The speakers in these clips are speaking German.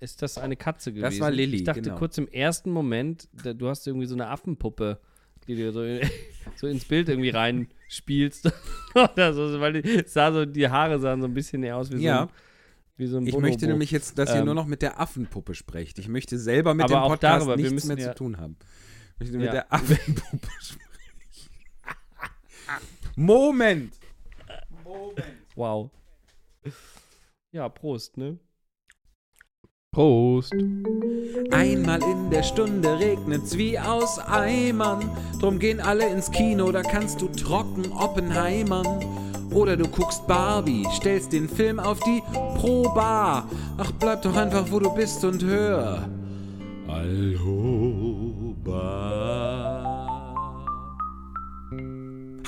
ist das eine Katze gewesen. Das war Lilly, Ich dachte genau. kurz im ersten Moment, da, du hast irgendwie so eine Affenpuppe, die du so, so ins Bild irgendwie reinspielst. Oder so, weil die, sah so, die Haare sahen so ein bisschen eher aus wie Ja. so ein, wie so ein Ich Bonobo. möchte nämlich jetzt, dass ihr Ähm, nur noch mit der Affenpuppe sprecht. Ich möchte selber mit dem Podcast darüber, nichts mehr ja- zu tun haben. Ich möchte mit Ja. der Affenpuppe sprechen. Moment! Wow. Ja, Prost, ne? Prost. Einmal in der Stunde regnet's wie aus Eimern. Drum gehen alle ins Kino, da kannst du trocken Oppenheimern. Oder du guckst Barbie, stellst den Film auf die Pro-Bar. Ach, bleib doch einfach, wo du bist und hör. Alhoba.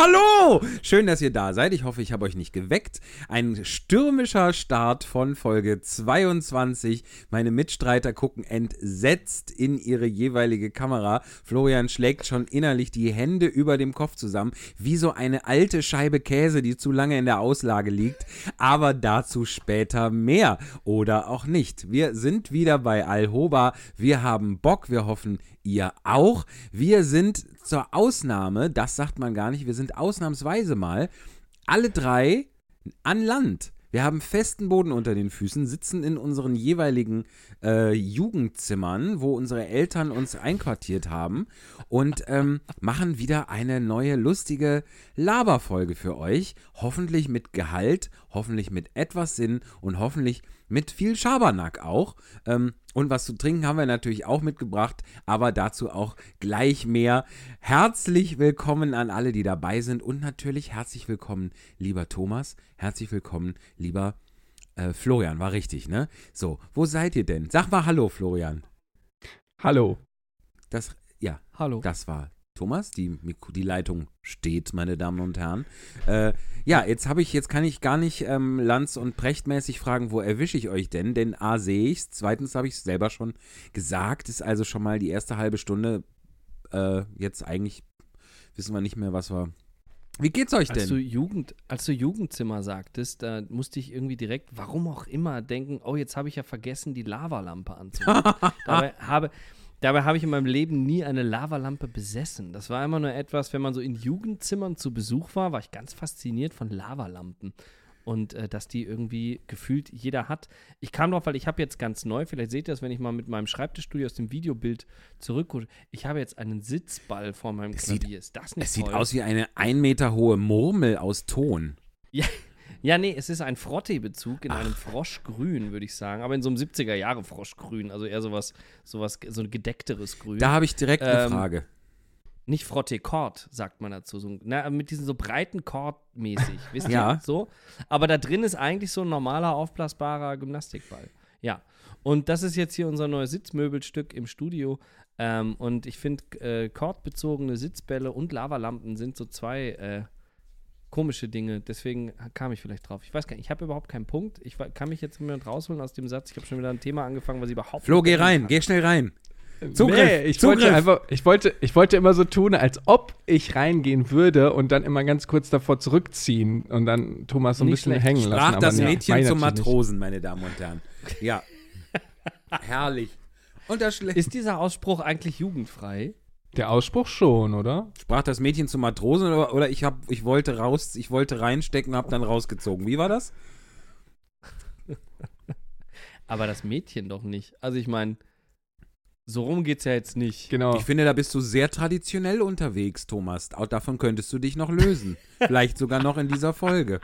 Hallo! Schön, dass ihr da seid. Ich hoffe, ich habe euch nicht geweckt. Ein stürmischer Start von Folge 22. Meine Mitstreiter gucken entsetzt in ihre jeweilige Kamera. Florian schlägt schon innerlich die Hände über dem Kopf zusammen, wie so eine alte Scheibe Käse, die zu lange in der Auslage liegt. Aber dazu später mehr. Oder auch nicht. Wir sind wieder bei Alhoba. Wir haben Bock. Wir hoffen, ihr auch. Wir sind zur Ausnahme, das sagt man gar nicht, wir sind ausnahmsweise mal alle drei an Land. Wir haben festen Boden unter den Füßen, sitzen in unseren jeweiligen äh, Jugendzimmern, wo unsere Eltern uns einquartiert haben und ähm, machen wieder eine neue lustige Laberfolge für euch. Hoffentlich mit Gehalt, hoffentlich mit etwas Sinn und hoffentlich mit viel Schabernack auch. Ähm, und was zu trinken haben wir natürlich auch mitgebracht, aber dazu auch gleich mehr. Herzlich willkommen an alle, die dabei sind und natürlich herzlich willkommen, lieber Thomas, herzlich willkommen, lieber äh, Florian, war richtig, ne? So, wo seid ihr denn? Sag mal Hallo, Florian. Hallo. Das, ja, Hallo. das war Thomas. Die, die Leitung steht, meine Damen und Herren. Äh, ja, jetzt habe ich, jetzt kann ich gar nicht ähm, Lanz- und Prechtmäßig fragen, wo erwische ich euch denn? Denn A sehe ich's, zweitens habe ich es selber schon gesagt, ist also schon mal die erste halbe Stunde äh, jetzt eigentlich wissen wir nicht mehr, was wir. Wie geht's euch Als du, denn? Jugend, als du Jugendzimmer sagtest, da musste ich irgendwie direkt, warum auch immer, denken, oh, jetzt habe ich ja vergessen, die Lavalampe anzumachen. dabei habe, dabei habe ich in meinem Leben nie eine Lavalampe besessen. Das war immer nur etwas, wenn man so in Jugendzimmern zu Besuch war, war ich ganz fasziniert von Lavalampen. Und äh, dass die irgendwie gefühlt jeder hat. Ich kam drauf, weil ich habe jetzt ganz neu, vielleicht seht ihr das, wenn ich mal mit meinem Schreibtischstudio aus dem Videobild zurückgucke. Ich habe jetzt einen Sitzball vor meinem sieht- Klavier. Ist das nicht Es sieht toll? aus wie eine ein Meter hohe Murmel aus Ton. Ja, nee, es ist ein Frottee-Bezug in einem Froschgrün, würde ich sagen. Aber in so einem 70er-Jahre-Froschgrün. Also eher sowas, sowas, so ein gedeckteres Grün. Da habe ich direkt eine Ähm, Frage. Nicht Frottee-Kord, sagt man dazu. So, na, mit diesen so breiten Kord-mäßig. Wisst Ja. ihr? So. Aber da drin ist eigentlich so ein normaler, aufblasbarer Gymnastikball. Ja. Und das ist jetzt hier unser neues Sitzmöbelstück im Studio. Ähm, und ich finde, äh, kordbezogene Sitzbälle und Lavalampen sind so zwei äh, komische Dinge. Deswegen kam ich vielleicht drauf. Ich weiß gar nicht, ich habe überhaupt keinen Punkt. Ich kann mich jetzt jemand rausholen aus dem Satz. Ich habe schon wieder ein Thema angefangen, was ich überhaupt Flo, nicht geh rein, kann. geh schnell rein. Zugriff, Nee, ich Zugriff. wollte einfach, ich wollte, ich wollte immer so tun, als ob ich reingehen würde und dann immer ganz kurz davor zurückziehen und dann Thomas so ein Nicht bisschen schlecht. hängen lassen. Sprach das nee, Mädchen zum natürlich nicht. Matrosen, meine Damen und Herren. Ja. Herrlich. Und das Ist dieser Ausspruch eigentlich jugendfrei? Der Ausspruch schon, oder? sprach das Mädchen zum Matrosen oder, oder ich hab, ich wollte raus, ich wollte reinstecken, hab dann rausgezogen. Wie war das? Aber das Mädchen doch nicht. Also ich meine, so rum geht's ja jetzt nicht. Genau. Ich finde, da bist du sehr traditionell unterwegs, Thomas. Auch davon könntest du dich noch lösen. Vielleicht sogar noch in dieser Folge.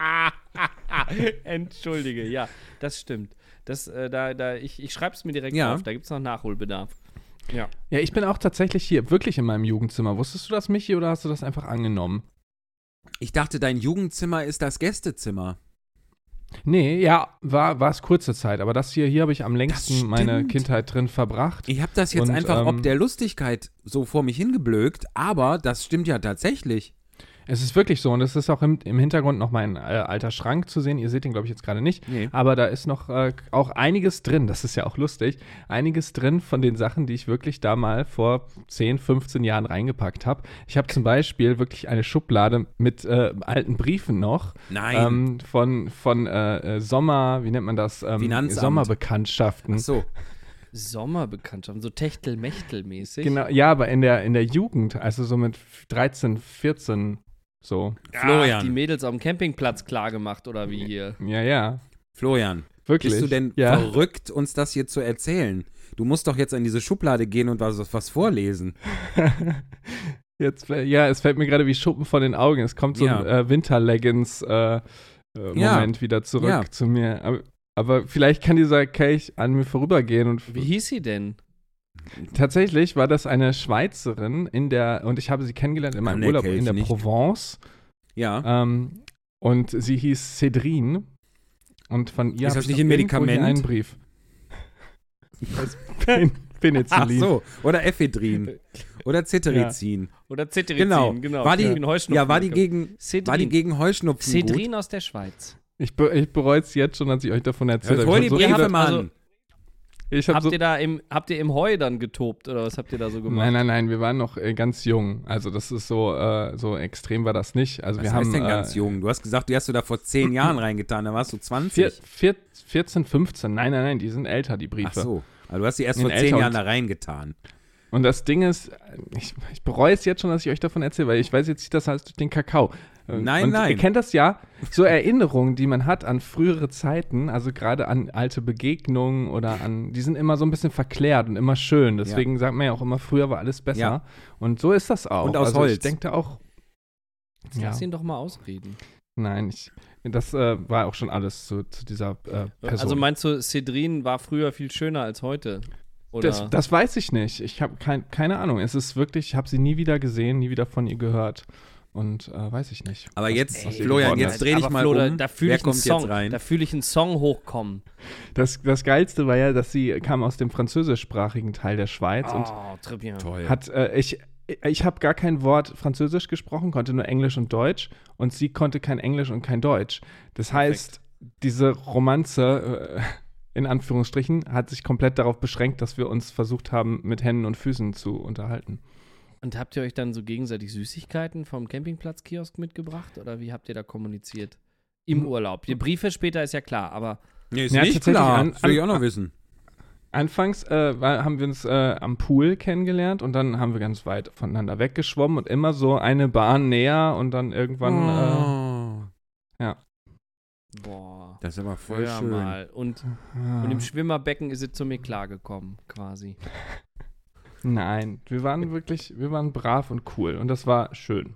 Entschuldige, ja, das stimmt. Das, äh, da, da, ich ich schreibe es mir direkt Ja. auf, da gibt es noch Nachholbedarf. Ja. Ja, ich bin auch tatsächlich hier wirklich in meinem Jugendzimmer. Wusstest du das, Michi, oder hast du das einfach angenommen? Ich dachte, dein Jugendzimmer ist das Gästezimmer. Nee, ja, war war es kurze Zeit, aber das hier, hier habe ich am längsten meine Kindheit drin verbracht. Ich habe das jetzt Und, einfach ob ähm, der Lustigkeit so vor mich hingeblökt, aber das stimmt ja tatsächlich. Es ist wirklich so und es ist auch im, im Hintergrund noch mein äh, alter Schrank zu sehen. Ihr seht ihn, glaube ich, jetzt gerade nicht. Nee. Aber da ist noch äh, auch einiges drin, das ist ja auch lustig, einiges drin von den Sachen, die ich wirklich da mal vor 10, 15 Jahren reingepackt habe. Ich habe zum Beispiel wirklich eine Schublade mit äh, alten Briefen noch. Nein. Ähm, von von äh, äh, Sommer, wie nennt man das? Ähm, Finanzamt. Sommerbekanntschaften. Ach so. Sommerbekanntschaften, so Techtel-Mechtel-mäßig. Genau, ja, aber in der, in der Jugend, also so mit 13, 14, so. Florian. Ach, die Mädels auf dem Campingplatz klar gemacht oder wie hier. Ja, ja. Florian, Wirklich. bist du denn ja. verrückt, uns das hier zu erzählen? Du musst doch jetzt in diese Schublade gehen und was, was vorlesen. Jetzt, äh, ja, es fällt mir gerade wie Schuppen von den Augen. Es kommt so Ja. ein äh, Winterleggings-Moment äh, Ja. Moment wieder zurück Ja. zu mir. Aber, aber vielleicht kann dieser Kelch an mir vorübergehen. Und Wie hieß sie denn? Tatsächlich war das eine Schweizerin in der, und ich habe sie kennengelernt in meinem der Urlaub in der nicht. Provence. Ja. Ähm, und sie hieß Cedrine. Und von ihr Ist habe das ich nicht ein Medikament? einen Brief. Das Pen Ach Penicillin. so. Oder Ephedrin. Oder Cetirizin. Oder Cetirizin, Genau. genau. War die- Ja, war die gegen, Cedrin. war die gegen Heuschnupfen gut? Cedrin aus der Schweiz. Ich, be ich bereue es jetzt schon, als ich euch davon erzählt Jetzt habe. hol Ich die so Briefe, viele- Mann. also- Ich habe Habt so ihr da im, habt ihr im Heu dann getobt oder was habt ihr da so gemacht? Nein, nein, nein, wir waren noch äh, ganz jung. Also das ist so, äh, so extrem war das nicht. Also Was wir heißt haben denn ganz äh, jung? Du hast gesagt, die hast du da vor zehn Jahren reingetan, da warst du 20. vier, vier, 14, 15. Nein, nein, nein, die sind älter, die Briefe. Ach so. Also du hast die erst vor zehn Jahren da reingetan. Und das Ding ist, ich, ich bereue es jetzt schon, dass ich euch davon erzähle, weil ich weiß jetzt nicht, das heißt durch den Kakao. Äh, Nein, und nein. Ihr kennt das ja, so Erinnerungen, die man hat an frühere Zeiten, also gerade an alte Begegnungen oder an, die sind immer so ein bisschen verklärt und immer schön. Deswegen sagt man ja auch immer, früher war alles besser. Ja. Und so ist das auch. Und aus also Holz. Ich denke auch, Jetzt ja. Lass ihn doch mal ausreden. Nein, ich, das äh, war auch schon alles zu, zu dieser äh, Person. Also meinst du, Cedrin war früher viel schöner als heute? Oder? das, das weiß ich nicht. Ich habe kein, keine Ahnung. Es ist wirklich, ich habe sie nie wieder gesehen, nie wieder von ihr gehört. Und äh, weiß ich nicht. Aber was- jetzt, was Florian, jetzt dreh dich mal Flo, da, um. da fühle Wer ich einen Song. Da fühle ich einen Song hochkommen. Das, das Geilste war ja, dass sie kam aus dem französischsprachigen Teil der Schweiz und Oh, bien. Toll. hat, äh, ich, ich habe gar kein Wort Französisch gesprochen, konnte nur Englisch und Deutsch und sie konnte kein Englisch und kein Deutsch. Das heißt, diese Romanze, äh, in Anführungsstrichen, hat sich komplett darauf beschränkt, dass wir uns versucht haben, mit Händen und Füßen zu unterhalten. Und habt ihr euch dann so gegenseitig Süßigkeiten vom Campingplatzkiosk mitgebracht oder wie habt ihr da kommuniziert? Im Hm. Urlaub. Die Briefe später ist ja klar, aber Nee, ist Ja, nicht klar. an- das will ich auch an- noch wissen. Anfangs äh, haben wir uns äh, am Pool kennengelernt und dann haben wir ganz weit voneinander weggeschwommen und immer so eine Bahn näher und dann irgendwann. oh, boah. das ist aber voll Hör schön. mal. Und, Äh, und im Schwimmerbecken ist es zu mir klargekommen, quasi. Nein, wir waren wirklich, wir waren brav und cool und das war schön.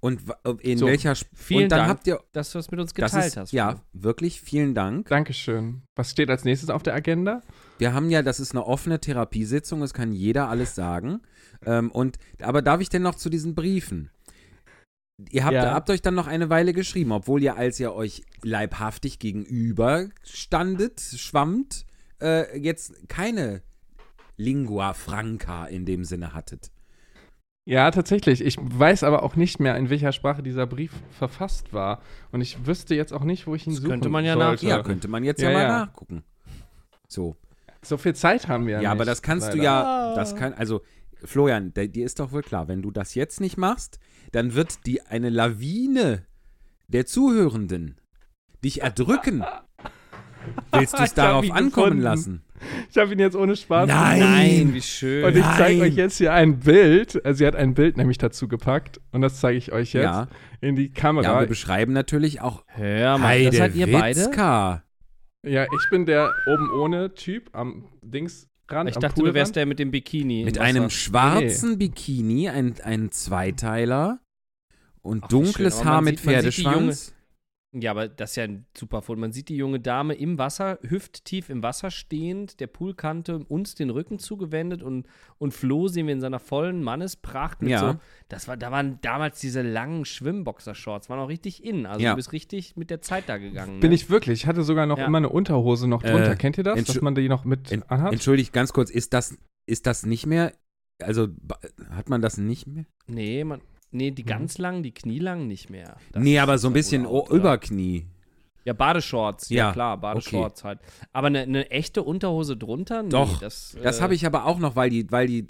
Und in So, welcher Sp vielen Und dann Dank, habt ihr Dass du es mit uns das geteilt ist, hast. ja, wirklich vielen Dank. Dankeschön. Was steht als nächstes auf der Agenda? Wir haben ja, das ist eine offene Therapiesitzung, es kann jeder alles sagen. Ähm, und aber darf ich denn noch zu diesen Briefen? Ihr habt, Ja. habt euch dann noch eine Weile geschrieben, obwohl ihr, als ihr euch leibhaftig gegenüber standet, schwammt, äh, jetzt keine Lingua Franca in dem Sinne hattet. Ja, tatsächlich. Ich weiß aber auch nicht mehr, in welcher Sprache dieser Brief verfasst war. Und ich wüsste jetzt auch nicht, wo ich ihn Das suchen könnte man ja sollte. Ja, könnte man jetzt ja, Ja, mal ja. nachgucken. So. So viel Zeit haben wir ja Ja, nicht. aber das kannst du leider. ja, das kann, also Florian, der, dir ist doch wohl klar, wenn du das jetzt nicht machst, dann wird die eine Lawine der Zuhörenden dich erdrücken. Willst du es darauf ankommen gefunden. lassen? Ich habe ihn jetzt ohne Spaß. Nein. Nein, wie schön. Und ich zeige euch jetzt hier ein Bild. Also sie hat ein Bild nämlich dazu gepackt. Und das zeige ich euch jetzt Ja. in die Ja, Kamera. wir beschreiben natürlich auch Hör mal, das seid ihr beide? Witzka. Ja, ich bin der oben ohne Typ am Dingsrand. Ich am dachte, du Poolrand. wärst der mit dem Bikini. Mit einem schwarzen Bikini, ein, ein Zweiteiler und Ach, dunkles man Haar mit sieht- man sieht die Pferdeschwanz. Ja, aber das ist ja ein super Foto. Man sieht die junge Dame im Wasser, hüfttief im Wasser stehend, der Poolkante uns den Rücken zugewendet und, und Flo sehen wir in seiner vollen Mannespracht mit Ja. so. Das war, da waren damals diese langen Schwimmboxershorts, waren auch richtig in. Also Ja. du bist richtig mit der Zeit da gegangen. Bin ne? ich wirklich. Ich hatte sogar noch Ja. immer eine Unterhose noch drunter. Äh, Kennt ihr das? Dass man die noch mit Ent- anhat? Entschuldigt, ganz kurz, ist das, ist das nicht mehr, also hat man das nicht mehr? Nee, man, nee, Mhm. die ganz langen, die knielangen nicht mehr. Das nee, aber so ein bisschen out? Überknie. Ja, Badeshorts, ja, Ja, klar, Badeshorts halt. Aber eine, eine echte Unterhose drunter? Nee, Doch, das, Das äh, habe ich aber auch noch, weil die, weil die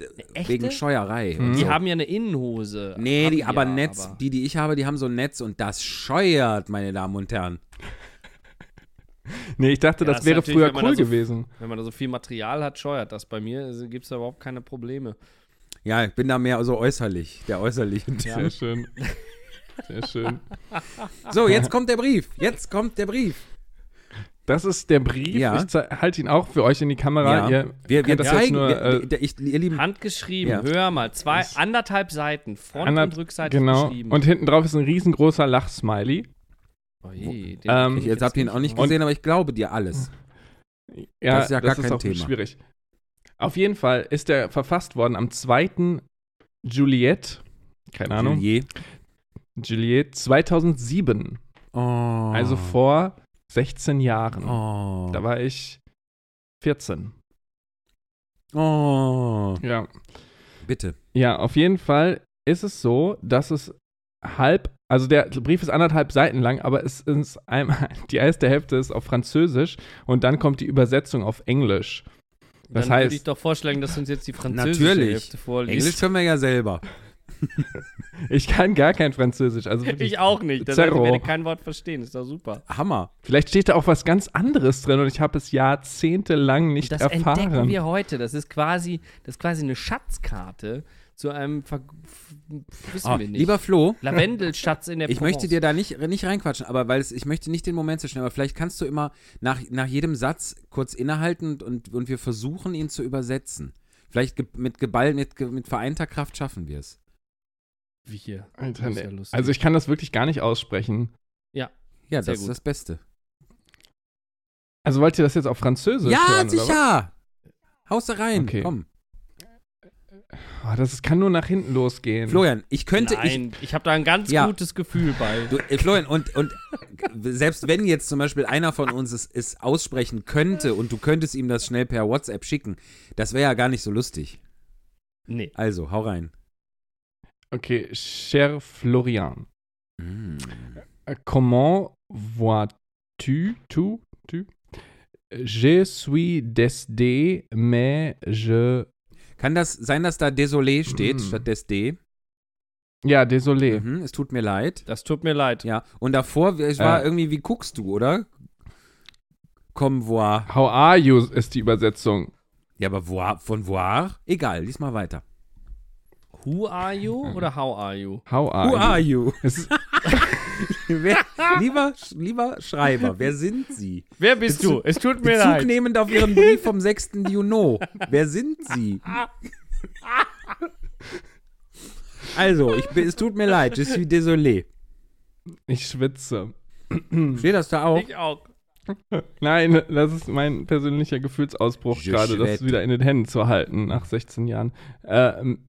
wegen Scheuerei. Mhm. Die so. haben ja eine Innenhose. Nee, die, aber ja, Netz, aber- die, die ich habe, die haben so ein Netz und das scheuert, meine Damen und Herren. Nee, ich dachte, Ja, das ist wäre früher cool so- gewesen. Wenn man da so viel Material hat, scheuert das. Bei mir gibt es da überhaupt keine Probleme. Ja, ich bin da mehr so äußerlich, der äußerliche Sehr Typ. schön. Sehr schön. So, jetzt kommt der Brief. Jetzt kommt der Brief. Das ist der Brief. Ja. Ich halte ihn auch für euch in die Kamera. Ihr wir, wir das jetzt zeigen, nur, äh, wir- ich, ihr Lieben, Handgeschrieben, Ja. hör mal. Zwei, Das- anderthalb Seiten, Front- Ander- und Rückseite genau. geschrieben. Und hinten drauf ist ein riesengroßer Lachsmiley. oh je, Ähm, ich, jetzt habt ihr ihn auch nicht gesehen, aber ich glaube dir alles. Ja, Das ist ja gar kein auch Thema. schwierig. Auf jeden Fall ist der verfasst worden am 2. Juliet, keine Ahnung, Juliet. Juliet 2007. Oh. Also vor 16 Jahren. Oh. Da war ich 14. oh. Ja. Bitte. Ja, auf jeden Fall ist es so, dass es halb, also der Brief ist anderthalb Seiten lang, aber es ist einmal, die erste Hälfte ist auf Französisch und dann kommt die Übersetzung auf Englisch. Das Dann würde heißt- ich doch vorschlagen, dass du uns jetzt die französische Natürlich. Hälfte vorliest. Englisch können wir ja selber. Ich kann gar kein Französisch, also wirklich, Ich auch nicht. Das heißt, ich werde kein Wort verstehen. Ist doch super. Hammer. vielleicht steht da auch was ganz anderes drin und ich habe es jahrzehntelang nicht das erfahren. entdecken wir heute. Das ist quasi, das ist quasi eine Schatzkarte zu einem, Ver wissen Oh, wir nicht. lieber Flo, Lavendelschatz in der ich Provence. möchte dir da nicht, nicht reinquatschen, aber weil es, ich möchte nicht den Moment zerstören, aber vielleicht kannst du immer nach, nach jedem Satz kurz innehalten und, und wir versuchen, ihn zu übersetzen. Vielleicht ge mit Geball, mit, ge mit vereinter Kraft schaffen wir es. Wie hier. Alter, ist ja lustig. also ich kann das wirklich gar nicht aussprechen. Ja, Sehr das ist gut. das Beste. Also wollt ihr das jetzt auf Französisch ja, hören? Oder was? sicher! Haus da rein, Okay. komm. Oh, das kann nur nach hinten losgehen. Florian, ich könnte, ich, Nein, ich, habe da ein ganz Ja. gutes Gefühl bei. Du, äh, Florian, und, und selbst wenn jetzt zum Beispiel einer von uns es, es aussprechen könnte und du könntest ihm das schnell per WhatsApp schicken, das wäre ja gar nicht so lustig. Nee. Also, hau rein. Okay, cher Florian. Mm. Euh, Comment vois-tu, tu, tu? Je suis décidé, mais je. Kann das sein, dass da Désolé steht Mm. statt des D? Ja, désolé. Mhm, es tut mir leid. Das tut mir leid. Ja, und davor, es war Äh. irgendwie, wie guckst du, oder? Comme voir. How are you ist die Übersetzung. Ja, aber voir, von voir? Egal, lies mal weiter. Who are you oder how are you? How are Who you? are you? Es ist, wer, lieber, lieber Schreiber, wer sind Sie? Wer bist du? Es tut mir leid. nehmend auf Ihren Brief vom 6. Juni. Wer sind Sie? Also, ich, es tut mir leid, je suis désolé. ich schwitze. Steht das da auch? Ich auch. Nein, das ist mein persönlicher Gefühlsausbruch gerade, das wieder in den Händen zu halten nach 16 Jahren. Ähm,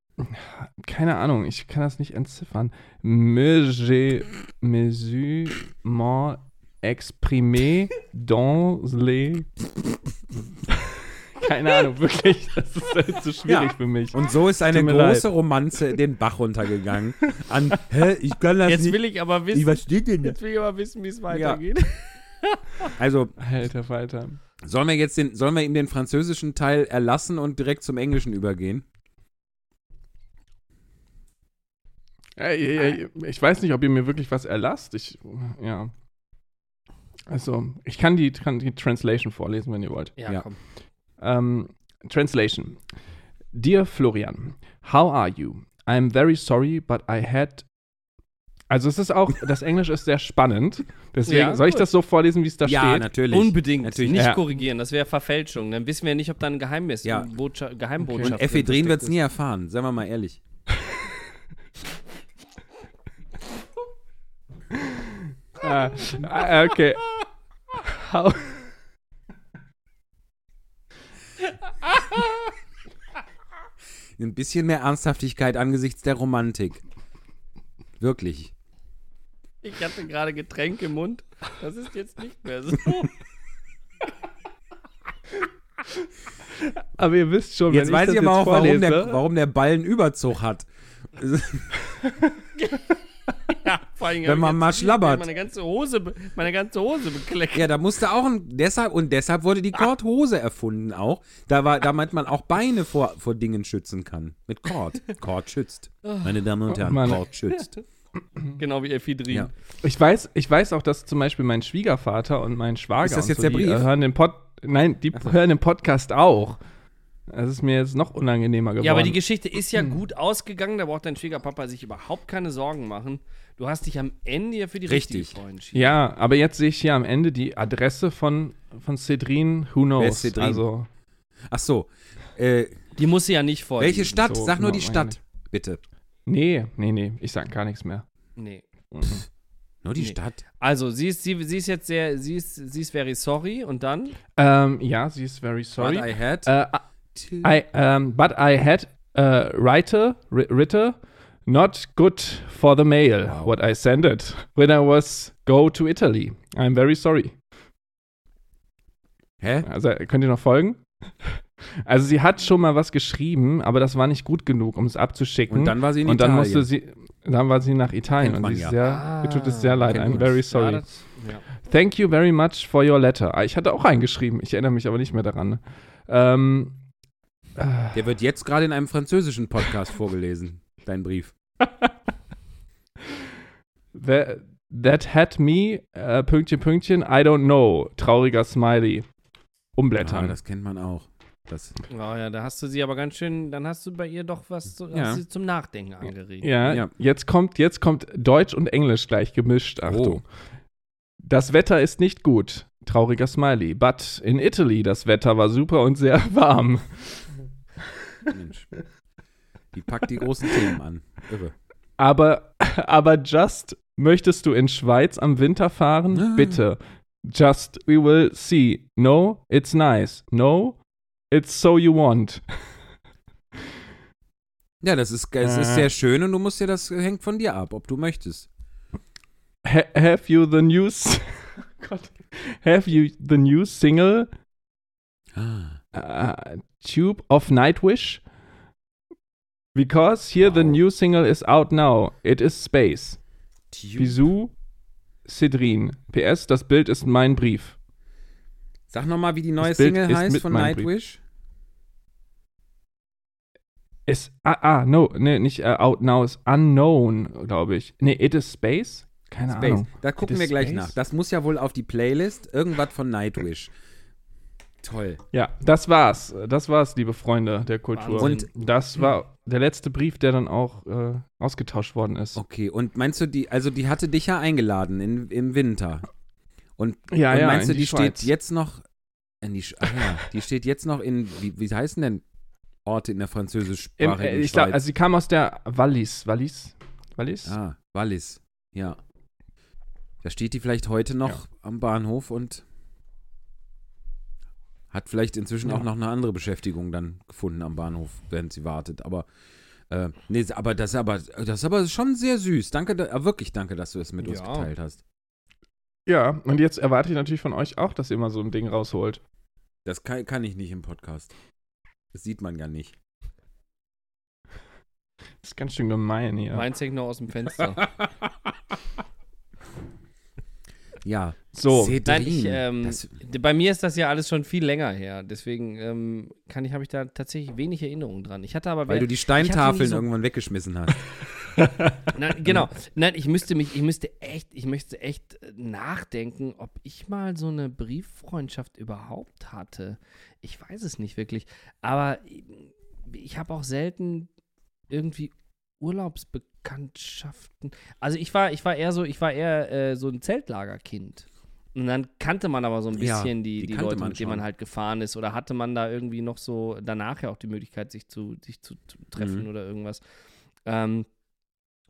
keine Ahnung, ich kann das nicht entziffern. Me j'ai mesurement exprimé dans les. Keine Ahnung, wirklich, das ist halt zu schwierig Ja. für mich. Und so ist eine große leid. Romanze den Bach runtergegangen. An, hä, ich kann das Jetzt nicht. will ich aber wissen, was steht denn jetzt will ich aber wissen, wie es weitergeht. Also, Alter Falter. sollen wir jetzt den, sollen wir ihm den französischen Teil erlassen und direkt zum Englischen übergehen? Ey, ey, ey, ich weiß nicht, ob ihr mir wirklich was erlasst. Ich, ja. Also, ich kann die, kann die Translation vorlesen, wenn ihr wollt. Ja, Ja. komm. Um, translation. Dear Florian, how are you? I'm very sorry, but I had. Also es ist auch, das Englisch ist sehr spannend. Deswegen Ja, soll ich das so vorlesen, wie es da ja, steht. natürlich. Unbedingt. Natürlich. Nicht Ja. korrigieren, das wäre Verfälschung. Dann wissen wir nicht, ob da ein Geheimnis, Ja. Botscha Geheimbotschaft Und Ephedrin drin wird es nie erfahren, seien wir mal ehrlich. Ah, ah, okay. How, Ein bisschen mehr Ernsthaftigkeit angesichts der Romantik. Wirklich. Ich hatte gerade Getränk im Mund. Das ist jetzt nicht mehr so. aber ihr wisst schon, Jetzt wenn weiß ich ich aber jetzt auch, warum der, warum der Ball einen Überzug hat. ja, vor allem Wenn man mal schlabbert. Meine ganze Hose, meine ganze Hose bekleckt. Ja, da musste auch ein, deshalb, und deshalb wurde die Kordhose erfunden auch. Da war, damit man auch Beine vor, vor Dingen schützen kann. Mit Kord. Kord schützt. Meine Damen und Oh, Herren, Mann. Kord schützt. genau wie Ephedrin. Ja. Ich weiß, ich weiß auch, dass zum Beispiel mein Schwiegervater und mein Schwager Ist das jetzt so, der die Brief? äh, hören den Pod Nein, die hören den Podcast auch. Das ist mir jetzt noch unangenehmer geworden. Ja, aber die Geschichte ist ja gut ausgegangen, da braucht dein Schwiegerpapa sich überhaupt keine Sorgen machen. Du hast dich am Ende ja für die Richtig. richtige Frau entschieden. ja, aber jetzt sehe ich hier am Ende die Adresse von, von Cedrin, who knows. Wer ist Cedrin? Also, Ach so. Äh, Die muss sie ja nicht vorliegen. welche Stadt? so Sag nur genau die meine Stadt, bitte. nee, nee, nee, ich sag gar nichts mehr. Nee. Mhm. Nur die Nee. Stadt. Also, sie ist, sie, sie ist jetzt sehr, sie ist, sie ist very sorry und dann? Ähm, ja, sie ist very sorry. What I had Äh, I, um, but I had uh, writer, ri- writer, not good for the mail, Wow. what I sent it when I was go to Italy. I'm very sorry. Hä? Also, könnt ihr noch folgen? Also, sie hat schon mal was geschrieben, aber das war nicht gut genug, um es abzuschicken. Und dann war sie in Und dann Italien. musste sie, dann war sie nach Italien Kennt und sie ist ja. sehr, mir tut es sehr leid. I'm very Ja, sorry. das, ja. Thank you very much for your letter. Ah, Ich hatte auch eingeschrieben, ich erinnere mich aber nicht mehr daran. Ähm, äh, Der wird jetzt gerade in einem französischen Podcast vorgelesen, dein Brief. That, that had me, äh, Pünktchen, Pünktchen, I don't know. Trauriger Smiley. Ah, Umblättern. das kennt man auch. Das, Oh ja, da hast du sie aber ganz schön, dann hast du bei ihr doch was zu, Ja. hast sie zum Nachdenken angeregt. ja, Ja. Jetzt, kommt, jetzt kommt Deutsch und Englisch gleich gemischt. Achtung. Oh. Das Wetter ist nicht gut. Trauriger Smiley. But in Italy, das Wetter war super und sehr warm. Mensch. Die packt die großen Themen an. Irre. Aber, aber just, möchtest du in Schweiz am Winter fahren? Ah. Bitte. Just, we will see. No, it's nice. No, it's so you want. Ja, das ist, es ist Äh. sehr schön und du musst dir das hängt von dir ab, ob du möchtest. Ha have you the news? Gott. Have you the new single Ah. Uh, Tube of Nightwish? Because here the Wow. new single is out now. It is Space. Tube. Bisou Cedrin. PS, das Bild ist mein Brief. Sag nochmal, wie die neue Single heißt von. Nightwish. Ist, ah, ah, no, ne, nicht äh, out now, ist unknown, glaube ich. Ne, it is Space? Keine Space. Ahnung. Da gucken wir gleich Space? nach. Das muss ja wohl auf die Playlist. Irgendwas von Nightwish. Toll. Ja, das war's. Das war's, liebe Freunde der Kultur. Und das war der letzte Brief, der dann auch äh, ausgetauscht worden ist. Okay, und meinst du, die, also die hatte dich ja eingeladen in, im Winter. Und, Ja, und ja, meinst in du, die die, steht jetzt noch in die, ah, ja, die steht jetzt noch in, wie, wie heißen denn Orte in der Im, französischsprachigen äh, ich glaube, also sie kam aus der Wallis. Wallis? Wallis? ah, Wallis, ja. Da steht die vielleicht heute noch Ja. am Bahnhof und hat vielleicht inzwischen Ja. auch noch eine andere Beschäftigung dann gefunden am Bahnhof, während sie wartet. Aber äh, nee, aber das ist aber das ist aber schon sehr süß. Danke, da, äh, wirklich danke, dass du es mit uns Ja. geteilt hast. Ja, und jetzt erwarte ich natürlich von euch auch, dass ihr mal so ein Ding rausholt. Das kann, kann ich nicht im Podcast. Das sieht man ja nicht. Das ist ganz schön gemein hier. Meins hängt noch aus dem Fenster. Ja. so, Cedrin, Nein, ich, ähm, das, bei mir ist das ja alles schon viel länger her. Deswegen ähm, kann ich, habe ich da tatsächlich wenig Erinnerungen dran. Ich hatte aber weil du die Steintafeln so- irgendwann weggeschmissen hast. Nein, genau. Nein, ich müsste mich, ich müsste echt, ich müsste echt äh, nachdenken, ob ich mal so eine Brieffreundschaft überhaupt hatte. Ich weiß es nicht wirklich. Aber ich habe auch selten irgendwie Urlaubsbekanntschaften. Also ich war, ich war eher so, ich war eher äh, so ein Zeltlagerkind. Und dann kannte man aber so ein Ja, bisschen die, die die, kannte Leute, mit denen man halt gefahren ist. Oder hatte man da irgendwie noch so danach ja auch die Möglichkeit, sich zu, sich zu, zu treffen Mhm. oder irgendwas. Ähm,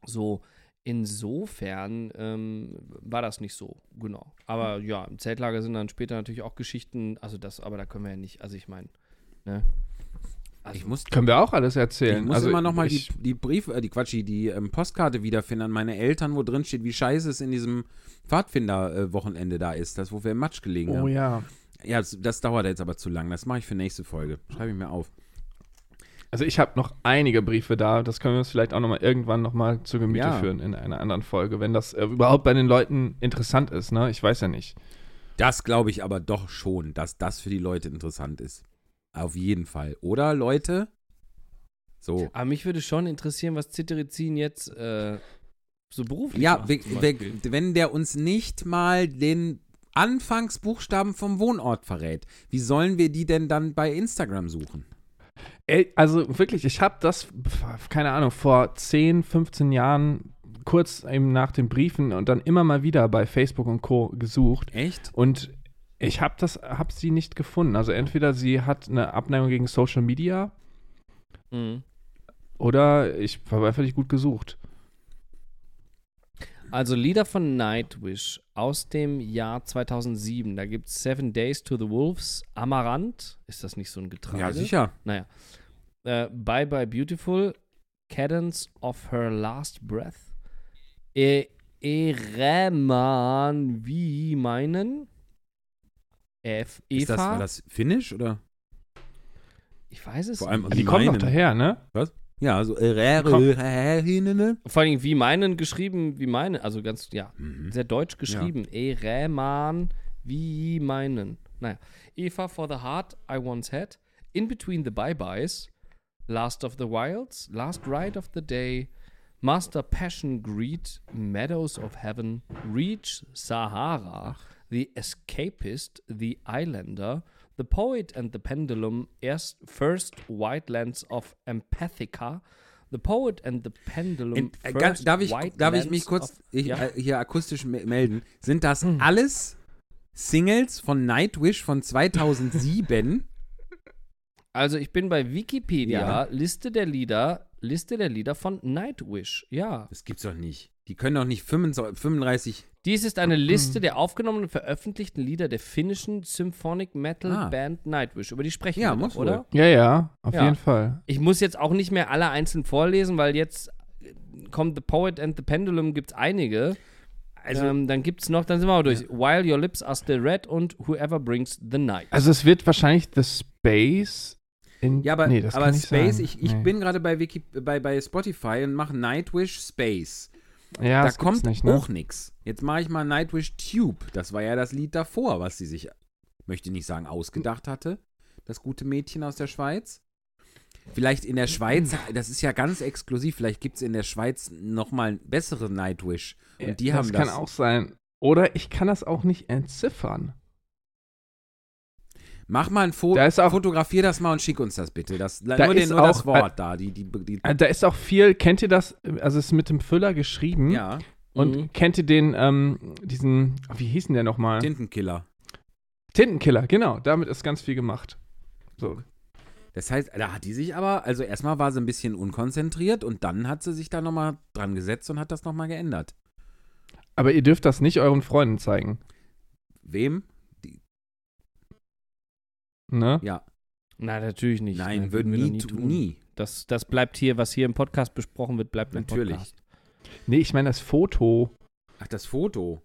so, insofern ähm, war das nicht so, genau. Aber ja, im Zeltlager sind dann später natürlich auch Geschichten, also das, aber da können wir ja nicht, also ich meine, ne? Also, Ich muss, können wir auch alles erzählen. ich muss also, immer noch mal die, ich, die Brief, äh, die Quatsch, die, die ähm, Postkarte wiederfinden an meine Eltern, wo drin steht, wie scheiße es in diesem Pfadfinder-Wochenende da ist, das, wo wir im Matsch gelegen Oh haben. ja. Ja, das, das dauert jetzt aber zu lang. Das mache ich für nächste Folge. Schreibe ich mir auf. Also ich habe noch einige Briefe da. Das können wir uns vielleicht auch noch mal irgendwann noch mal zu Gemüte Ja. führen in einer anderen Folge, wenn das äh, überhaupt bei den Leuten interessant ist. Ne, ich weiß ja nicht. Das glaube ich aber doch schon, dass das für die Leute interessant ist. Auf jeden Fall. Oder, Leute? So. aber mich würde schon interessieren, was Cetirizin jetzt äh, so beruflich Ja, macht Beispiel. wenn der uns nicht mal den Anfangsbuchstaben vom Wohnort verrät, wie sollen wir die denn dann bei Instagram suchen? Ey, also wirklich, ich habe das, keine Ahnung, vor 10, 15 Jahren, kurz eben nach den Briefen und dann immer mal wieder bei Facebook und Co. gesucht. Echt? Und ich habe das, habe sie nicht gefunden. Also entweder sie hat eine Abneigung gegen Social Media Mhm. oder ich habe einfach nicht gut gesucht. Also Lieder von Nightwish aus dem Jahr 2007. Da gibt es Seven Days to the Wolves, Amaranth. Ist das nicht so ein Getreide? Ja, sicher. Naja. Äh, Bye Bye Beautiful, Cadence of Her Last Breath, e Ereman wie meinen, F Ist das, Eva, war das Finnisch oder? ich weiß es Vor allem nicht. Die kommen doch meinen. daher, ne? Ja, also Komm. äh, Vor allem wie meinen geschrieben, wie meine, also ganz, ja, Mhm. sehr deutsch geschrieben. Ereman wie meinen. Naja. Eva for the Heart I Once Had, In Between the Bye-Byes, Last of the Wilds, Last Ride of the Day, Master Passion Greed, Meadows of Heaven, Reach, Sahara, The Escapist, The Islander, The Poet and the Pendulum, erst First Whitelands of Empathica, The Poet and the Pendulum, In, äh, ganz, First darf, ich, darf ich mich kurz of- ich, ja? äh, hier akustisch me melden? Sind das Hm. alles Singles von Nightwish von 2007? Also ich bin bei Wikipedia, Ja. Liste der Lieder, Liste der Lieder von Nightwish. Ja. das gibt's doch nicht. Die können doch nicht 35, 35 Dies ist eine Liste der aufgenommenen und veröffentlichten Lieder der finnischen Symphonic Metal Ah. Band Nightwish. Über die sprechen Ja, wir muss doch, oder? Ja, ja, auf Ja. jeden Fall. Ich muss jetzt auch nicht mehr alle einzeln vorlesen, weil jetzt kommt The Poet and the Pendulum, gibt's einige. Also, ähm, dann gibt's noch, dann sind wir auch durch. While Your Lips Are Still Red und Whoever Brings the Night. Also es wird wahrscheinlich The Space in. ja, aber, nee, das aber kann nicht Space, sein. ich, ich Nee. bin gerade bei, Wiki, bei, bei Spotify und mache Nightwish Space. Ja, da kommt nicht, ne? auch nichts. Jetzt mache ich mal Nightwish Tube. Das war ja das Lied davor, was sie sich, möchte nicht sagen, ausgedacht hatte. Das gute Mädchen aus der Schweiz. Vielleicht in der Schweiz, das ist ja ganz exklusiv, vielleicht gibt es in der Schweiz nochmal bessere Nightwish. Und die das haben kann das. auch sein. Oder ich kann das auch nicht entziffern. Mach mal ein Foto, Da ist auch- fotografier das mal und schick uns das bitte. Das, Da nur den, ist nur das auch- Wort da. Die, die, die, Äh, Da ist auch viel, kennt ihr das? Also es ist mit dem Füller geschrieben. ja, Und Mhm. kennt ihr den, ähm, diesen, wie hieß denn der nochmal? Tintenkiller. Tintenkiller, genau. Damit ist ganz viel gemacht. So. Das heißt, da hat die sich aber, also erstmal war sie ein bisschen unkonzentriert und dann hat sie sich da nochmal dran gesetzt und hat das nochmal geändert. Aber ihr dürft das nicht euren Freunden zeigen. Wem? Ne? Ja. Nein, natürlich nicht. Nein, Nein, würden wir nie, doch tun. nie. Das, das bleibt hier, was hier im Podcast besprochen wird, bleibt im Natürlich. Podcast. Nee, ich meine das Foto. Ach, das Foto.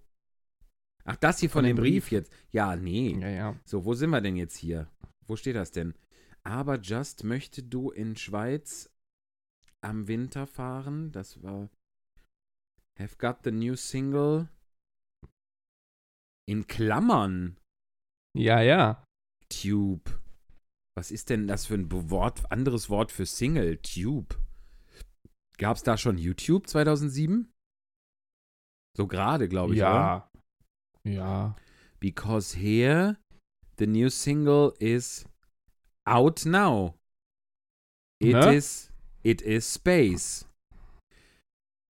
Ach, das hier von, Von dem dem Brief jetzt. Ja, nee. Ja, ja. So, wo sind wir denn jetzt hier? Wo steht das denn? Aber Just möchte du in Schweiz am Winter fahren? Das war Have got the new single in Klammern. Ja, ja. Tube. Was ist denn das für ein Wort, anderes Wort für Single? Tube. Gab's da schon YouTube 2007? So gerade, glaube ich. Oder? Ja. Ja. Because here the new single is out now. It Ne? is it is space.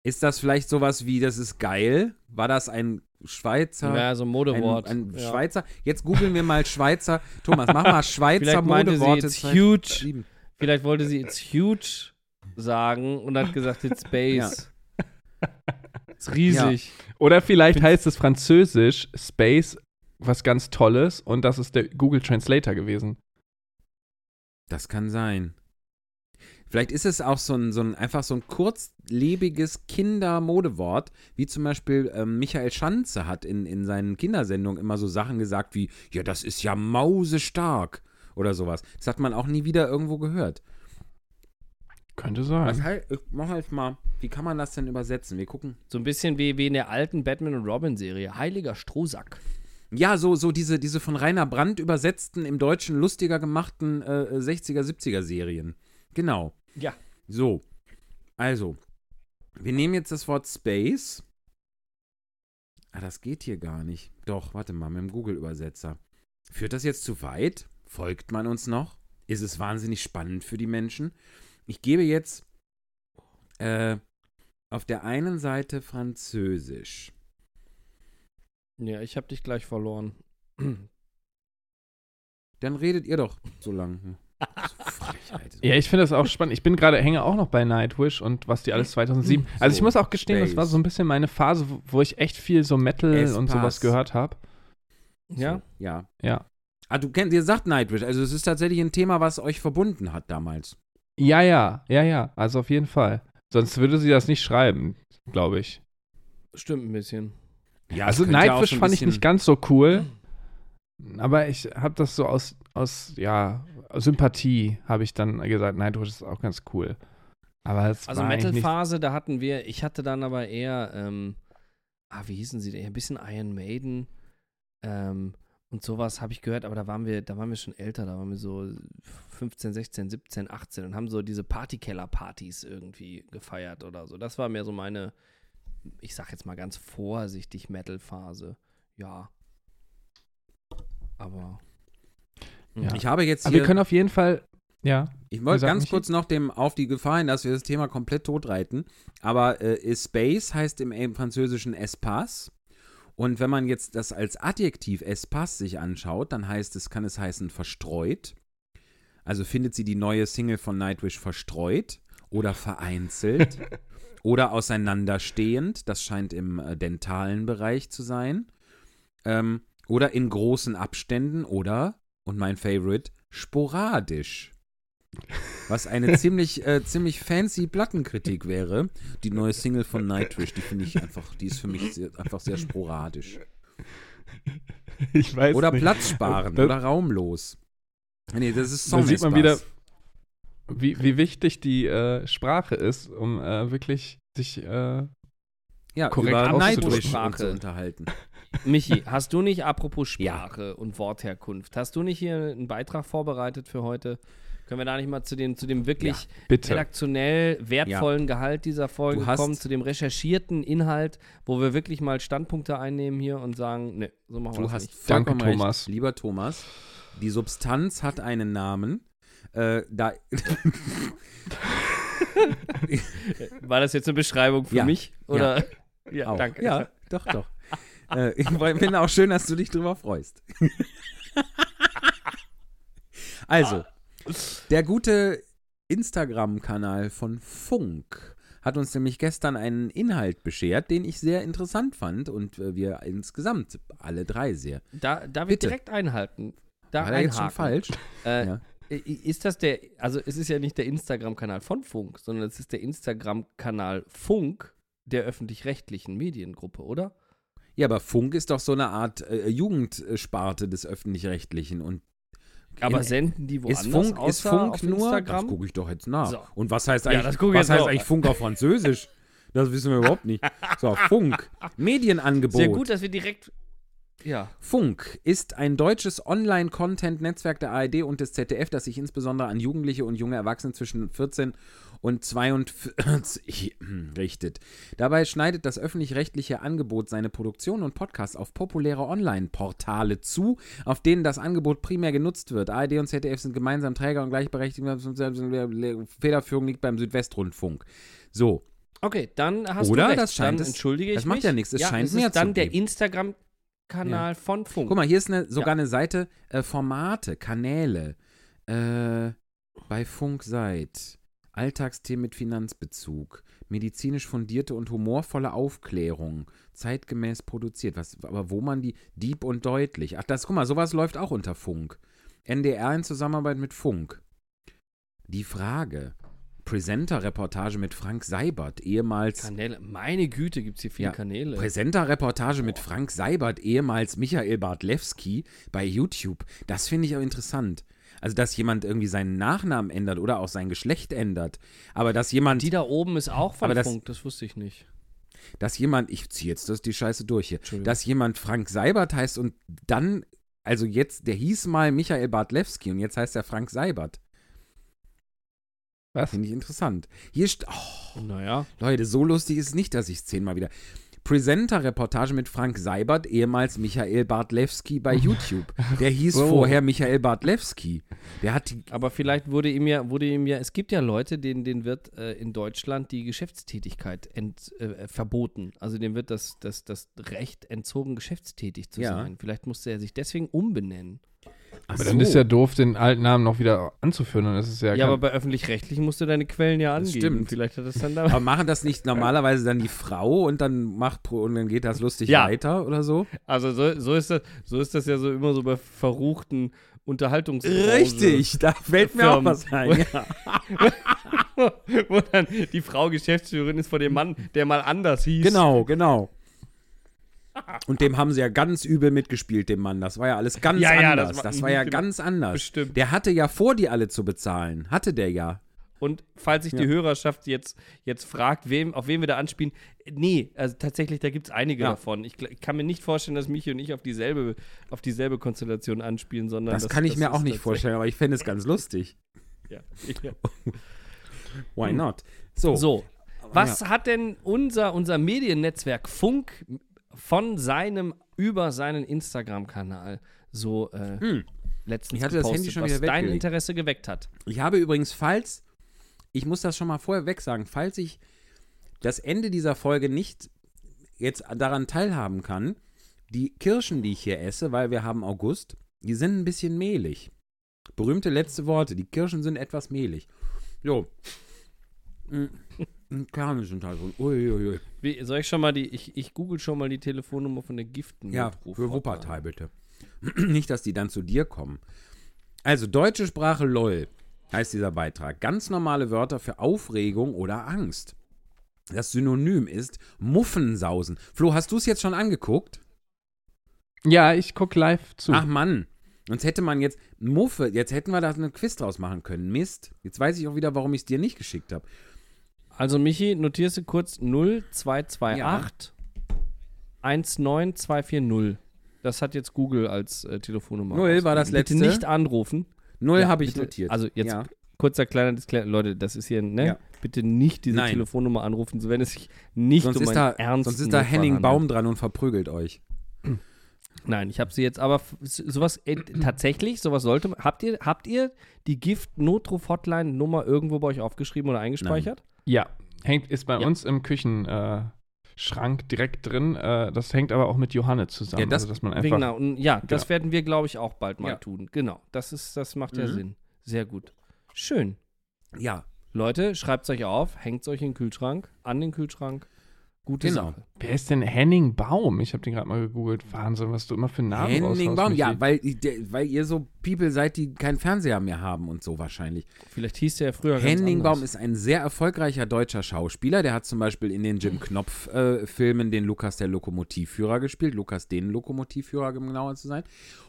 Ist das vielleicht sowas wie das ist geil? War das ein Schweizer Ja, so ein ein, Modewort. ein ja. Schweizer? Jetzt googeln wir mal Schweizer. Thomas, mach mal Schweizer Vielleicht meinte sie Modeworte. it's 2007. huge. Vielleicht wollte sie it's huge sagen und hat gesagt it's space. Ist riesig. Oder vielleicht heißt es französisch Space was ganz Tolles und das ist der Google Translator gewesen. Das kann sein. Vielleicht ist es auch so ein, so ein einfach so ein kurzlebiges Kindermodewort, wie zum Beispiel ähm, Michael Schanze hat in, in seinen Kindersendungen immer so Sachen gesagt wie, ja, das ist ja mausestark oder sowas. Das hat man auch nie wieder irgendwo gehört. Könnte Was sein. halt, ich mach halt mal, wie kann man das denn übersetzen? Wir gucken. So ein bisschen wie, wie in der alten Batman und Robin Serie. Heiliger Strohsack. Ja, so, so diese, diese von Rainer Brandt übersetzten, im Deutschen lustiger gemachten äh, 60er, 70er Serien. Genau. Ja. So. Also. Wir nehmen jetzt das Wort Space. Ah, das geht hier gar nicht. Doch, warte mal, mit dem Google-Übersetzer. Führt das jetzt zu weit? Folgt man uns noch? Ist es wahnsinnig spannend für die Menschen? Ich gebe jetzt äh, auf der einen Seite Französisch. Ja, ich habe dich gleich verloren. Dann redet ihr doch so lang. Hm. Ja, ich finde das auch spannend. Ich bin gerade, hänge auch noch bei Nightwish und was die alles 2007. Also ich muss auch gestehen, das war so ein bisschen meine Phase, wo, ich echt viel so Metal und sowas gehört habe. Ja? So, ja. Ja. Ah, du kennst, ihr sagt Nightwish. Also es ist tatsächlich ein Thema, was euch verbunden hat damals. Ja, ja, ja, ja. Also auf jeden Fall. Sonst würde sie das nicht schreiben, glaube ich. Stimmt ein bisschen. Ja, also ja Nightwish fand ich nicht ganz so cool. Aber ich habe das so aus, aus, ja, Sympathie habe ich dann gesagt, Nightwish ist auch ganz cool. Aber es Also Metal-Phase, da hatten wir, ich hatte dann aber eher, ähm, ah, wie hießen sie denn? Ein bisschen Iron Maiden ähm, und sowas habe ich gehört, aber da waren wir, da waren wir schon älter, da waren wir so 15, 16, 17, 18 und haben so diese Partykeller-Partys irgendwie gefeiert oder so. Das war mehr so meine, ich sag jetzt mal ganz vorsichtig, Metal-Phase. Ja. Aber. Ja. Ich habe jetzt aber hier wir können auf jeden Fall, ja, Ich wollte ganz Michi? kurz noch dem auf die Gefahr hin, dass wir das Thema komplett totreiten. Aber äh, Space heißt im, im Französischen Espace. Und wenn man jetzt das als Adjektiv Espace sich anschaut, dann heißt es, kann es heißen verstreut. Also findet sie die neue Single von Nightwish verstreut oder vereinzelt oder auseinanderstehend. Das scheint im äh, dentalen Bereich zu sein. Ähm, oder in großen Abständen oder, und mein Favorite, sporadisch. Was eine ziemlich, äh, ziemlich fancy Plattenkritik wäre. Die neue Single von Nightwish, die finde ich einfach, die ist für mich sehr, einfach sehr sporadisch. ich weiß Oder nicht. platzsparend Das- oder raumlos. Nee, das ist Da Song sieht man wieder, wie, wie wichtig die äh, Sprache ist, um äh, wirklich sich äh, ja, korrekt über. Nightwish zu unterhalten. Michi, hast du nicht, apropos Ja. Sprache und Wortherkunft, hast du nicht hier einen Beitrag vorbereitet für heute? Können wir da nicht mal zu dem, zu dem wirklich bitte. redaktionell wertvollen Gehalt dieser Folge kommen, zu dem recherchierten Inhalt, wo wir wirklich mal Standpunkte einnehmen hier und sagen, ne, so machen wir Du das hast nicht. Danke, vollkommen recht, Thomas. lieber Thomas. Die Substanz hat einen Namen. Äh, da, War das jetzt eine Beschreibung für Ja. mich? Oder? Ja, auch. danke. Ja, doch, doch. Äh, ich finde auch schön, dass du dich drüber freust. also, der gute Instagram-Kanal von Funk hat uns nämlich gestern einen Inhalt beschert, den ich sehr interessant fand und äh, wir insgesamt alle drei sehr. Da, darf ich Bitte. direkt einhalten? Da War der jetzt schon einhaken. falsch? Äh, Ja. Ist das der, also es ist ja nicht der Instagram-Kanal von Funk, sondern es ist der Instagram-Kanal Funk der öffentlich-rechtlichen Mediengruppe, oder? Ja, aber Funk ist doch so eine Art äh, Jugendsparte des Öffentlich-Rechtlichen und Aber in- senden die woanders ist Funk, ist außer Funk auf nur? Das Instagram? gucke ich doch jetzt nach. So. Und was heißt Ja, eigentlich, das ich was heißt auch. eigentlich Funk auf Französisch? Das wissen wir überhaupt nicht. So, Funk. Medienangebot. Sehr gut, dass wir direkt, ja. Funk ist ein deutsches Online-Content-Netzwerk der ARD und des ZDF, das sich insbesondere an Jugendliche und junge Erwachsene zwischen 14 und 42 richtet. Dabei schneidet das öffentlich-rechtliche Angebot seine Produktion und Podcasts auf populäre Online-Portale zu, auf denen das Angebot primär genutzt wird. ARD und ZDF sind gemeinsam Träger und gleichberechtigt. Federführung liegt beim Südwestrundfunk. So, Okay, dann hast Oder? du recht. Das scheint dann entschuldige ich das macht mich. ja nichts, es scheint es mehr ist dann zu der geben. Instagram-Kanal von Funk. Guck mal, hier ist eine, sogar Ja. eine Seite, äh, Formate, Kanäle. Äh, bei Funk seid. Alltagsthemen mit Finanzbezug. Medizinisch fundierte und humorvolle Aufklärung. Zeitgemäß produziert. Was, aber wo man die Dieb und deutlich. Ach, das, guck mal, sowas läuft auch unter Funk. NDR in Zusammenarbeit mit Funk. Die Frage. Präsenter-Reportage mit Frank Seibert, ehemals Kanäle. Meine Güte, gibt es hier viele Ja, Kanäle. Präsenter-Reportage mit Frank Seibert, ehemals Michael Bartlewski bei YouTube. Das finde ich auch interessant. Also, dass jemand irgendwie seinen Nachnamen ändert oder auch sein Geschlecht ändert. Aber dass jemand, Die da oben ist auch von das- Funk, das wusste ich nicht. dass jemand, ich ziehe jetzt das die Scheiße durch hier, dass jemand Frank Seibert heißt und dann, also jetzt, der hieß mal Michael Bartlewski und jetzt heißt er Frank Seibert. Was? Finde ich interessant. Hier st oh, Naja. Leute, so lustig ist es nicht, dass ich es zehnmal wieder. Presenter-Reportage mit Frank Seibert, ehemals Michael Bartlewski bei YouTube. Der hieß So. vorher Michael Bartlewski. Der hat die. Aber vielleicht wurde ihm ja, wurde ihm ja, es gibt ja Leute, denen, denen wird äh, in Deutschland die Geschäftstätigkeit ent, äh, verboten. Also dem wird das, das, das Recht entzogen, geschäftstätig zu Ja. sein. Vielleicht musste er sich deswegen umbenennen. Ach Aber dann ist ja doof, den alten Namen noch wieder anzuführen. Und das ist ja, Ja, kein- aber bei öffentlich-rechtlichen musst du deine Quellen ja Das angeben. stimmt. Vielleicht hat das dann da. Aber machen das nicht normalerweise dann die Frau und dann macht Pro- und dann geht das lustig Ja. weiter oder so? Also so, so, ist das, so ist das ja so immer so bei verruchten Unterhaltungs da fällt mir auch Firmen. was ein. Ja. Wo dann die Frau Geschäftsführerin ist von dem Mann, der mal anders hieß. Genau, genau. Und dem haben sie ja ganz übel mitgespielt, dem Mann. Das war ja alles ganz Ja, ja, anders. das Das war- war, ja genau. ganz anders. Bestimmt. Der hatte ja vor, die alle zu bezahlen. Hatte der ja. Und falls sich die Ja. Hörerschaft jetzt, jetzt fragt, wem, auf wen wir da anspielen, nee, also tatsächlich, da gibt es einige Ja. davon. Ich, ich kann mir nicht vorstellen, dass Michi und ich auf dieselbe, auf dieselbe Konstellation anspielen, sondern Das, kann ich mir auch nicht vorstellen, aber ich fände es ganz lustig. Ja. Ja. Why not? So. So, was hat denn unser, unser Mediennetzwerk Funk von seinem, über seinen Instagram-Kanal so äh, Hm. letztens Ich hatte das Handy gepostet, schon was wieder dein weggelegt. Interesse geweckt hat? Ich habe übrigens, falls, ich muss das schon mal vorher weg sagen, falls ich das Ende dieser Folge nicht jetzt daran teilhaben kann, die Kirschen, die ich hier esse, weil wir haben August, die sind ein bisschen mehlig. Berühmte letzte Worte, die Kirschen sind etwas mehlig. So. Kerne sind halt so. Uiuiui. Wie, soll ich schon mal die, ich, ich google schon mal die Telefonnummer von der Giften. Ja, für Wuppertal bitte. Nicht, dass die dann zu dir kommen. Also, deutsche Sprache LOL heißt dieser Beitrag. Ganz normale Wörter für Aufregung oder Angst. Das Synonym ist Muffensausen. Flo, hast du es jetzt schon angeguckt? ja, ich gucke live zu. Ach Mann. Sonst hätte man jetzt Muffe, jetzt hätten wir da eine Quiz draus machen können. Mist. Jetzt weiß ich auch wieder, warum ich es dir nicht geschickt habe. Also Michi, notierst du kurz 0228 19240. Das hat jetzt Google als äh, Telefonnummer. Null war das letzte. Bitte nicht anrufen. Null Ja, habe ich bitte. notiert. Also jetzt Ja. kurzer kleiner Disclaimer. Leute, das ist hier, ne? Ja. Bitte nicht diese Nein. Telefonnummer anrufen, so wenn es sich nicht Sonst um ist, da, ernsten sonst ist da Henning. Baum dran und verprügelt euch. Nein, ich habe sie jetzt aber sowas äh, tatsächlich, sowas sollte man. Habt ihr, habt ihr die Gift-Notruf-Hotline-Nummer irgendwo bei euch aufgeschrieben oder eingespeichert? Ja, hängt, ist bei Ja. uns im Küchenschrank äh, direkt drin. Äh, das hängt aber auch mit Johanne zusammen. Ja, das- also, dass man einfach. Genau, und ja, das Genau. werden wir, glaube ich, auch bald mal Ja. tun. Genau, das ist, das macht ja Mhm. Sinn. Sehr gut. Schön. Ja, Leute, schreibt es euch auf, hängt es euch in den Kühlschrank, an den Kühlschrank. Gute Genau. Sache. Wer ist denn Henning Baum? Ich habe den gerade mal gegoogelt. Wahnsinn, was du immer für Namen Henning raushaust, Baum, ja, weil, weil ihr so People seid, die keinen Fernseher mehr haben und so wahrscheinlich. Vielleicht hieß der ja früher Henning Baum ist ein sehr erfolgreicher deutscher Schauspieler. Der hat zum Beispiel in den Jim Knopf-Filmen den Lukas der Lokomotivführer gespielt. Lukas den Lokomotivführer, um genauer zu sein.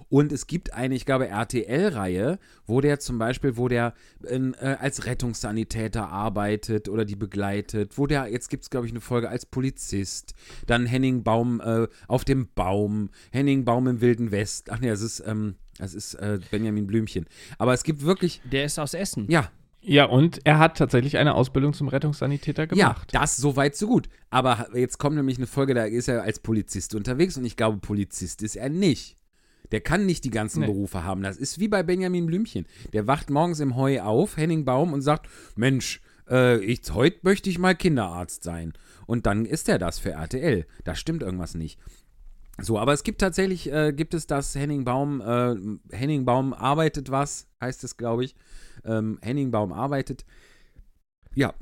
Und es gibt eine, ich glaube, RTL-Reihe, wo der zum Beispiel, wo der ähm, äh, als Rettungssanitäter arbeitet oder die begleitet, wo der, jetzt gibt es, glaube ich, eine Folge als Polizist. Dann Henning Baum äh, auf dem Baum, Henning Baum im Wilden West. Ach nee, das ist, ähm, das ist äh, Benjamin Blümchen. Aber es gibt wirklich, Der ist aus Essen. ja, Ja, und er hat tatsächlich eine Ausbildung zum Rettungssanitäter gemacht. Ja, das so weit, so gut. Aber jetzt kommt nämlich eine Folge, da ist er als Polizist unterwegs und ich glaube, Polizist ist er nicht. Der kann nicht die ganzen Nee. Berufe haben. Das ist wie bei Benjamin Blümchen. Der wacht morgens im Heu auf, Henning Baum, und sagt: Mensch, äh, ich, heute möchte ich mal Kinderarzt sein. Und dann ist er das für RTL. Da stimmt irgendwas nicht. So, aber es gibt tatsächlich, äh, gibt es das Henning Baum, äh, Henning Baum arbeitet was, heißt es, glaube ich. Ähm, Henning Baum arbeitet. Ja,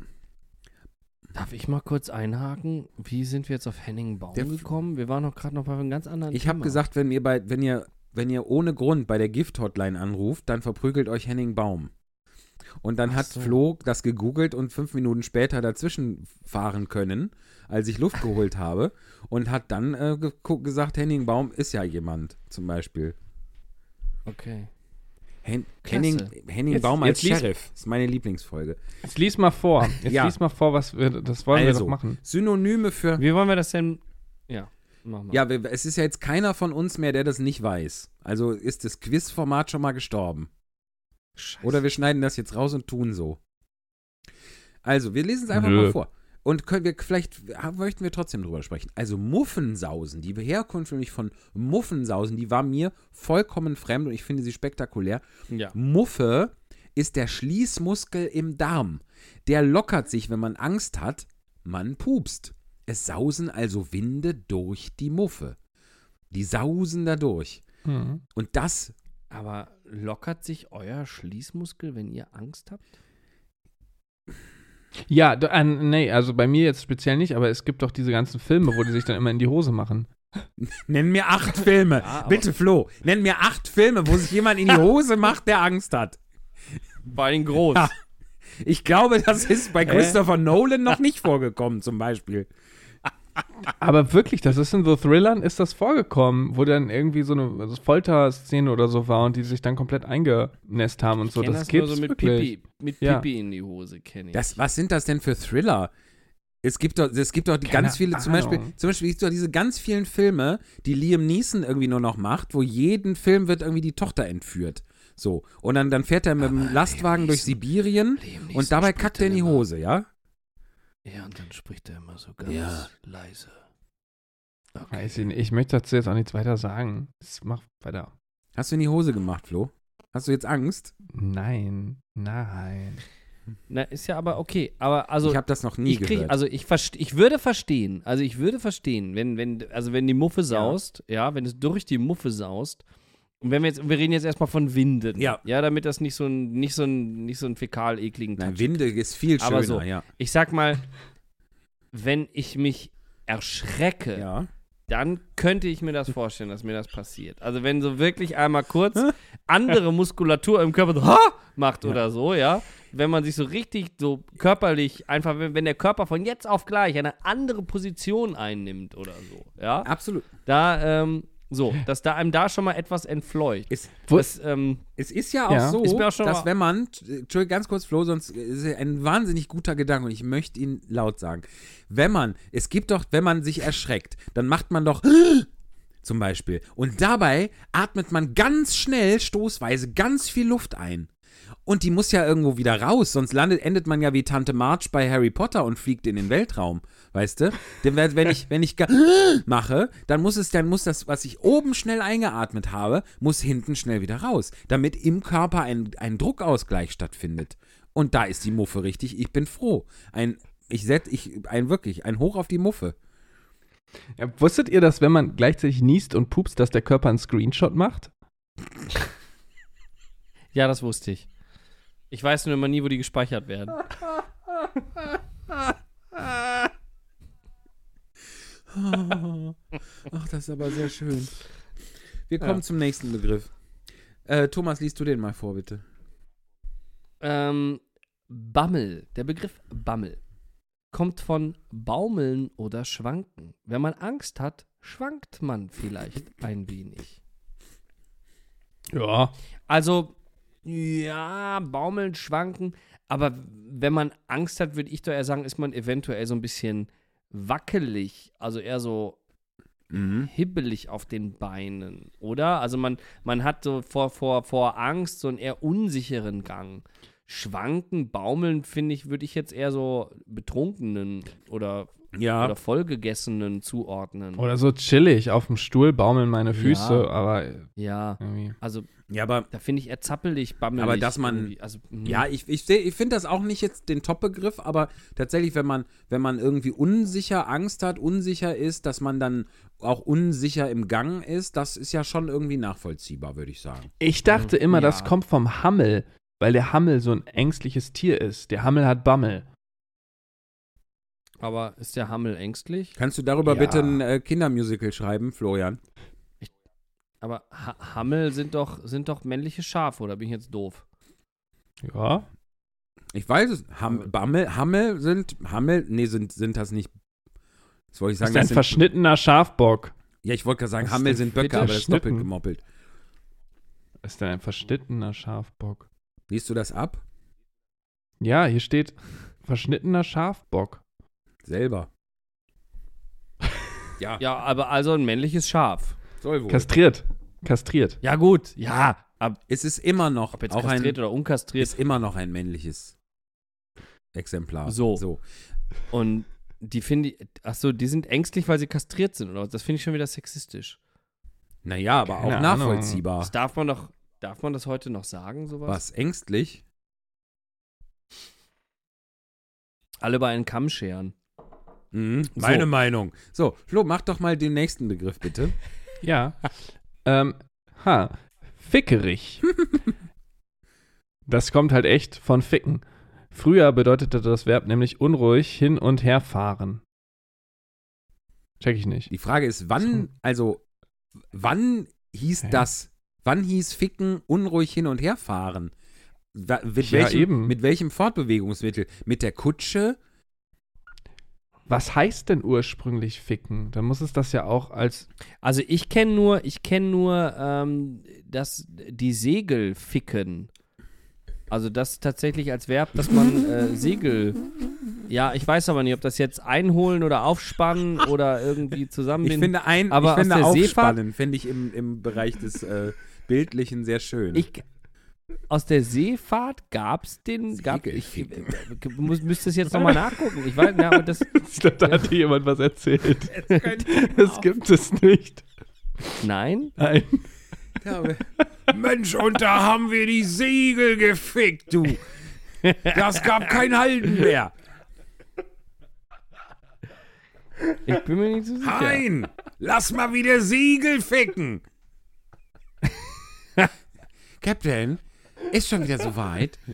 Darf ich mal kurz einhaken? Wie sind wir jetzt auf Henning Baum Der- gekommen? Wir waren noch gerade noch bei einem ganz anderen Ich habe gesagt, wenn ihr bei, wenn ihr, wenn ihr ohne Grund bei der Gift-Hotline anruft, dann verprügelt euch Henning Baum. Und dann Ach hat so. Flo das gegoogelt und fünf Minuten später dazwischen fahren können, als ich Luft geholt habe, und hat dann äh, ge gesagt, Henning Baum ist ja jemand, zum Beispiel. Okay. Hen Klasse. Henning, Henning Jetzt- Baum als Sheriff ist meine Lieblingsfolge. Jetzt lies mal vor. Jetzt Ja. lies mal vor, was wir, das wollen wir Also, doch machen. Synonyme für. Wie wollen wir das denn? Ja, machen wir. Ja, wir- es ist ja jetzt keiner von uns mehr, der das nicht weiß. Also ist das Quizformat schon mal gestorben. Scheiße. Oder wir schneiden das jetzt raus und tun so. Also, wir lesen es einfach Nö. mal vor. Und können wir, vielleicht möchten wir trotzdem drüber sprechen. Also Muffensausen, die Herkunft nämlich von Muffensausen, die war mir vollkommen fremd und ich finde sie spektakulär. Ja. Muffe ist der Schließmuskel im Darm. Der lockert sich, wenn man Angst hat, man pupst. Es sausen also Winde durch die Muffe. Die sausen da durch. Hm. Und das, Aber lockert sich euer Schließmuskel, wenn ihr Angst habt? Ja, d- äh, nee, also bei mir jetzt speziell nicht, aber es gibt doch diese ganzen Filme, wo die sich dann immer in die Hose machen. nenn mir acht Filme. Ja, Bitte, Flo, nenn mir acht Filme, wo sich jemand in die Hose macht, der Angst hat. Bei den groß. Ja. Ich glaube, das ist bei Christopher Nolan noch nicht vorgekommen, zum Beispiel. Aber wirklich, das ist in The Thrillern ist das vorgekommen, wo dann irgendwie so eine Folterszene oder so war und die sich dann komplett eingenässt haben und so. Ich kenn Das, das gibt's nur so mit wirklich. Pipi, mit Ja. Pipi in die Hose, kenne ich. Das, was sind das denn für Thriller? Es gibt doch, es gibt doch die Keine ganz viele, zum Beispiel, zum Beispiel gibt es doch diese ganz vielen Filme, die Liam Neeson irgendwie nur noch macht, wo jeden Film wird irgendwie die Tochter entführt. So. Und dann, dann fährt er mit dem Lastwagen durch Sibirien Liam und dabei kackt er in die Hose, ja? Ja, und dann spricht er immer so ganz Ja. leise. Weiß ich, nicht. ich möchte dazu jetzt auch nichts weiter sagen. Das mach weiter. Hast du in die Hose gemacht, Flo? Hast du jetzt Angst? Nein, nein. Na, ist ja aber okay. Aber also, ich habe das noch nie ich krieg, gehört. also ich, ich würde verstehen, also ich würde verstehen, wenn, wenn, also wenn die Muffe saust, ja. wenn es durch die Muffe saust, und wenn wir jetzt, wir reden jetzt erstmal von Winden, Ja. ja, damit das nicht so ein, nicht so ein, nicht so ein fäkal ekligen Nein, Touch Winde ist viel schöner, Aber so. ja. Ich sag mal, wenn ich mich erschrecke, Ja. dann könnte ich mir das vorstellen, dass mir das passiert. Also wenn so wirklich einmal kurz andere Muskulatur im Körper so, ha! macht oder so, ja. Wenn man sich so richtig so körperlich, einfach, wenn, wenn der Körper von jetzt auf gleich eine andere Position einnimmt oder so, ja. Absolut. Da, ähm, so, dass da einem da schon mal etwas entfleucht. Es, Das, ähm, es ist ja auch Ja. so, Ist auch schon dass mal- wenn man, Entschuldigung, ganz kurz, Flo, sonst ist es ein wahnsinnig guter Gedanke und ich möchte ihn laut sagen. Wenn man, es gibt doch, wenn man sich erschreckt, dann macht man doch zum Beispiel. Und dabei atmet man ganz schnell, stoßweise, ganz viel Luft ein. Und die muss ja irgendwo wieder raus, sonst landet, endet man ja wie Tante March bei Harry Potter und fliegt in den Weltraum, weißt du? Denn wenn wenn ich, wenn ich mache, dann muss es, dann muss das, was ich oben schnell eingeatmet habe, muss hinten schnell wieder raus, damit im Körper ein, ein Druckausgleich stattfindet. Und da ist die Muffe richtig, ich bin froh. Ein, ich setz, ich, ein wirklich, ein Hoch auf die Muffe. Ja, wusstet ihr, dass wenn man gleichzeitig niest und pupst, dass der Körper einen Screenshot macht? ja, das wusste ich. Ich weiß nur immer nie, wo die gespeichert werden. Ach, das ist aber sehr schön. Wir kommen Ja. zum nächsten Begriff. Äh, Thomas, liest du den mal vor, bitte. Ähm, Bammel. Der Begriff Bammel kommt von baumeln oder schwanken. Wenn man Angst hat, schwankt man vielleicht ein wenig. Ja. Also, ja, baumeln, schwanken. Aber wenn man Angst hat, würde ich doch eher sagen, ist man eventuell so ein bisschen wackelig. Also eher so Mhm. hibbelig auf den Beinen, oder? Also man, man hat so vor, vor, vor Angst so einen eher unsicheren Gang. Schwanken, baumeln, finde ich, würde ich jetzt eher so betrunkenen oder, Ja. oder vollgegessenen zuordnen. Oder so chillig auf dem Stuhl baumeln meine Füße, Ja. aber ja, irgendwie. also ja, aber da finde ich eher zappelig, bammelig. Aber dass man-. Also, mhm. Ja, ich, ich, seh- ich finde das auch nicht jetzt den Top-Begriff, aber tatsächlich, wenn man, wenn man irgendwie unsicher Angst hat, unsicher ist, dass man dann auch unsicher im Gang ist, das ist ja schon irgendwie nachvollziehbar, würde ich sagen. Ich dachte immer, das Ja. kommt vom Hammel, weil der Hammel so ein ängstliches Tier ist. Der Hammel hat Bammel. Aber ist der Hammel ängstlich? Kannst du darüber Ja. bitte ein äh, Kindermusical schreiben, Florian? Aber ha Hammel sind doch, sind doch männliche Schafe, oder bin ich jetzt doof? Ja. Ich weiß es. Ham, Bammel, Hammel sind, Hammel, nee, sind, sind das nicht. Das wollte ich Das sagen. ist ein das sind, verschnittener Schafbock. ja, ich wollte gerade sagen, Was Hammel sind Böcke, aber das ist doppelt gemoppelt. Ist denn ein verschnittener Schafbock? Liest du das ab? Ja, hier steht verschnittener Schafbock. Selber. ja, Ja, aber also ein männliches Schaf. soll wohl. Kastriert. Kastriert. Ja, gut. Ja, ab, es ist immer noch ob jetzt auch ein, kastriert oder unkastriert. ist immer noch ein männliches. Exemplar. So. so. Und die finde ich, achso, die sind ängstlich, weil sie kastriert sind, oder? Das finde ich schon wieder sexistisch. Naja, aber auch Keine Ahnung. nachvollziehbar. Das darf man doch, darf man das heute noch sagen, sowas? Was, ängstlich? Alle bei einen Kamm scheren. Mhm, So. meine Meinung. So, Flo, mach doch mal den nächsten Begriff, bitte. Ja. ähm, ha. Fickerig. das kommt halt echt von ficken. Früher bedeutete das Verb nämlich unruhig hin und her fahren. Check ich nicht. Die Frage ist, wann, also, wann hieß Hä? das? Wann hieß Ficken unruhig hin und her fahren? Mit, Ja, welchem, eben. mit welchem Fortbewegungsmittel? Mit der Kutsche? Was heißt denn ursprünglich ficken? Dann muss es das ja auch als. Also ich kenne nur, ich kenne nur, ähm, dass die Segel ficken. Also das tatsächlich als Verb, dass man äh, Segel. Ja, ich weiß aber nicht, ob das jetzt einholen oder aufspannen oder irgendwie Ich zusammenbinden. finde, ein, Aber ich finde aufspannen, finde ich im, im Bereich des äh, Bildlichen sehr schön. Ich, aus der Seefahrt gab es den. Gab, ich muss, müsste es jetzt nochmal nachgucken. Ich weiß, ja, aber das. Ich glaube, da hat dir jemand was erzählt. Das gibt es nicht. Nein? Nein. Mensch, und da haben wir die Segel gefickt, du. Das gab kein Halten mehr. Ich bin mir nicht so sicher. Hein, lass mal wieder Segel ficken. Captain, ist schon wieder soweit.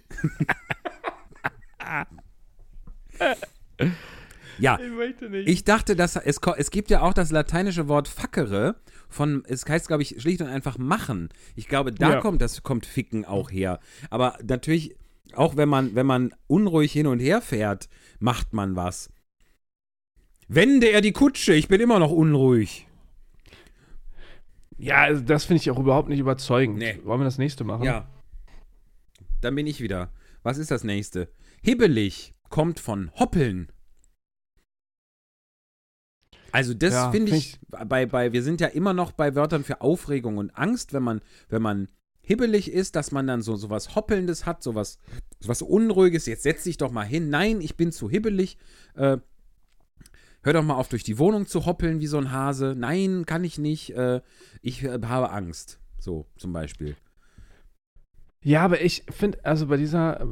ja, Ich ich dachte, dass es, es gibt ja auch das lateinische Wort fackere von, es heißt, glaube ich, schlicht und einfach machen. Ich glaube, da Ja. kommt das kommt ficken auch her. Aber natürlich, auch wenn man, wenn man unruhig hin und her fährt, macht man was. Wende er die Kutsche, ich bin immer noch unruhig. Ja, also das finde ich auch überhaupt nicht überzeugend. Nee. Wollen wir das nächste machen? Ja. Dann bin ich wieder. Was ist das nächste? Hibbelig kommt von hoppeln. Also das Ja, finde find ich, bei, bei, wir sind ja immer noch bei Wörtern für Aufregung und Angst, wenn man, wenn man hibbelig ist, dass man dann so, so was Hoppelndes hat, so was, so was Unruhiges, jetzt setz dich doch mal hin. Nein, ich bin zu hibbelig. Äh, hör doch mal auf, durch die Wohnung zu hoppeln wie so ein Hase. Nein, kann ich nicht. Äh, ich äh, habe Angst. So, zum Beispiel. Ja, aber ich finde, also bei dieser,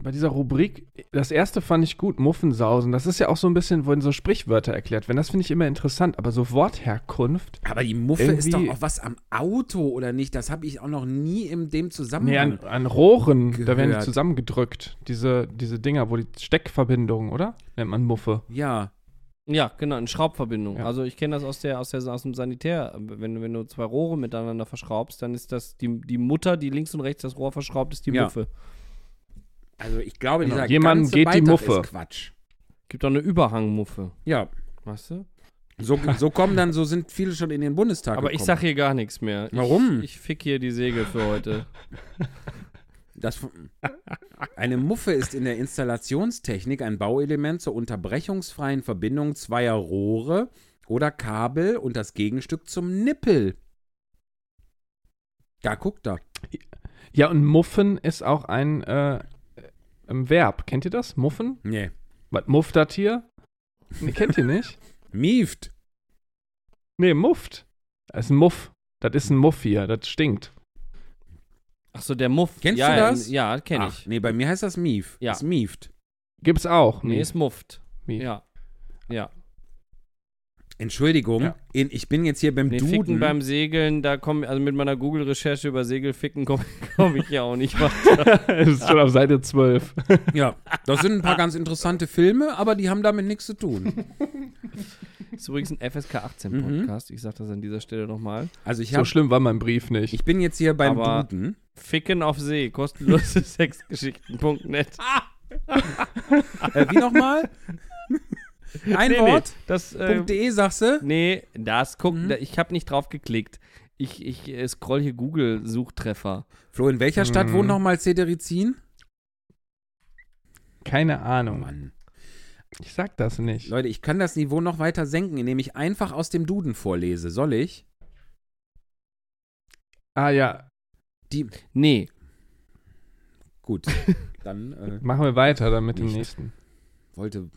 bei dieser Rubrik, das erste fand ich gut, Muffensausen. Das ist ja auch so ein bisschen, wurden so Sprichwörter erklärt werden. Das finde ich immer interessant, aber so Wortherkunft. Aber die Muffe ist doch auch was am Auto, oder nicht? Das habe ich auch noch nie in dem Nee, Zusammenhang. an, an Rohren, da werden die gehört. zusammengedrückt. Diese, diese Dinger, wo die Steckverbindungen, oder? Nennt man Muffe. ja. Ja, genau, eine Schraubverbindung. Ja. Also ich kenne das aus der, aus der aus dem Sanitär. Wenn, du- wenn du zwei Rohre miteinander verschraubst, dann ist das die, die Mutter, die links und rechts das Rohr verschraubt, ist die Ja. Muffe. Also ich glaube, Genau. dieser ganze geht die Beitrag Muffe. ist Quatsch. Gibt auch eine Überhangmuffe. Ja. Weißt du? So, so kommen dann, so sind viele schon in den Bundestag Aber ich gekommen. sag hier gar nichts mehr. Warum? Ich, ich fick hier die Segel für heute. Das, eine Muffe ist in der Installationstechnik ein Bauelement zur unterbrechungsfreien Verbindung zweier Rohre oder Kabel und das Gegenstück zum Nippel. Da guckt er. Ja, und Muffen ist auch ein, äh, ein Verb. Kennt ihr das? Muffen? Nee. Was mufft das hier? Nee, kennt ihr nicht? Mieft. Nee, mufft. Das ist ein Muff. Das ist ein Muff hier. Das stinkt. Achso, der Muff. Kennst ja, du das? Ja, kenne Ach, ich. nee, bei mir heißt das Mief. Ja. Das mieft. Gibt's auch. Nee, ist mufft. Mief. Ja. Ja. Entschuldigung, Ja. in, ich bin jetzt hier beim Nee, Duden. Ficken beim Segeln, da komme also mit meiner Google-Recherche über Segelficken komme komm ich ja auch nicht weiter. das ist schon auf Seite 12. ja, das sind ein paar ganz interessante Filme, aber die haben damit nichts zu tun. Das ist übrigens ein FSK 18 Mhm. Podcast. Ich sage das an dieser Stelle nochmal. Also ich, So schlimm war mein Brief nicht. ich bin jetzt hier beim Aber- Duden. Ficken auf See, kostenlose Sexgeschichten.net. Äh, wie nochmal? Ein Nee, Wort? Nee, das, äh, .de sagst du? nee, das guck, Mhm. da, ich habe nicht drauf geklickt. Ich, ich äh, scroll hier Google-Suchtreffer. Flo, in welcher Stadt Mhm. wohnt nochmal Cederizin? Keine Ahnung. Mann. Ich sag das nicht. Leute, ich kann das Niveau noch weiter senken, indem ich einfach aus dem Duden vorlese. Soll ich? Ah ja. Die. Nee, gut. Dann äh, Machen wir weiter dann mit dem nächsten. wollte,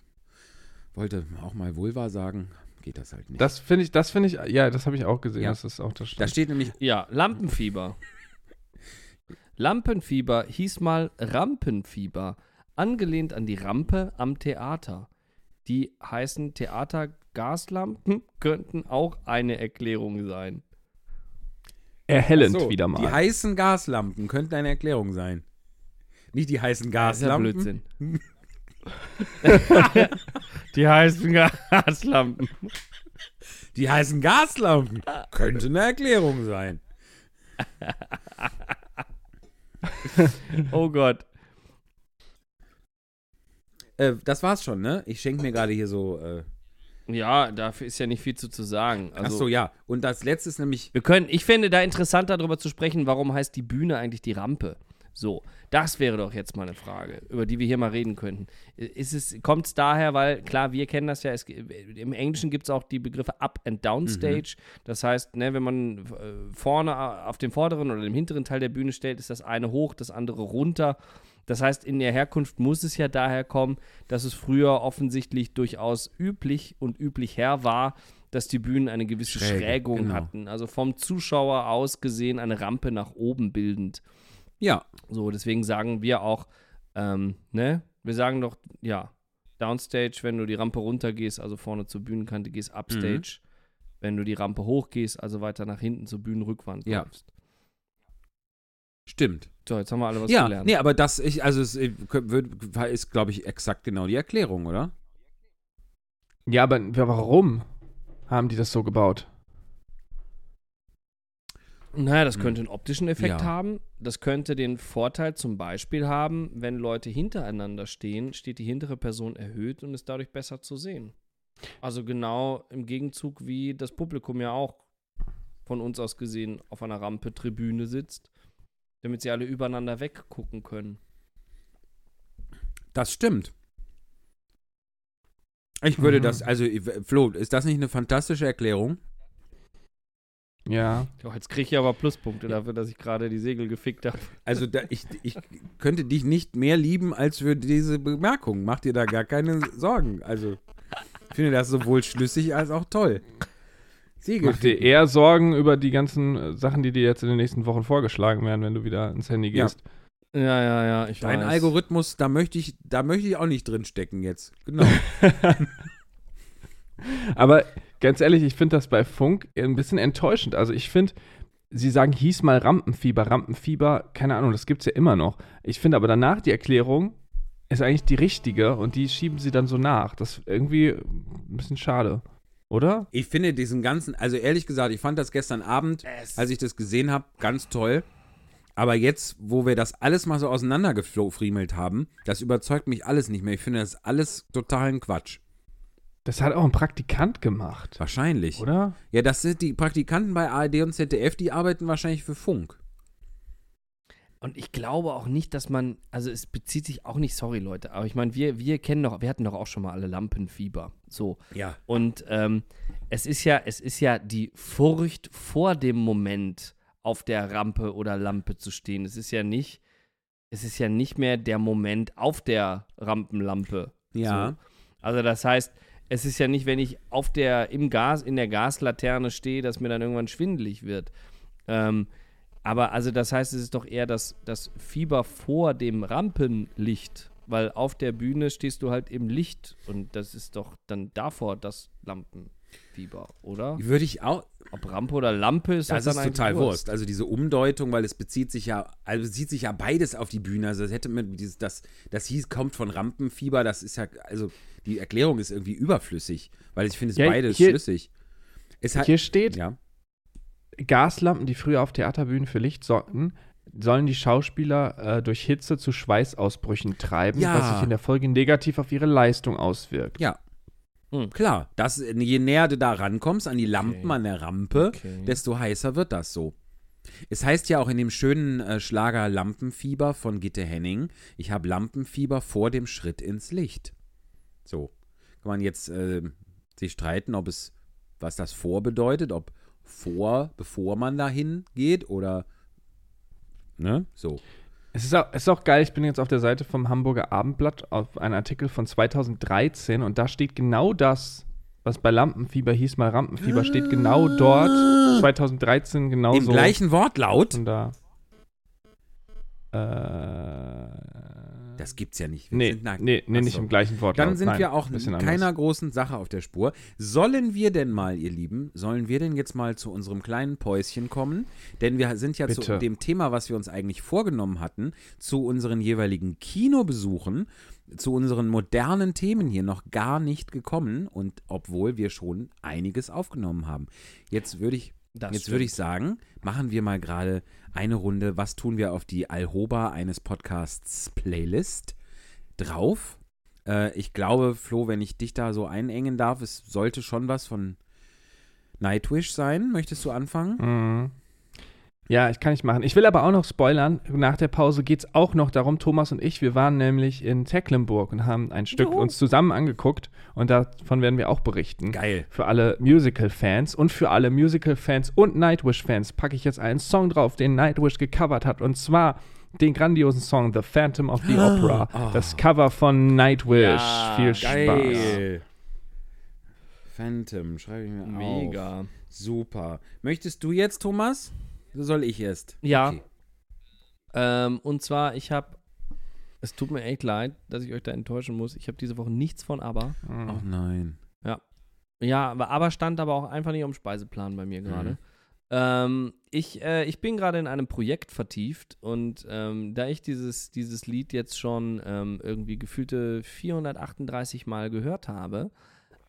wollte auch mal Vulva sagen. Geht das halt nicht. Das finde ich, das finde ich, ja, das habe ich auch gesehen. Ja. Das ist auch das da steht nämlich, Ja, Lampenfieber. Lampenfieber hieß mal Rampenfieber, angelehnt an die Rampe am Theater. Die heißen Theatergaslampen könnten auch eine Erklärung sein. Erhellend so, wieder die mal. heißen Gaslampen könnten eine Erklärung sein. Nicht die heißen Das ist ja Gaslampen. Blödsinn. die heißen Gaslampen. Die heißen Gaslampen könnte eine Erklärung sein. Oh Gott. Äh, das war's schon, ne? Ich schenke mir gerade hier so. Äh, Ja, dafür ist ja nicht viel zu, zu sagen. Also, ach so, ja. Und das letzte ist nämlich. Wir können, ich finde da interessanter darüber zu sprechen, warum heißt die Bühne eigentlich die Rampe? So, das wäre doch jetzt mal eine Frage, über die wir hier mal reden könnten. Ist es, kommt es daher, weil klar, wir kennen das ja, es, im Englischen gibt es auch die Begriffe Up and Down Stage. Das heißt, ne, wenn man äh, vorne auf dem vorderen oder dem hinteren Teil der Bühne stellt, ist das eine hoch, das andere runter. Das heißt, in der Herkunft muss es ja daher kommen, dass es früher offensichtlich durchaus üblich und üblich her war, dass die Bühnen eine gewisse Schräge, Schrägung genau. hatten. Also vom Zuschauer aus gesehen eine Rampe nach oben bildend. Ja, So, deswegen sagen wir auch, ähm, ne? Wir sagen doch, ja, Downstage, wenn du die Rampe runtergehst, also vorne zur Bühnenkante gehst, Upstage, wenn du die Rampe hochgehst, also weiter nach hinten zur Bühnenrückwand Ja. läufst. Stimmt. So, jetzt haben wir alle was ja, gelernt. nee, aber das ich, also es äh, wird- ist, glaube ich, exakt genau die Erklärung, oder? Ja, aber warum haben die das so gebaut? Naja, das Hm. könnte einen optischen Effekt Ja. haben. Das könnte den Vorteil zum Beispiel haben, wenn Leute hintereinander stehen, steht die hintere Person erhöht und ist dadurch besser zu sehen. Also genau im Gegenzug, wie das Publikum ja auch von uns aus gesehen auf einer Rampe Tribüne sitzt, damit sie alle übereinander weggucken können. Das stimmt. Ich würde Mhm. das, also Flo, ist das nicht eine fantastische Erklärung? Ja. Ja, jetzt kriege ich aber Pluspunkte dafür, dass ich gerade die Segel gefickt habe. Also da, ich, ich könnte dich nicht mehr lieben als für diese Bemerkung. Mach dir da gar keine Sorgen. Also ich finde das sowohl schlüssig als auch toll. Segel. Mach dir eher Sorgen über die ganzen äh, Sachen, die dir jetzt in den nächsten Wochen vorgeschlagen werden, wenn du wieder ins Handy Ja. gehst. Ja, ja, ja, ich Dein weiß. Algorithmus, da möchte ich, da möchte ich auch nicht drin stecken jetzt. Genau. Aber ganz ehrlich, ich finde das bei Funk ein bisschen enttäuschend. Also ich finde, sie sagen, hieß mal Rampenfieber, Rampenfieber, keine Ahnung, das gibt es ja immer noch. Ich finde aber danach die Erklärung ist eigentlich die richtige und die schieben sie dann so nach. Das ist irgendwie ein bisschen schade, oder? Ich finde diesen ganzen, also ehrlich gesagt, ich fand das gestern Abend, Es- als ich das gesehen habe, ganz toll. Aber jetzt, wo wir das alles mal so auseinandergefriemelt haben, das überzeugt mich alles nicht mehr. Ich finde das alles totalen Quatsch. Das hat auch ein Praktikant gemacht, Wahrscheinlich. oder? Ja, das sind die Praktikanten bei ARD und ZDF, die arbeiten wahrscheinlich für Funk. Und ich glaube auch nicht, dass man, also es bezieht sich auch nicht, sorry Leute, aber ich meine, wir, wir kennen doch, wir hatten doch auch schon mal alle Lampenfieber. So. Ja. Und ähm, es ist ja, es ist ja die Furcht vor dem Moment, auf der Rampe oder Lampe zu stehen. Es ist ja nicht, es ist ja nicht mehr der Moment auf der Rampenlampe. Ja. So. Also das heißt, es ist ja nicht, wenn ich auf der, im Gas, in der Gaslaterne stehe, dass mir dann irgendwann schwindelig wird. Ähm, aber also das heißt, es ist doch eher das, das Fieber vor dem Rampenlicht, weil auf der Bühne stehst du halt im Licht und das ist doch dann davor das Lampenfieber, oder? Würde ich auch. Ob Rampe oder Lampe ist Das das ist total Wurst. Also diese Umdeutung, weil es bezieht sich ja, also bezieht sich ja beides auf die Bühne. Also das hätte man dieses, das, das hieß, kommt von Rampenfieber, das ist ja, also die Erklärung ist irgendwie überflüssig, weil ich finde es Ja, beides hier- schlüssig. Es hat, Hier steht, ja. Gaslampen, die früher auf Theaterbühnen für Licht sorgten, sollen die Schauspieler äh, durch Hitze zu Schweißausbrüchen treiben, Ja. was sich in der Folge negativ auf ihre Leistung auswirkt. Ja. Hm. Klar, das, je näher du da rankommst an die Lampen Okay. an der Rampe, Okay. desto heißer wird das so. Es heißt ja auch in dem schönen äh, Schlager Lampenfieber von Gitte Henning, ich habe Lampenfieber vor dem Schritt ins Licht. So. Kann man jetzt äh, sich streiten, ob es, was das vor bedeutet, ob vor, bevor man dahin geht oder, ne, so. Es ist, auch, es ist auch geil, ich bin jetzt auf der Seite vom Hamburger Abendblatt auf einen Artikel von 2013 und da steht genau das, was bei Lampenfieber hieß mal Rampenfieber, steht genau dort. 2013 genau Im so. gleichen Wortlaut? Und da. Äh, Das gibt's ja nicht. Wir nee, sind nackt. nee, nee, nicht so. im gleichen Wort. Dann sind Nein, wir auch keiner großen Sache auf der Spur. Sollen wir denn mal, ihr Lieben, sollen wir denn jetzt mal zu unserem kleinen Päuschen kommen? Denn wir sind ja zu Bitte. dem Thema, was wir uns eigentlich vorgenommen hatten, zu unseren jeweiligen Kinobesuchen, zu unseren modernen Themen hier noch gar nicht gekommen. Und obwohl wir schon einiges aufgenommen haben. Jetzt würde ich Das Jetzt würde ich sagen, machen wir mal gerade eine Runde, was tun wir auf die Alhoba eines Podcasts Playlist drauf. Äh, ich glaube, Flo, wenn ich dich da so einengen darf, es sollte schon was von Nightwish sein. Möchtest du anfangen? Mhm. Ja, ich kann nicht machen. Ich will aber auch noch spoilern. Nach der Pause geht es auch noch darum, Thomas und ich, wir waren nämlich in Tecklenburg und haben ein Stück Juhu. uns zusammen angeguckt und davon werden wir auch berichten. Geil. Für alle Musical-Fans und für alle Musical-Fans und Nightwish-Fans packe ich jetzt einen Song drauf, den Nightwish gecovert hat. Und zwar den grandiosen Song The Phantom of the Opera. Oh. Das Cover von Nightwish. Ja, Viel Spaß. Geil. Phantom, schreibe ich mir auf. Mega. Super. Möchtest du jetzt, Thomas? Soll ich erst? Ja. Okay. Ähm, und zwar, ich habe, es tut mir echt leid, dass ich euch da enttäuschen muss. Ich habe diese Woche nichts von ABBA. Mhm. Oh nein. Ja, aber ABBA stand aber auch einfach nicht auf dem Speiseplan bei mir gerade. Mhm. Ähm, ich, äh, ich bin gerade in einem Projekt vertieft und ähm, da ich dieses, dieses Lied jetzt schon ähm, irgendwie gefühlte 438 Mal gehört habe,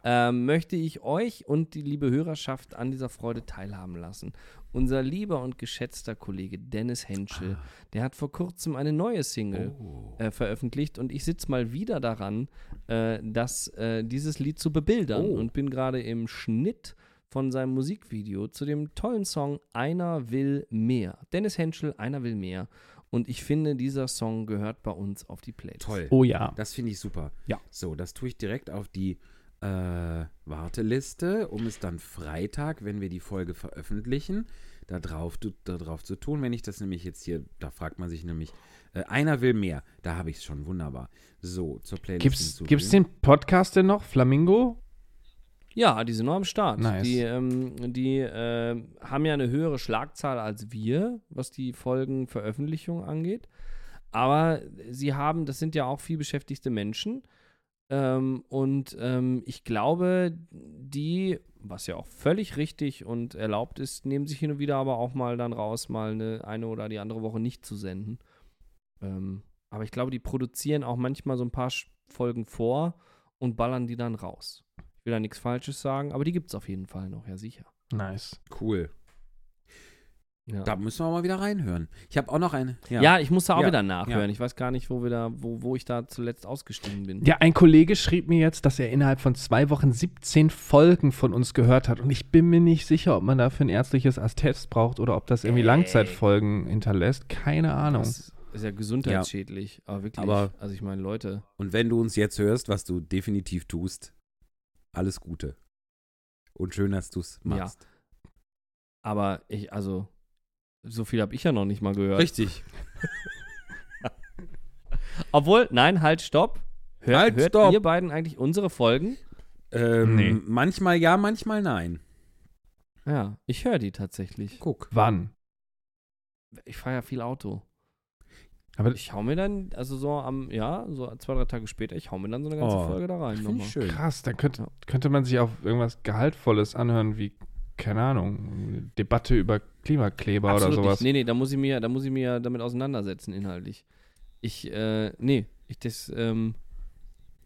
ähm, möchte ich euch und die liebe Hörerschaft an dieser Freude teilhaben lassen. Unser lieber und geschätzter Kollege Dennis Henschel, der hat vor kurzem eine neue Single Oh. äh, veröffentlicht und ich sitze mal wieder daran, äh, das, äh, dieses Lied zu bebildern Oh. und bin gerade im Schnitt von seinem Musikvideo zu dem tollen Song Einer will mehr. Dennis Henschel, Einer will mehr. Und ich finde, dieser Song gehört bei uns auf die Playlist. Toll. Oh ja. Das finde ich super. Ja. So, das tue ich direkt auf die äh, Warteliste, um es dann Freitag, wenn wir die Folge veröffentlichen, da drauf, da drauf zu tun. Wenn ich das nämlich jetzt hier, da fragt man sich nämlich, äh, einer will mehr. Da habe ich es schon, wunderbar. So, zur Playlist. Gibt's, hinzufügen. gibt's den Podcast denn noch? Flamingo? Ja, die sind noch am Start. Nice. Die, ähm, die ähm, haben ja eine höhere Schlagzahl als wir, was die Folgenveröffentlichung angeht. Aber sie haben, das sind ja auch viel beschäftigte Menschen. Ähm, und ähm, ich glaube, die, was ja auch völlig richtig und erlaubt ist, nehmen sich hin und wieder aber auch mal dann raus, mal eine, eine oder die andere Woche nicht zu senden. Ähm, aber ich glaube, die produzieren auch manchmal so ein paar Folgen vor und ballern die dann raus. Ich will da nichts Falsches sagen, aber die gibt es auf jeden Fall noch, ja sicher. Nice. Cool. Ja, Da müssen wir mal wieder reinhören. Ich habe auch noch eine. ja. ich muss da auch Ja, wieder nachhören. ja. Ich weiß gar nicht, wo wir da, wo, wo ich da zuletzt ausgestiegen bin. Ja, ein Kollege schrieb mir jetzt, dass er innerhalb von zwei Wochen 17 Folgen von uns gehört hat. Und ich bin mir nicht sicher, ob man dafür ein ärztliches Attest braucht oder ob das irgendwie Ey. Langzeitfolgen hinterlässt. Keine Ahnung. Das ist ja gesundheitsschädlich. Aber wirklich, Aber- also ich meine, Leute, Und wenn du uns jetzt hörst, was du definitiv tust, alles Gute. Und schön, dass du es Ja. machst. aber ich, also, so viel habe ich ja noch nicht mal gehört. Richtig. Obwohl, nein, halt, stopp. Hört, Halt, hört stopp. ihr beiden eigentlich unsere Folgen? Ähm, Nee. Manchmal ja, manchmal nein. Ja, ich höre die tatsächlich. Guck. Wann? Ich fahre ja viel Auto. Aber Ich hau mir dann, also so am, ja, so zwei, drei Tage später, ich hau mir dann so eine ganze Oh, Folge da rein Finde nochmal. ich schön. krass, dann könnte, könnte man sich auf irgendwas Gehaltvolles anhören, wie, keine Ahnung, Debatte über Klimakleber Absolut oder sowas. Nicht. Nee, nee, da muss ich mir, da muss ich mir damit auseinandersetzen, inhaltlich. Ich, äh, nee, ich das, ähm,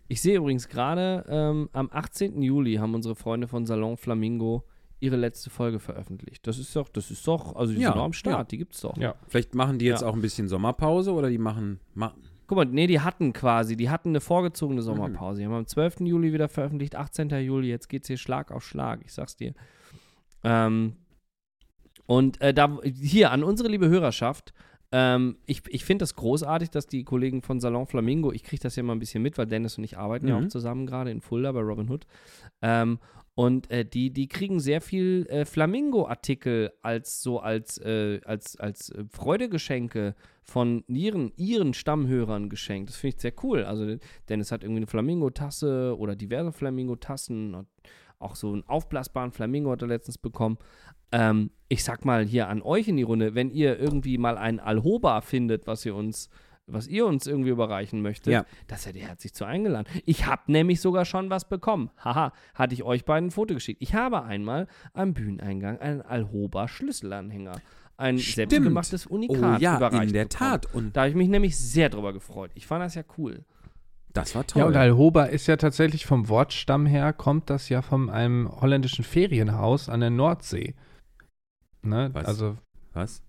ich sehe übrigens gerade, ähm, am 18. Juli haben unsere Freunde von Salon Flamingo ihre letzte Folge veröffentlicht. Das ist doch, das ist doch, also die Ja, sind noch am Start, ja. die gibt's doch. Ja. Vielleicht machen die jetzt Ja. auch ein bisschen Sommerpause oder die machen. Ma Guck mal, nee, die hatten quasi, die hatten eine Mhm. vorgezogene Sommerpause. Die haben am 12. Juli wieder veröffentlicht, 18. Juli, jetzt geht's hier Schlag auf Schlag, ich sag's dir. Ähm, und äh, da, hier an unsere liebe Hörerschaft, ähm, ich, ich finde das großartig, dass die Kollegen von Salon Flamingo, ich kriege das ja mal ein bisschen mit, weil Dennis und ich arbeiten ja Mhm. auch zusammen gerade in Fulda bei Robin Hood. Ähm, Und äh, die, die kriegen sehr viel äh, Flamingo-Artikel als so als, äh, als, als äh, Freudegeschenke von ihren, ihren Stammhörern geschenkt. Das finde ich sehr cool. Also Dennis hat irgendwie eine Flamingo-Tasse oder diverse Flamingo-Tassen. und Auch so einen aufblasbaren Flamingo hat er letztens bekommen. Ähm, ich sag mal hier an euch in die Runde, wenn ihr irgendwie mal ein Alhoba findet, was ihr uns was ihr uns irgendwie überreichen möchtet, Ja. da seid ihr herzlich zu eingeladen. Ich habe nämlich sogar schon was bekommen. Haha, hatte ich euch beiden ein Foto geschickt. Ich habe einmal am Bühneneingang einen Alhoba Schlüsselanhänger, ein Stimmt. selbstgemachtes Unikat Oh ja, in der bekommen. Tat. Und Da habe ich mich nämlich sehr drüber gefreut. Ich fand das ja cool. Das war toll. Ja, und Alhoba ist ja tatsächlich vom Wortstamm her, kommt das ja von einem holländischen Ferienhaus an der Nordsee. Ne? Was? Also, Was?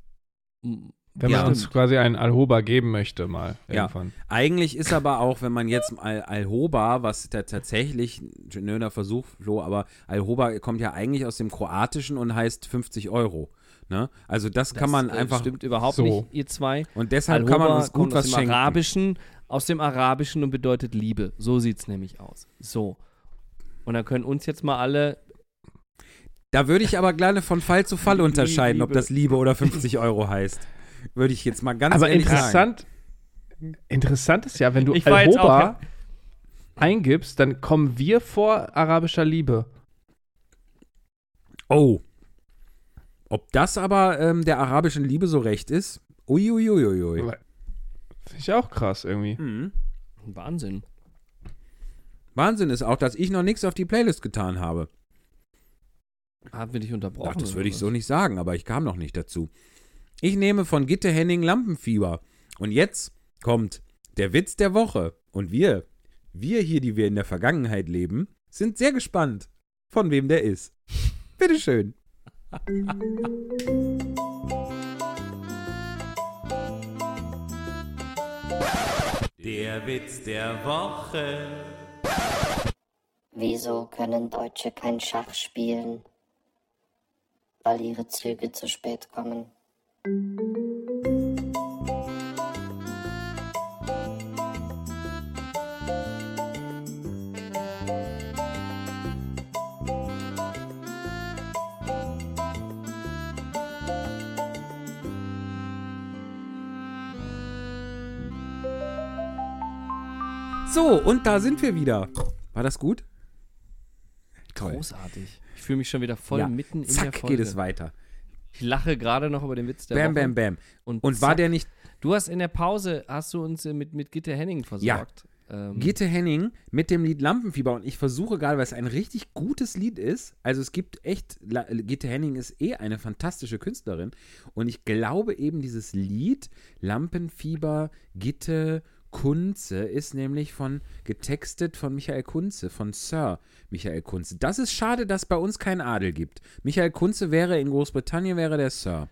Wenn Ja. man uns quasi einen Alhoba geben möchte, mal Ja. irgendwann. Eigentlich ist aber auch, wenn man jetzt Al Alhoba, was da tatsächlich, schöner Versuch, Flo, aber Alhoba kommt ja eigentlich aus dem Kroatischen und heißt 50 Euro. Ne? Also das, kann man äh, einfach, Stimmt überhaupt so. nicht, ihr zwei. und deshalb kann man uns gut kommt was aus dem schenken. Arabischen, aus dem Arabischen und bedeutet Liebe. So sieht es nämlich aus. So. Und dann können uns jetzt mal alle. Da würde ich aber gerne von Fall zu Fall Liebe. unterscheiden, ob das Liebe oder 50 Euro heißt. Würde ich jetzt mal ganz Aber ehrlich sagen. interessant, interessant ist ja, wenn du auch- Alhoba eingibst, dann kommen wir vor arabischer Liebe. Oh. Ob das aber ähm, der arabischen Liebe so recht ist? Uiuiuiui. Finde ich auch krass irgendwie. Mhm. Wahnsinn. Wahnsinn ist auch, dass ich noch nichts auf die Playlist getan habe. Haben wir dich unterbrochen? Ach, das würde ich was? so nicht sagen, aber ich kam noch nicht dazu. Ich nehme von Gitte Henning Lampenfieber. Und jetzt kommt der Witz der Woche. Und wir, wir hier, die wir in der Vergangenheit leben, sind sehr gespannt, von wem der ist. Bitteschön. Der Witz der Woche. Wieso können Deutsche kein Schach spielen? Weil ihre Züge zu spät kommen. So, und da sind wir wieder. War das gut? Toll. Großartig. Ich fühle mich schon wieder voll Ja. mitten in der Zack, Folge. geht es weiter. Ich lache gerade noch über den Witz der Bam, Woche. bam, bam. Und, Und war zack. der nicht Du hast in der Pause, hast du uns äh, mit, mit Gitte Henning versorgt. Ähm, Gitte Henning mit dem Lied Lampenfieber und ich versuche gerade, weil es ein richtig gutes Lied ist. Also es gibt echt, Gitte Henning ist eh eine fantastische Künstlerin und ich glaube eben dieses Lied Lampenfieber Gitte Kunze ist nämlich von getextet von Michael Kunze, von Sir Michael Kunze. Das ist schade, dass bei uns kein Adel gibt. Michael Kunze wäre in Großbritannien wäre der Sir.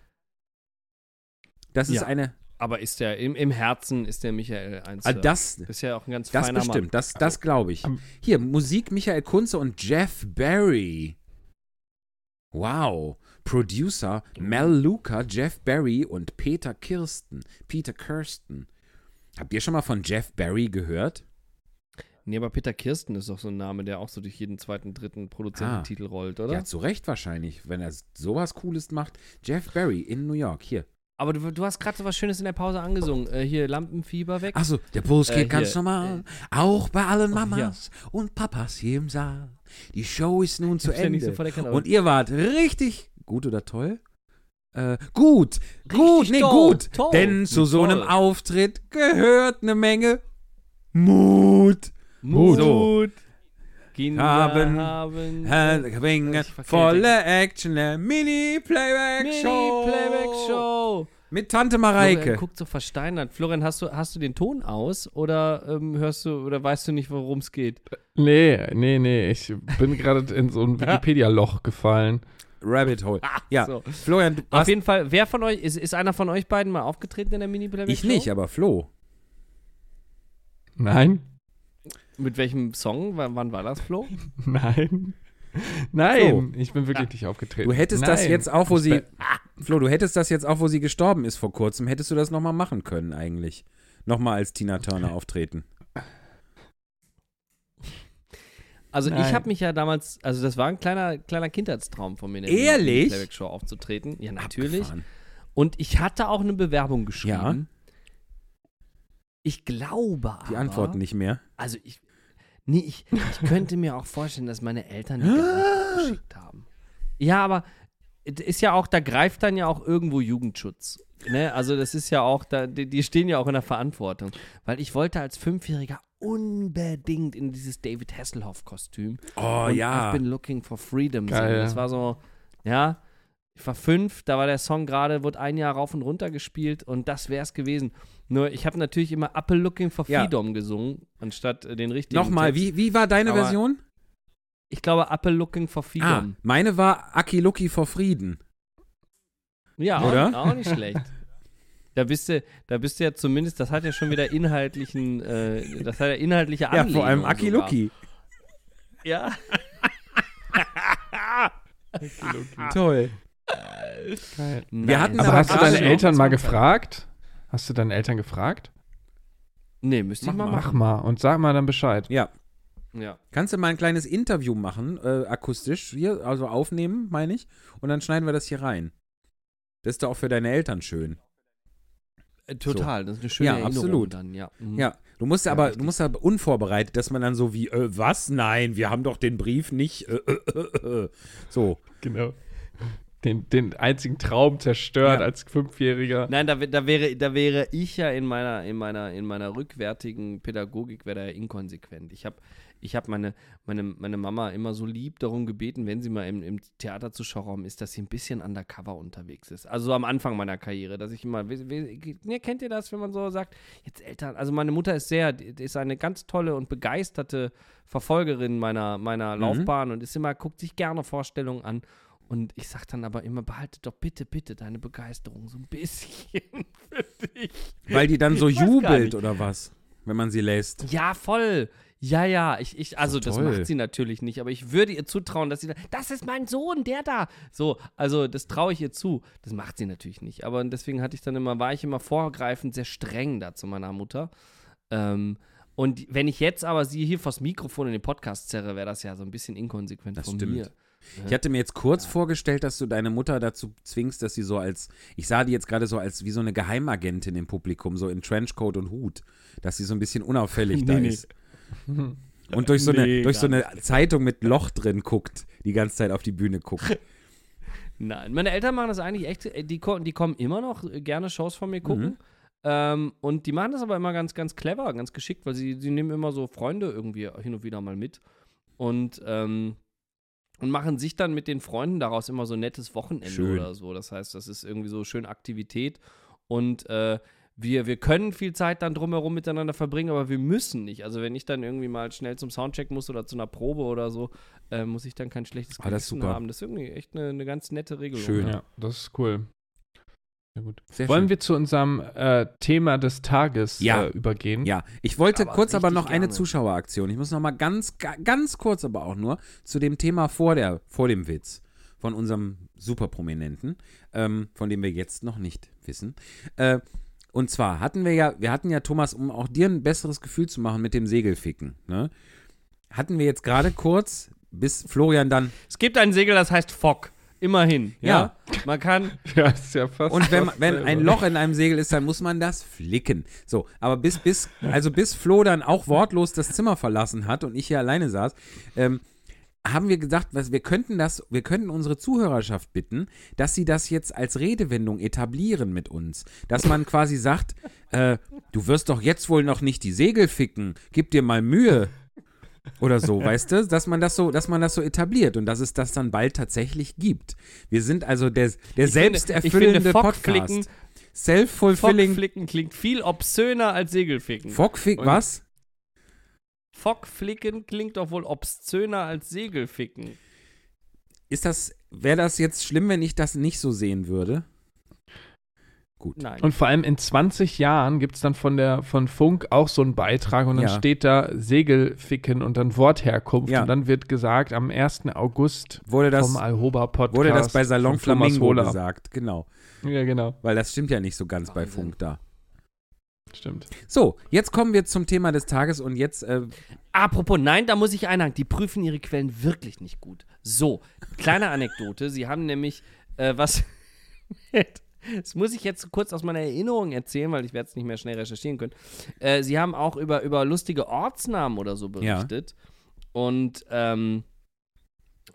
Das ist Ja. eine, aber ist der im, im Herzen ist der Michael ein ah, Sir. das, ist ja auch ein ganz Das feiner bestimmt, Mann. das, das glaube ich. Ähm, Hier, Musik Michael Kunze und Jeff Barry. Wow. Producer Mel Luca, Jeff Barry und Peter Kirsten. Peter Kirsten. Habt ihr schon mal von Jeff Barry gehört? Nee, aber Peter Kirsten ist doch so ein Name, der auch so durch jeden zweiten, dritten Produzententitel rollt, oder? Ja, zu Recht wahrscheinlich, wenn er sowas Cooles macht. Jeff Barry in New York, hier. Aber du, du hast gerade so was Schönes in der Pause angesungen. Äh, hier Lampenfieber weg. Achso, der Puls Äh, geht ganz hier, normal. auch bei allen ja. Mamas und Papas hier im Saal. Die Show ist nun zu hab's ja Ende. so und ihr wart richtig gut oder toll? Äh, gut, gut, Richtig nee, toll, gut. toll. Denn zu so einem. Auftritt gehört eine Menge Mut. Mut. So. Kinder Haben- haben, verkehrt. volle Action, eine Mini-Playback-Show. Mini-Playback-Show. Mit Tante Florian Mareike. guckt so versteinert. Florian, hast du, hast du den Ton aus oder ähm, hörst du oder weißt du nicht, worum es geht? Nee, nee, nee. Ich bin gerade in so ein Wikipedia-Loch gefallen. Rabbit Hole. Ja, so. Florian, du Auf jeden Fall, wer von euch, ist, ist einer von euch beiden mal aufgetreten in der mini playback ich nicht, aber Flo. Nein? Mit welchem Song? W wann war das, Flo? Nein. Nein, ich bin wirklich nicht aufgetreten. Du hättest das Nein. jetzt auch, wo sie. bin- Flo, du hättest das jetzt auch, wo sie gestorben ist vor kurzem, hättest du das nochmal machen können, eigentlich. Nochmal als Tina Turner auftreten. Also ich Nein. habe mich ja damals, also das war ein kleiner, kleiner Kindheitstraum von mir, in der Ehrlich? Playback Show aufzutreten. Ja, natürlich. Abgefahren. Und ich hatte auch eine Bewerbung geschrieben. Ja. Ich glaube aber. Die antworten nicht mehr. Also ich, nee, ich, ich könnte mir auch vorstellen, dass meine Eltern die gar nicht geschickt haben. Ja, aber ist ja auch, da greift dann ja auch irgendwo Jugendschutz. Ne? Also das ist ja auch, da, die, die stehen ja auch in der Verantwortung. Weil ich wollte als Fünfjähriger unbedingt in dieses David Hasselhoff-Kostüm. Oh und ja. I've been looking for freedom. Geil. Das war so, ja, ich war fünf, da war der Song gerade, wurde ein Jahr rauf und runter gespielt und das wäre es gewesen. Nur ich habe natürlich immer Apple Looking for Ja. Freedom gesungen, anstatt äh, den richtigen. Nochmal, Text. wie, wie war deine Aber- Version? Ich glaube, Apple Looking for Ah, Freedom. meine war Aki Lucky vor Frieden. ja, oder? Auch, auch nicht schlecht. Da bist du, da bist du ja zumindest, das hat ja schon wieder inhaltlichen, äh, das hat ja inhaltliche Ja, Anlehnung. vor allem Aki sogar. Lucky. Ja. Toll. Nein. hatten Aber aber hast du deine Eltern mal gefragt? Hast du deine Eltern gefragt? Nee, müsste ich Mach mal Mach machen. mal und sag mal dann Bescheid. Ja. Ja. Kannst du mal ein kleines Interview machen, äh, akustisch, hier, also aufnehmen, meine ich, und dann schneiden wir das hier rein. Das ist doch auch für deine Eltern schön. Äh, Total, das ist eine schöne Ja, Erinnerung absolut. dann, ja. Mhm. Ja, du musst ja, aber, richtig. du musst aber unvorbereitet, dass man dann so wie, äh, was? Nein, wir haben doch den Brief nicht. Äh, äh, äh, äh. So. Genau. Den, den einzigen Traum zerstört Ja. als Fünfjähriger. Nein, da, da, wäre, da wäre ich ja in meiner, in meiner, in meiner rückwärtigen Pädagogik wäre da ja inkonsequent. Ich habe ich hab meine, meine, meine Mama immer so lieb darum gebeten, wenn sie mal im, im Theaterzuschauerraum ist, dass sie ein bisschen undercover unterwegs ist. Also so am Anfang meiner Karriere, dass ich immer, we- we- ne, kennt ihr das, wenn man so sagt, jetzt Eltern, also meine Mutter ist sehr, ist eine ganz tolle und begeisterte Verfolgerin meiner, meiner Laufbahn und ist immer, guckt sich gerne Vorstellungen an. Und ich sag dann aber immer, behalte doch bitte, bitte deine Begeisterung so ein bisschen für dich. Weil die dann so jubelt oder was, wenn man sie lässt. Ja, voll. Ja, ja, ich, ich also das macht sie natürlich nicht, aber ich würde ihr zutrauen, dass sie da, das ist mein Sohn, der da. So, also das traue ich ihr zu. Das macht sie natürlich nicht. Aber deswegen hatte ich dann immer, war ich immer vorgreifend sehr streng da zu meiner Mutter. Ähm, und wenn ich jetzt aber sie hier vors Mikrofon in den Podcast zerre, wäre das ja so ein bisschen inkonsequent Das von stimmt. mir. Ich hatte mir jetzt kurz vorgestellt, dass du deine Mutter dazu zwingst, dass sie so als, ich sah die jetzt gerade so als wie so eine Geheimagentin im Publikum, so in Trenchcoat und Hut, dass sie so ein bisschen unauffällig da Nee, nee. ist. Und durch so eine, Nee, durch so eine Zeitung mit Loch drin guckt, die ganze Zeit auf die Bühne guckt. Nein, meine Eltern machen das eigentlich echt, äh, die, die kommen immer noch äh, gerne Shows von mir gucken. Mhm. Ähm, und die machen das aber immer ganz, ganz clever, ganz geschickt, weil sie, sie nehmen immer so Freunde irgendwie hin und wieder mal mit. Und, ähm, und machen sich dann mit den Freunden daraus immer so ein nettes Wochenende Schön. oder so. Das heißt, das ist irgendwie so schön Aktivität. Und äh, wir, wir können viel Zeit dann drumherum miteinander verbringen, aber wir müssen nicht. Also wenn ich dann irgendwie mal schnell zum Soundcheck muss oder zu einer Probe oder so, äh, muss ich dann kein schlechtes Ah, Gewissen super. haben. Das ist irgendwie echt eine, eine ganz nette Regelung. Schön. Ja, das ist cool. Sehr gut. Sehr Wollen schön. wir zu unserem äh, Thema des Tages Ja. äh, übergehen? Ja, ich wollte Aber kurz aber noch eine gerne. Zuschaueraktion. Ich muss noch mal ganz, ga- ganz kurz aber auch nur zu dem Thema vor, der, vor dem Witz von unserem Superprominenten, ähm, von dem wir jetzt noch nicht wissen. Äh, und zwar hatten wir ja, wir hatten ja, Thomas, um auch dir ein besseres Gefühl zu machen mit dem Segelficken, ne? Hatten wir jetzt gerade kurz, bis Florian dann. Es gibt ein Segel, das heißt Fock. Immerhin. Ja. Man kann. Ja, ist ja fast. Und wenn, fast wenn ein Loch in einem Segel ist, dann muss man das flicken. So, aber bis, bis, also bis Flo dann auch wortlos das Zimmer verlassen hat und ich hier alleine saß, ähm, haben wir gesagt, was, wir könnten das, wir könnten unsere Zuhörerschaft bitten, dass sie das jetzt als Redewendung etablieren mit uns. Dass man quasi sagt, äh, du wirst doch jetzt wohl noch nicht die Segel ficken, gib dir mal Mühe. Oder so, weißt du, dass man das so, dass man das so etabliert und dass es das dann bald tatsächlich gibt. Wir sind also der, der Ich finde- selbsterfüllende ich finde, Podcast. Self-fulfilling. Fockflicken klingt viel obszöner als Segelficken. Fockfick, was? Fockflicken klingt doch wohl obszöner als Segelficken. Ist das, wäre das jetzt schlimm, wenn ich das nicht so sehen würde? Gut. Nein. Und vor allem in 20 Jahren gibt es dann von der von Funk auch so einen Beitrag und dann Ja. steht da Segelficken und dann Wortherkunft Ja. und dann wird gesagt, am 1. August Wurde das, vom Alhoba Podcast. wurde das bei Salon Flamingo gesagt, genau. Ja, genau. Weil das stimmt ja nicht so ganz bei Wahnsinn. Funk da. Stimmt. So, jetzt kommen wir zum Thema des Tages und jetzt, äh, Apropos, nein, da muss ich einhaken. Die prüfen ihre Quellen wirklich nicht gut. So, kleine Anekdote. Sie haben nämlich äh, was. Das muss ich jetzt kurz aus meiner Erinnerung erzählen, weil ich werde es nicht mehr schnell recherchieren können. Äh, sie haben auch über, über lustige Ortsnamen oder so berichtet. Und, ähm,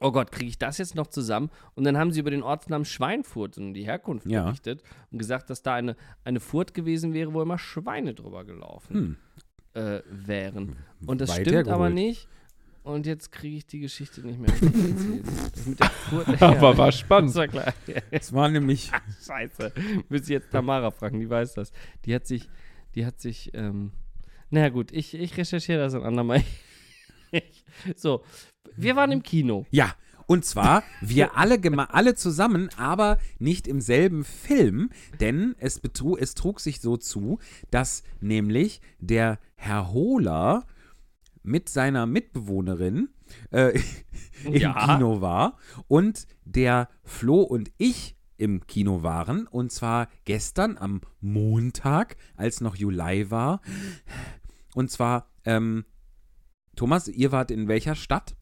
oh Gott, kriege ich das jetzt noch zusammen? Und dann haben sie über den Ortsnamen Schweinfurt und die Herkunft Ja. berichtet und gesagt, dass da eine, eine Furt gewesen wäre, wo immer Schweine drüber gelaufen hm, äh, wären. Und das Weit stimmt aber nicht. Und jetzt kriege ich die Geschichte nicht mehr. Das Furt, Aber war Das spannend. war klar. es war nämlich, Scheiße. Müsste ich jetzt Tamara fragen, die weiß das. Die hat sich, die hat sich, ähm, naja gut, ich, ich recherchiere das ein andermal. so, wir waren im Kino. ja, und zwar wir alle, alle zusammen, aber nicht im selben Film, denn es, betru es trug sich so zu, dass nämlich der Herr Hohler mit seiner Mitbewohnerin äh, im Ja. Kino war und der Flo und ich im Kino waren und zwar gestern am Montag, als noch Juli war. Und zwar, ähm, Thomas, ihr wart in welcher Stadt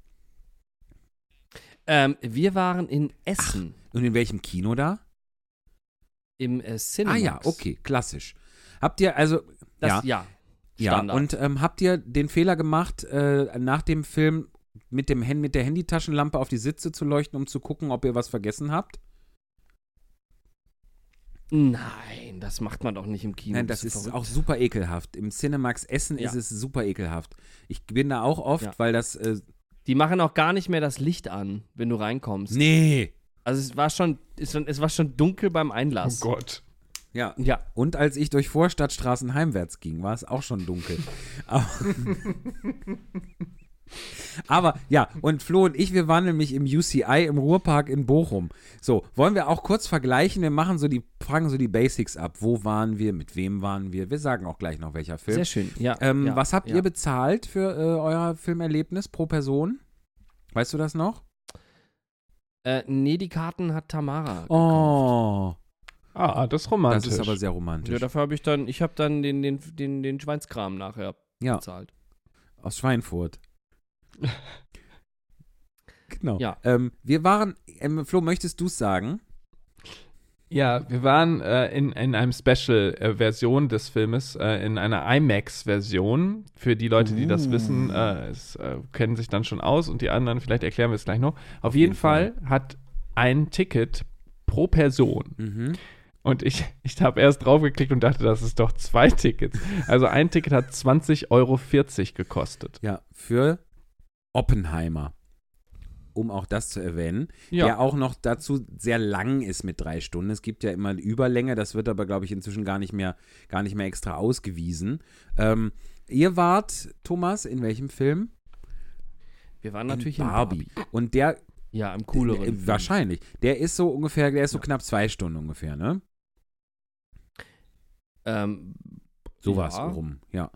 Ähm, wir waren in Essen und in welchem Kino da? im äh, Cinemax. Ah ja, okay, klassisch. Habt ihr also Das, ja, ja. Standard. und ähm, habt ihr den Fehler gemacht, äh, nach dem Film mit dem mit der Handytaschenlampe auf die Sitze zu leuchten, um zu gucken, ob ihr was vergessen habt? Nein, das macht man doch nicht im Kino. Nein, das ist du auch verrückt? super ekelhaft. Im Cinemax Essen Ja. ist es super ekelhaft. Ich bin da auch oft, Ja. weil das äh, Die machen auch gar nicht mehr das Licht an, wenn du reinkommst. nee. Also es war schon, es, es war schon dunkel beim Oh Einlass. Gott. Ja. Ja. Und als ich durch Vorstadtstraßen heimwärts ging, war es auch schon dunkel. Aber, ja, und Flo und ich, wir waren nämlich im UCI im Ruhrpark in Bochum. So, wollen wir auch kurz vergleichen? Wir machen so die, fragen so die Basics ab. Wo waren wir? Mit wem waren wir? Wir sagen auch gleich noch, welcher Film. Sehr schön. Ja. Ähm, ja, was habt ja. ihr bezahlt für äh, euer Filmerlebnis pro Person? Weißt du das noch? Äh, nee, die Karten hat Tamara. gekauft. Oh, Ah, das ist romantisch. das ist aber sehr Ja, romantisch. dafür habe ich dann, ich habe dann den, den, den, den Schweinskram nachher Ja, bezahlt. aus Schweinfurt. genau. Ja. Ähm, wir waren, ähm, Flo, möchtest du es sagen? Ja, wir waren äh, in, in einem Special-Version des Filmes, äh, in einer IMAX-Version. Für die Leute, die das Uh. wissen, äh, es, äh, kennen sich dann schon aus und die anderen, vielleicht erklären wir es gleich noch. Auf, jeden, jeden Fall, hat ein Ticket pro Person. Mhm. Und ich, ich habe erst draufgeklickt und dachte, das ist doch zwei Tickets. Also ein Ticket hat 20,40 Euro gekostet. Ja, für Oppenheimer. Um auch das zu erwähnen. Ja. Der auch noch dazu sehr lang ist mit drei Stunden. Es gibt ja immer eine Überlänge, das wird aber, glaube ich, inzwischen gar nicht mehr, gar nicht mehr extra ausgewiesen. Ähm, ihr wart, Thomas, in welchem Film? Wir waren In natürlich Barbie. in Barbie. Und der, Ja, im cooleren. äh, Film. wahrscheinlich, der ist so ungefähr, der ist so Ja. knapp zwei Stunden ungefähr, ne? Ähm, Sowas ja. rum, ja.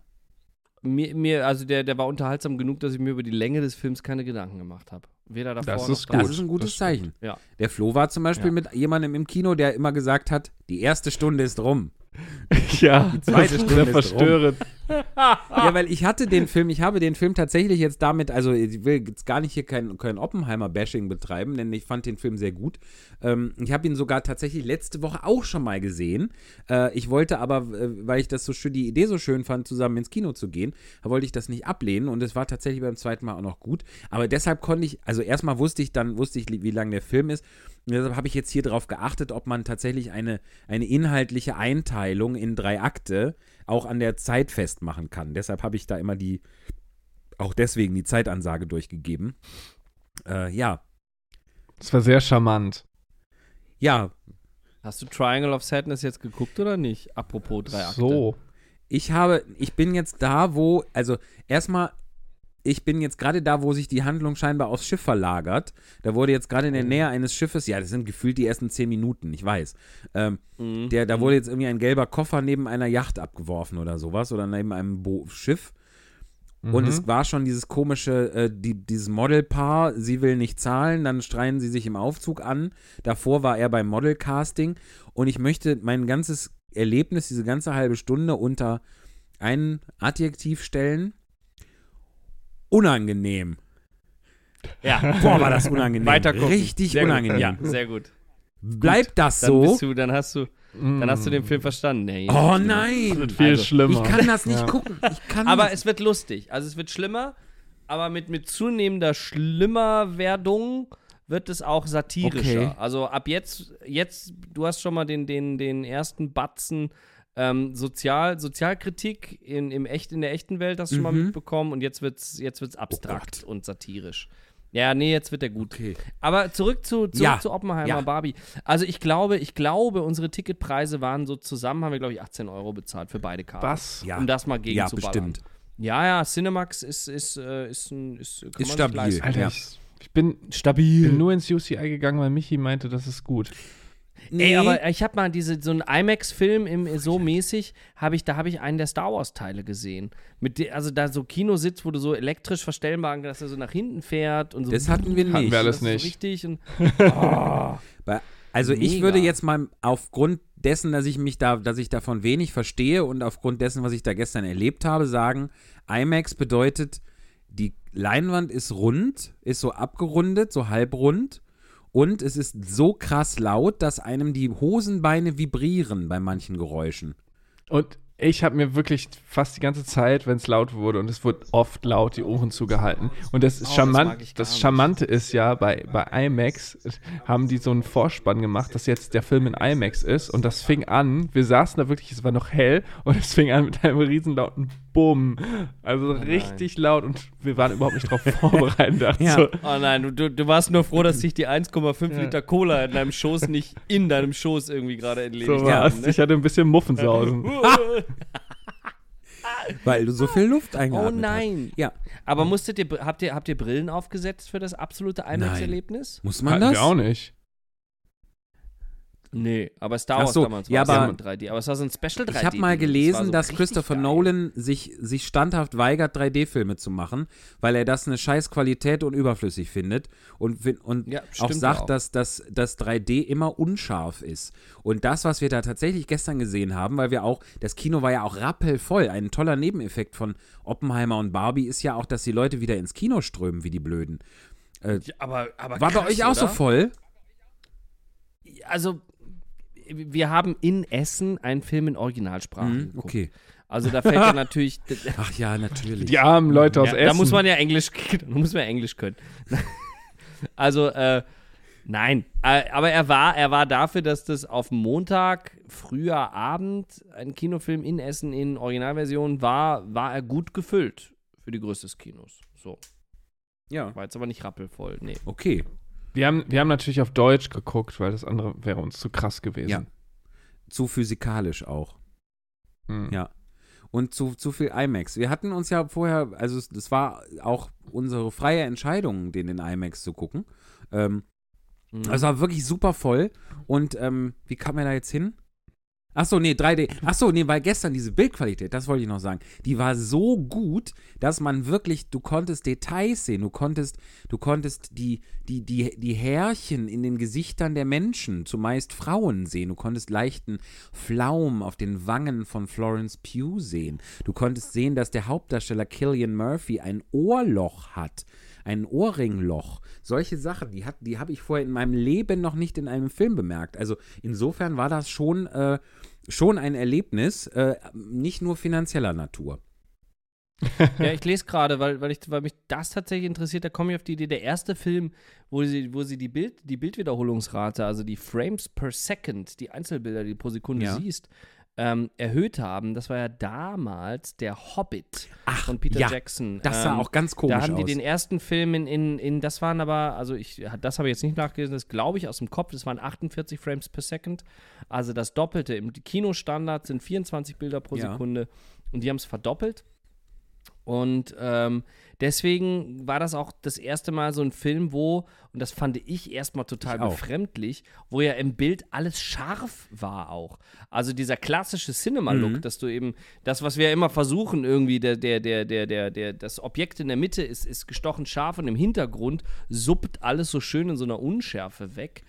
Mir, mir, also der, der war unterhaltsam genug, dass ich mir über die Länge des Films keine Gedanken gemacht habe. Weder davor Das noch ist. Das Gut, ist ein gutes das. Zeichen. Ja. Der Flo war zum Beispiel Ja. mit jemandem im Kino, der immer gesagt hat, die erste Stunde ist rum. Ja, Die zweite das Stunde ist verstörend. Ja, weil ich hatte den Film, ich habe den Film tatsächlich jetzt damit, also ich will jetzt gar nicht hier kein, kein Oppenheimer-Bashing betreiben, denn ich fand den Film sehr gut. Ähm, ich habe ihn sogar tatsächlich letzte Woche auch schon mal gesehen. Äh, ich wollte aber, äh, weil ich das so schön, die Idee so schön fand, zusammen ins Kino zu gehen, wollte ich das nicht ablehnen und es war tatsächlich beim zweiten Mal auch noch gut. Aber deshalb konnte ich, also erstmal wusste ich dann, wusste ich, wie lang der Film ist. Und deshalb habe ich jetzt hier drauf geachtet, ob man tatsächlich eine, eine inhaltliche Einteilung in drei Akte auch an der Zeit festmachen kann. Deshalb habe ich da immer die, auch deswegen die Zeitansage durchgegeben. Äh, ja, Das war sehr charmant. ja, Hast du Triangle of Sadness jetzt geguckt oder nicht? Apropos drei Akte. So. ich habe, ich bin jetzt da, wo, also erstmal, ich bin jetzt gerade da, wo sich die Handlung scheinbar aufs Schiff verlagert. Da wurde jetzt gerade in der Nähe eines Schiffes, ja, das sind gefühlt die ersten zehn Minuten, ich weiß. Ähm, Mhm. Der, da wurde jetzt irgendwie ein gelber Koffer neben einer Yacht abgeworfen oder sowas oder neben einem Bo Schiff. Und es war schon dieses komische, äh, die, dieses Modelpaar, sie will nicht zahlen, dann streien sie sich im Aufzug an. Davor war er beim Modelcasting. Und ich möchte mein ganzes Erlebnis, diese ganze halbe Stunde unter ein Adjektiv stellen. Unangenehm. Ja. Boah, war das unangenehm. Weiter gucken. Richtig Sehr gut. unangenehm. Ja, sehr gut. Bleibt das Dann so? bist du, dann hast du, dann hast du den Film verstanden. Nee, Oh nein. Viel Also, schlimmer. Ich kann das nicht Ja. gucken. Ich kann Aber das. es wird lustig. Also es wird schlimmer, aber mit, mit zunehmender Schlimmerwerdung wird es auch satirischer. Okay. Also ab jetzt, jetzt, du hast schon mal den, den, den ersten Batzen ähm, Sozial, Sozialkritik in, im echt, in der echten Welt hast du schon mal Mhm. mitbekommen und jetzt wird es jetzt wird's abstrakt Gott. und satirisch. Ja, nee, jetzt wird er gut. Okay. Aber zurück zu, zurück Ja. zu Oppenheimer Ja. Barbie. Also ich glaube, ich glaube, unsere Ticketpreise waren so zusammen, haben wir, glaube ich, 18 Euro bezahlt für beide Karten. Was? Ja. Um das mal gegen Ja, zu bestimmt. Ja, ja, Cinemax ist, ist, äh, ist, ein, ist, kann Ist man sich stabil. Alter, Ja. ich, ich bin, Stabil. bin nur ins UCI gegangen, weil Michi meinte, das ist gut. Ey, aber ich habe mal diese so einen IMAX-Film im so mäßig, habe ich, da habe ich einen der Star Wars-Teile gesehen. Mit de, also da so Kinositz, wo du so elektrisch verstellbar, dass er so nach hinten fährt und so. Das hatten wir Hatten nicht. wir alles nicht. So richtig und Bei- Also ich Mega. würde jetzt mal aufgrund dessen, dass ich mich da, dass ich davon wenig verstehe und aufgrund dessen, was ich da gestern erlebt habe, sagen, IMAX bedeutet, die Leinwand ist rund, ist so abgerundet, so halbrund und es ist so krass laut, dass einem die Hosenbeine vibrieren bei manchen Geräuschen. Und ich habe mir wirklich fast die ganze Zeit, wenn es laut wurde, und es wurde oft laut, die Ohren zugehalten. Und das, ist Oh, das charmant, das nicht. Charmante ist ja, bei, bei IMAX haben die so einen Vorspann gemacht, dass jetzt der Film in IMAX ist. Und das fing an, wir saßen da wirklich, es war noch hell, und es fing an mit einem riesenlauten Bumm. Also richtig laut und wir waren überhaupt nicht darauf vorbereitet. Ja. so, Oh nein, du, du, warst nur froh, dass sich die 1,5 Liter Cola in deinem Schoß nicht in deinem Schoß irgendwie gerade entledigt so Ja, haben. Ne? Ich hatte ein bisschen Muffensausen. Weil du so viel Luft Oh eingeatmet nein. hast. Ja, Aber musstet ihr, habt ihr, habt ihr Brillen aufgesetzt für das absolute IMAX-Erlebnis? muss man Hatten das? wir auch nicht. Nee, aber Star Wars so, damals ja, war aber- in 3D. Aber es war so ein Special 3D. Ich habe mal Ding. Das gelesen, so dass Christopher geil. Nolan sich, sich standhaft weigert, 3D-Filme zu machen, weil er das eine scheiß Qualität und überflüssig findet und, und Ja, auch sagt, auch. dass das dass 3D immer unscharf ist. Und das, was wir da tatsächlich gestern gesehen haben, weil wir auch, das Kino war ja auch rappelvoll. Ein toller Nebeneffekt von Oppenheimer und Barbie ist ja auch, dass die Leute wieder ins Kino strömen, wie die Blöden. Ja, aber, aber War bei krass, euch auch so oder? voll? Also, wir haben in Essen einen Film in Originalsprache Mhm, okay. Also da fällt ja natürlich. Ach ja, natürlich. Die armen Leute aus ja, Essen. da muss man ja Englisch, da muss man ja Englisch können. also, äh, nein. Äh, aber er war, er war dafür, dass das auf Montag, früher Abend, ein Kinofilm in Essen in Originalversion war, war er gut gefüllt für die Größe des Kinos. So. Ja, War jetzt aber nicht rappelvoll. Nee. okay. Wir haben, wir haben natürlich auf Deutsch geguckt, weil das andere wäre uns zu krass gewesen. Ja. Zu physikalisch auch. Hm. Ja. Und zu, zu viel IMAX. Wir hatten uns ja vorher, also es- das war auch unsere freie Entscheidung, den in IMAX zu gucken. Ähm, Mhm. Es war wirklich super voll. Und ähm, wie kam er da jetzt hin? Achso, nee, 3D. Achso, nee, weil gestern diese Bildqualität, das wollte ich noch sagen, die war so gut, dass man wirklich, du konntest Details sehen, du konntest, du konntest die, die, die, die Härchen in den Gesichtern der Menschen, zumeist Frauen sehen, du konntest leichten Flaum auf den Wangen von Florence Pugh sehen, du konntest sehen, dass der Hauptdarsteller Killian Murphy ein Ohrloch hat, ein Ohrringloch. Solche Sachen, die, die habe ich vorher in meinem Leben noch nicht in einem Film bemerkt. Also insofern war das schon, äh, schon ein Erlebnis, äh, nicht nur finanzieller Natur. Ja, ich lese gerade, weil, weil, ich, weil mich das tatsächlich interessiert, da komme ich auf die Idee, der erste Film, wo sie, wo sie die, Bild, die Bildwiederholungsrate, also die Frames per Second, die Einzelbilder, die pro Sekunde Ja. siehst, ähm, erhöht haben. Das war ja damals der Hobbit Ach, von Peter ja, Jackson. Das sah Ähm, auch ganz komisch da haben die aus. den ersten Film in, in, in, das waren aber, also ich, das habe ich jetzt nicht nachgelesen, das glaube ich aus dem Kopf, das waren 48 Frames per Second, also das Doppelte. Im Kinostandard sind 24 Bilder pro Ja. Sekunde und die haben es verdoppelt. Und ähm, deswegen war das auch das erste Mal so ein Film, wo, und das fand ich erstmal total Ich befremdlich, wo ja im Bild alles scharf war auch. Also dieser klassische Cinema-Look, Mhm. dass du eben, das, was wir immer versuchen, irgendwie, der, der, der, der, der, der, das Objekt in der Mitte ist, ist gestochen scharf und im Hintergrund suppt alles so schön in so einer Unschärfe weg.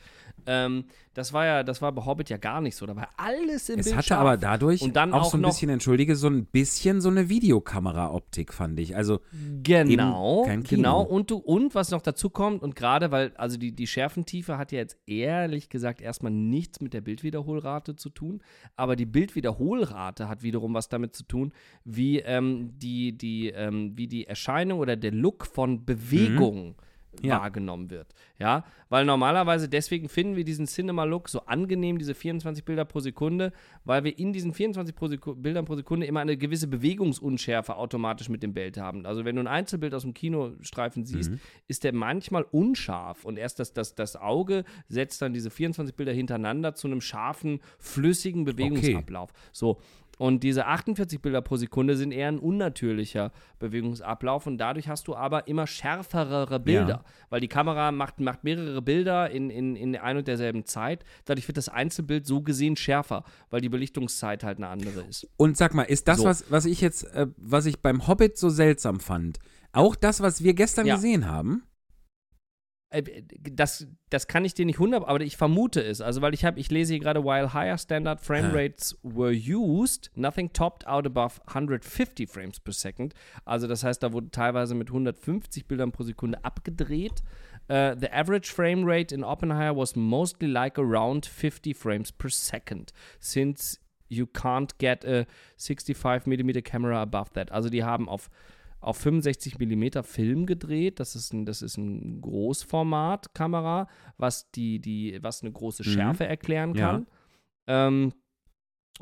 Ähm, das war ja, das war bei Hobbit ja gar nicht so. Da war alles im Es Bild hatte scharf. aber dadurch und dann auch, auch so ein bisschen, entschuldige, so ein bisschen so eine Videokamera-Optik, fand ich. Also, Genau, genau. Und du, und was noch dazu kommt, und gerade weil, also die, die Schärfentiefe hat ja jetzt ehrlich gesagt erstmal nichts mit der Bildwiederholrate zu tun, aber die Bildwiederholrate hat wiederum was damit zu tun, wie ähm, die, die, ähm, wie die Erscheinung oder der Look von Bewegung Ja. wahrgenommen wird. Ja, weil normalerweise deswegen finden wir diesen Cinema-Look so angenehm, diese 24 Bilder pro Sekunde, weil wir in diesen 24 pro Bildern pro Sekunde immer eine gewisse Bewegungsunschärfe automatisch mit dem Bild haben. Also wenn du ein Einzelbild aus dem Kinostreifen siehst, ist der manchmal unscharf und erst das, das, das Auge setzt dann diese 24 Bilder hintereinander zu einem scharfen, flüssigen Bewegungsablauf. So. Und diese 48 Bilder pro Sekunde sind eher ein unnatürlicher Bewegungsablauf und dadurch hast du aber immer schärferere Bilder, Ja. weil die Kamera macht, macht mehrere Bilder in, in, in ein und derselben Zeit. Dadurch wird das Einzelbild so gesehen schärfer, weil die Belichtungszeit halt eine andere ist. und sag mal, ist das, So. was, was ich jetzt, äh, was ich beim Hobbit so seltsam fand, auch das, was wir gestern Ja. gesehen haben? Äh, Das, das kann ich dir nicht hundert, aber ich vermute es. Also, weil ich habe, ich lese hier gerade, while higher standard frame rates were used, nothing topped out above 150 frames per second. Also, das heißt, da wurde teilweise mit 150 Bildern pro Sekunde abgedreht. Uh, the average frame rate in Oppenheimer was mostly like around 50 frames per second, since you can't get a 65 mm camera above that. Also, die haben auf auf 65 mm Film gedreht. Das ist ein, das ist ein Großformat-Kamera, was, die, die, was eine große Mhm. Schärfe erklären Ja. kann. Ähm,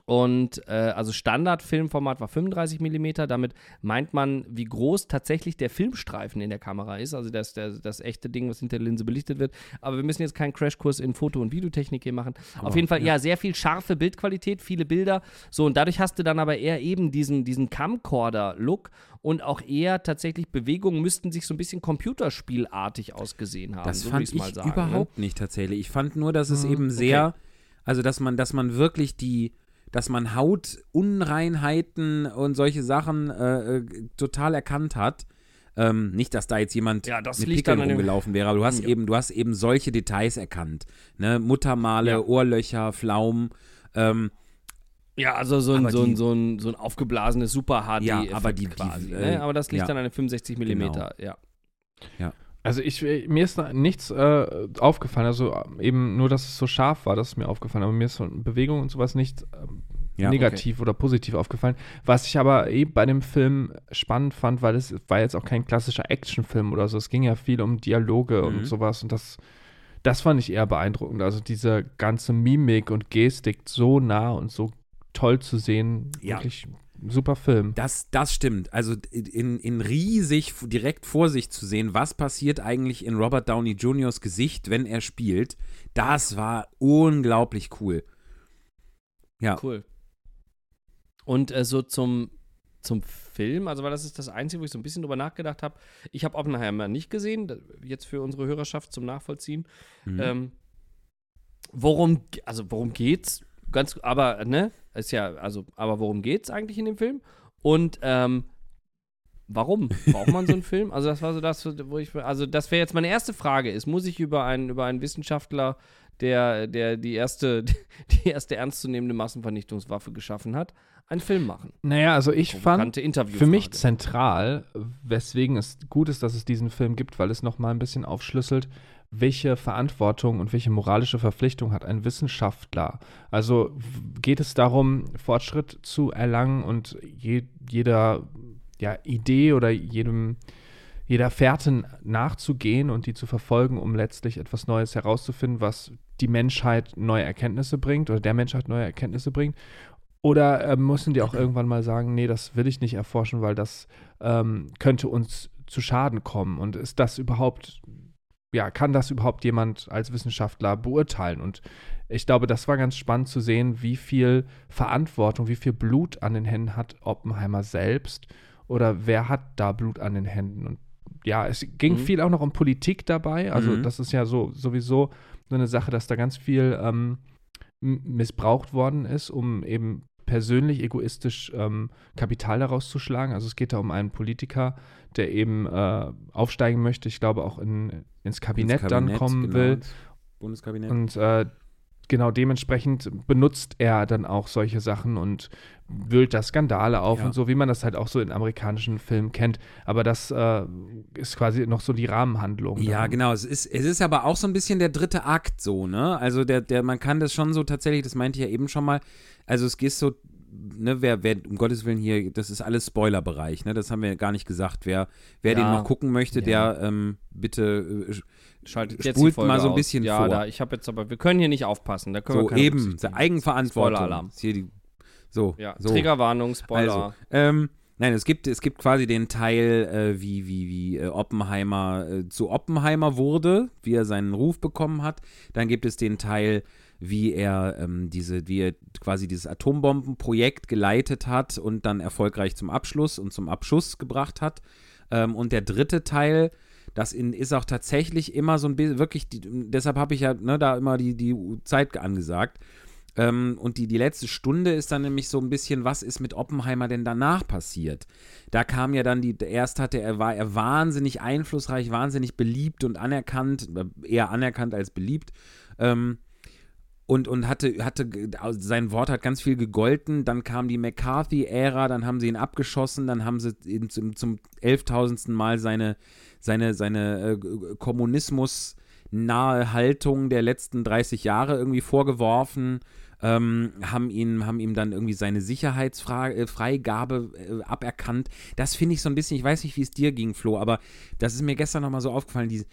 und äh, also Standard-Filmformat war 35 mm. Damit meint man, wie groß tatsächlich der Filmstreifen in der Kamera ist. Also das, das, das echte Ding, was hinter der Linse belichtet wird. Aber wir müssen jetzt keinen Crashkurs in Foto- und Videotechnik hier machen. Auf jeden Fall, ja. sehr viel scharfe Bildqualität, viele Bilder. So, und dadurch hast du dann aber eher eben diesen, diesen Camcorder-Look und auch eher tatsächlich Bewegungen müssten sich so ein bisschen computerspielartig ausgesehen haben. Das so fand ich mal sagen, überhaupt nicht tatsächlich. Ich fand nur, dass es Mhm, eben sehr, also dass man, dass man wirklich die, dass man Hautunreinheiten und solche Sachen äh, äh, total erkannt hat. Ähm, nicht, dass da jetzt jemand Ja, das mit Pickeln rumgelaufen wäre, aber du hast Ja. eben, du hast eben solche Details erkannt. Ne? Muttermale, Ja. Ohrlöcher, Pflaumen. Ähm, Ja, also so ein, so die- ein, so ein, so ein aufgeblasenes Super HD Ja, aber die- die, quasi. äh, ne? Aber das liegt ja. dann an den 65 mm. Genau. Ja. Also ich, äh, mir ist nichts äh, aufgefallen, also äh, eben nur, dass es so scharf war, das ist mir aufgefallen, aber mir ist von Bewegung und sowas nicht ähm, Ja, negativ oder positiv aufgefallen. Was ich aber eben bei dem Film spannend fand, weil es war jetzt auch kein klassischer Actionfilm oder so, es ging ja viel um Dialoge Mhm. und sowas und das, das fand ich eher beeindruckend. Also diese ganze Mimik und Gestik so nah und so toll zu sehen, Ja. wirklich super Film. Das, das stimmt. Also in, in riesig direkt vor sich zu sehen, was passiert eigentlich in Robert Downey Jr.'s Gesicht, wenn er spielt, das war unglaublich cool. Ja. Cool. Und äh, so zum, zum Film, also weil das ist das Einzige, wo ich so ein bisschen drüber nachgedacht habe. Ich habe Oppenheimer nicht gesehen, jetzt für unsere Hörerschaft zum Nachvollziehen. Mhm. Ähm, worum, also worum geht's? Ganz, aber, ne, ist ja, also, aber worum geht's eigentlich in dem Film? Und, ähm, warum braucht man so einen Film? Also, das war so das, wo ich, also, das wäre jetzt meine erste Frage ist, muss ich über einen, über einen Wissenschaftler, der, der die erste, die erste ernstzunehmende Massenvernichtungswaffe geschaffen hat, einen Film machen? Naja, also ich fand. Für mich zentral, weswegen es gut ist, dass es diesen Film gibt, weil es nochmal ein bisschen aufschlüsselt, welche Verantwortung und welche moralische Verpflichtung hat ein Wissenschaftler. Also geht es darum, Fortschritt zu erlangen und je, jeder ja, Idee oder jedem, jeder Fährte nachzugehen und die zu verfolgen, um letztlich etwas Neues herauszufinden, was die Menschheit neue Erkenntnisse bringt oder der Menschheit neue Erkenntnisse bringt. Oder äh, müssen die auch irgendwann mal sagen, nee, das will ich nicht erforschen, weil das ähm, könnte uns zu Schaden kommen. Und ist das überhaupt, ja, kann das überhaupt jemand als Wissenschaftler beurteilen? Und ich glaube, das war ganz spannend zu sehen, wie viel Verantwortung, wie viel Blut an den Händen hat Oppenheimer selbst oder wer hat da Blut an den Händen? Und ja, es ging Mhm. viel auch noch um Politik dabei. Also Mhm. das ist ja so sowieso so eine Sache, dass da ganz viel ähm, missbraucht worden ist, um eben persönlich egoistisch ähm, Kapital daraus zu schlagen. Also es geht da um einen Politiker, der eben äh, aufsteigen möchte, ich glaube auch in, ins Kabinett, Ins dann Kabinett, kommen genau, will. Bundeskabinett. Und äh, genau dementsprechend benutzt er dann auch solche Sachen und wühlt da Skandale auf Ja. und so, wie man das halt auch so in amerikanischen Filmen kennt. Aber das äh, ist quasi noch so die Rahmenhandlung. Ja, dann. genau. Es ist, es ist aber auch so ein bisschen der dritte Akt so, ne? Also der, der, man kann das schon so tatsächlich, das meinte ich ja eben schon mal, also es geht so, ne, wer, wer, um Gottes Willen hier, das ist alles Spoilerbereich, ne? Das haben wir gar nicht gesagt. Wer, wer den Ja. noch gucken möchte, Ja. der ähm, bitte äh, Schaltet jetzt Spult mal so ein aus. bisschen ja, vor. Da, ich habe jetzt aber, wir können hier nicht aufpassen. Da können wir so keine eben, nehmen. Eigenverantwortung. Spoiler-Alarm. Hier die, so, Ja, so. Triggerwarnung, Spoiler. Also, ähm, nein, es gibt, es gibt quasi den Teil, äh, wie, wie, wie äh, Oppenheimer äh, zu Oppenheimer wurde, wie er seinen Ruf bekommen hat. Dann gibt es den Teil, wie er ähm, diese, wie er quasi dieses Atombombenprojekt geleitet hat und dann erfolgreich zum Abschluss und zum Abschuss gebracht hat. Ähm, und der dritte Teil, das in, ist auch tatsächlich immer so ein bisschen, wirklich, die, deshalb habe ich ja ne, da immer die, die Zeit angesagt. Ähm, und die, die letzte Stunde ist dann nämlich so ein bisschen, was ist mit Oppenheimer denn danach passiert? Da kam ja dann die, erst hatte er, war er wahnsinnig einflussreich, wahnsinnig beliebt und anerkannt, äh, eher anerkannt als beliebt. Ähm, und, und hatte, hatte, sein Wort hat ganz viel gegolten. Dann kam die McCarthy-Ära, dann haben sie ihn abgeschossen, dann haben sie zum, 11.000. Mal seine, seine, seine äh, Kommunismus-nahe Haltung der letzten 30 Jahre irgendwie vorgeworfen. Ähm, haben, ihn, haben ihm dann irgendwie seine Sicherheitsfreigabe äh, aberkannt. Das finde ich so ein bisschen, ich weiß nicht, wie es dir ging, Flo, aber das ist mir gestern nochmal so aufgefallen, die,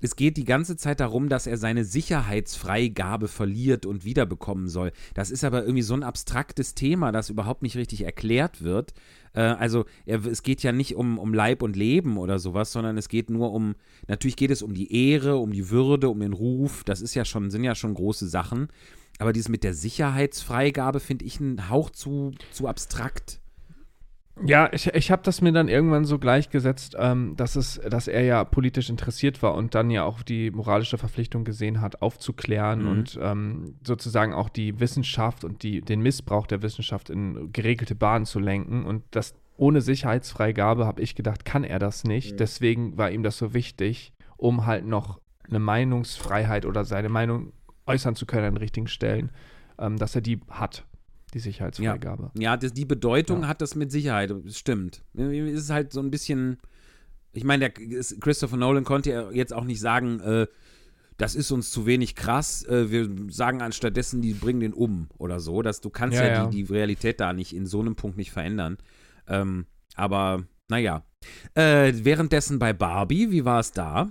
es geht die ganze Zeit darum, dass er seine Sicherheitsfreigabe verliert und wiederbekommen soll. Das ist aber irgendwie so ein abstraktes Thema, das überhaupt nicht richtig erklärt wird. Äh, also er, es geht ja nicht um, um Leib und Leben oder sowas, sondern es geht nur um, natürlich geht es um die Ehre, um die Würde, um den Ruf. Das ist ja schon, sind ja schon große Sachen. Aber dieses mit der Sicherheitsfreigabe finde ich einen Hauch zu, zu abstrakt. Ja, ich, ich habe das mir dann irgendwann so gleichgesetzt, ähm, dass, es, dass er ja politisch interessiert war und dann ja auch die moralische Verpflichtung gesehen hat, aufzuklären Mhm. und ähm, sozusagen auch die Wissenschaft und die, den Missbrauch der Wissenschaft in geregelte Bahnen zu lenken. Und das ohne Sicherheitsfreigabe, habe ich gedacht, kann er das nicht. Deswegen war ihm das so wichtig, um halt noch eine Meinungsfreiheit oder seine Meinung äußern zu können an den richtigen Stellen, ähm, dass er die hat, die Sicherheitsfreigabe. Ja, das, die Bedeutung Ja. hat das mit Sicherheit, stimmt. Es ist halt so ein bisschen, ich meine, der ist- Christopher Nolan konnte ja jetzt auch nicht sagen, äh, das ist uns zu wenig krass, äh, wir sagen anstattdessen, die bringen den um oder so. Dass du kannst ja, Ja, ja. Die, die Realität da nicht in so einem Punkt nicht verändern. Ähm, aber naja. Äh, währenddessen bei Barbie, wie war es da?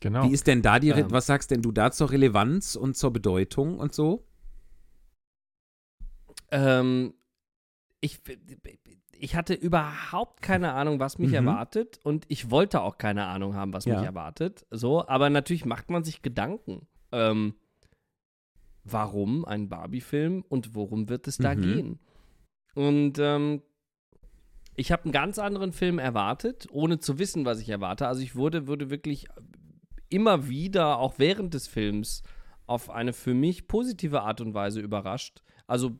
Genau. Wie ist denn da die, Ähm. was sagst denn du da zur Relevanz und zur Bedeutung und so? Ähm, ich, ich hatte überhaupt keine Ahnung, was mich Mhm. erwartet und ich wollte auch keine Ahnung haben, was Ja. mich erwartet. So, aber natürlich macht man sich Gedanken. Ähm, warum ein Barbie-Film und worum wird es da Mhm. gehen? Und ähm, ich habe einen ganz anderen Film erwartet, ohne zu wissen, was ich erwarte. Also ich wurde, wurde wirklich immer wieder, auch während des Films, auf eine für mich positive Art und Weise überrascht. Also,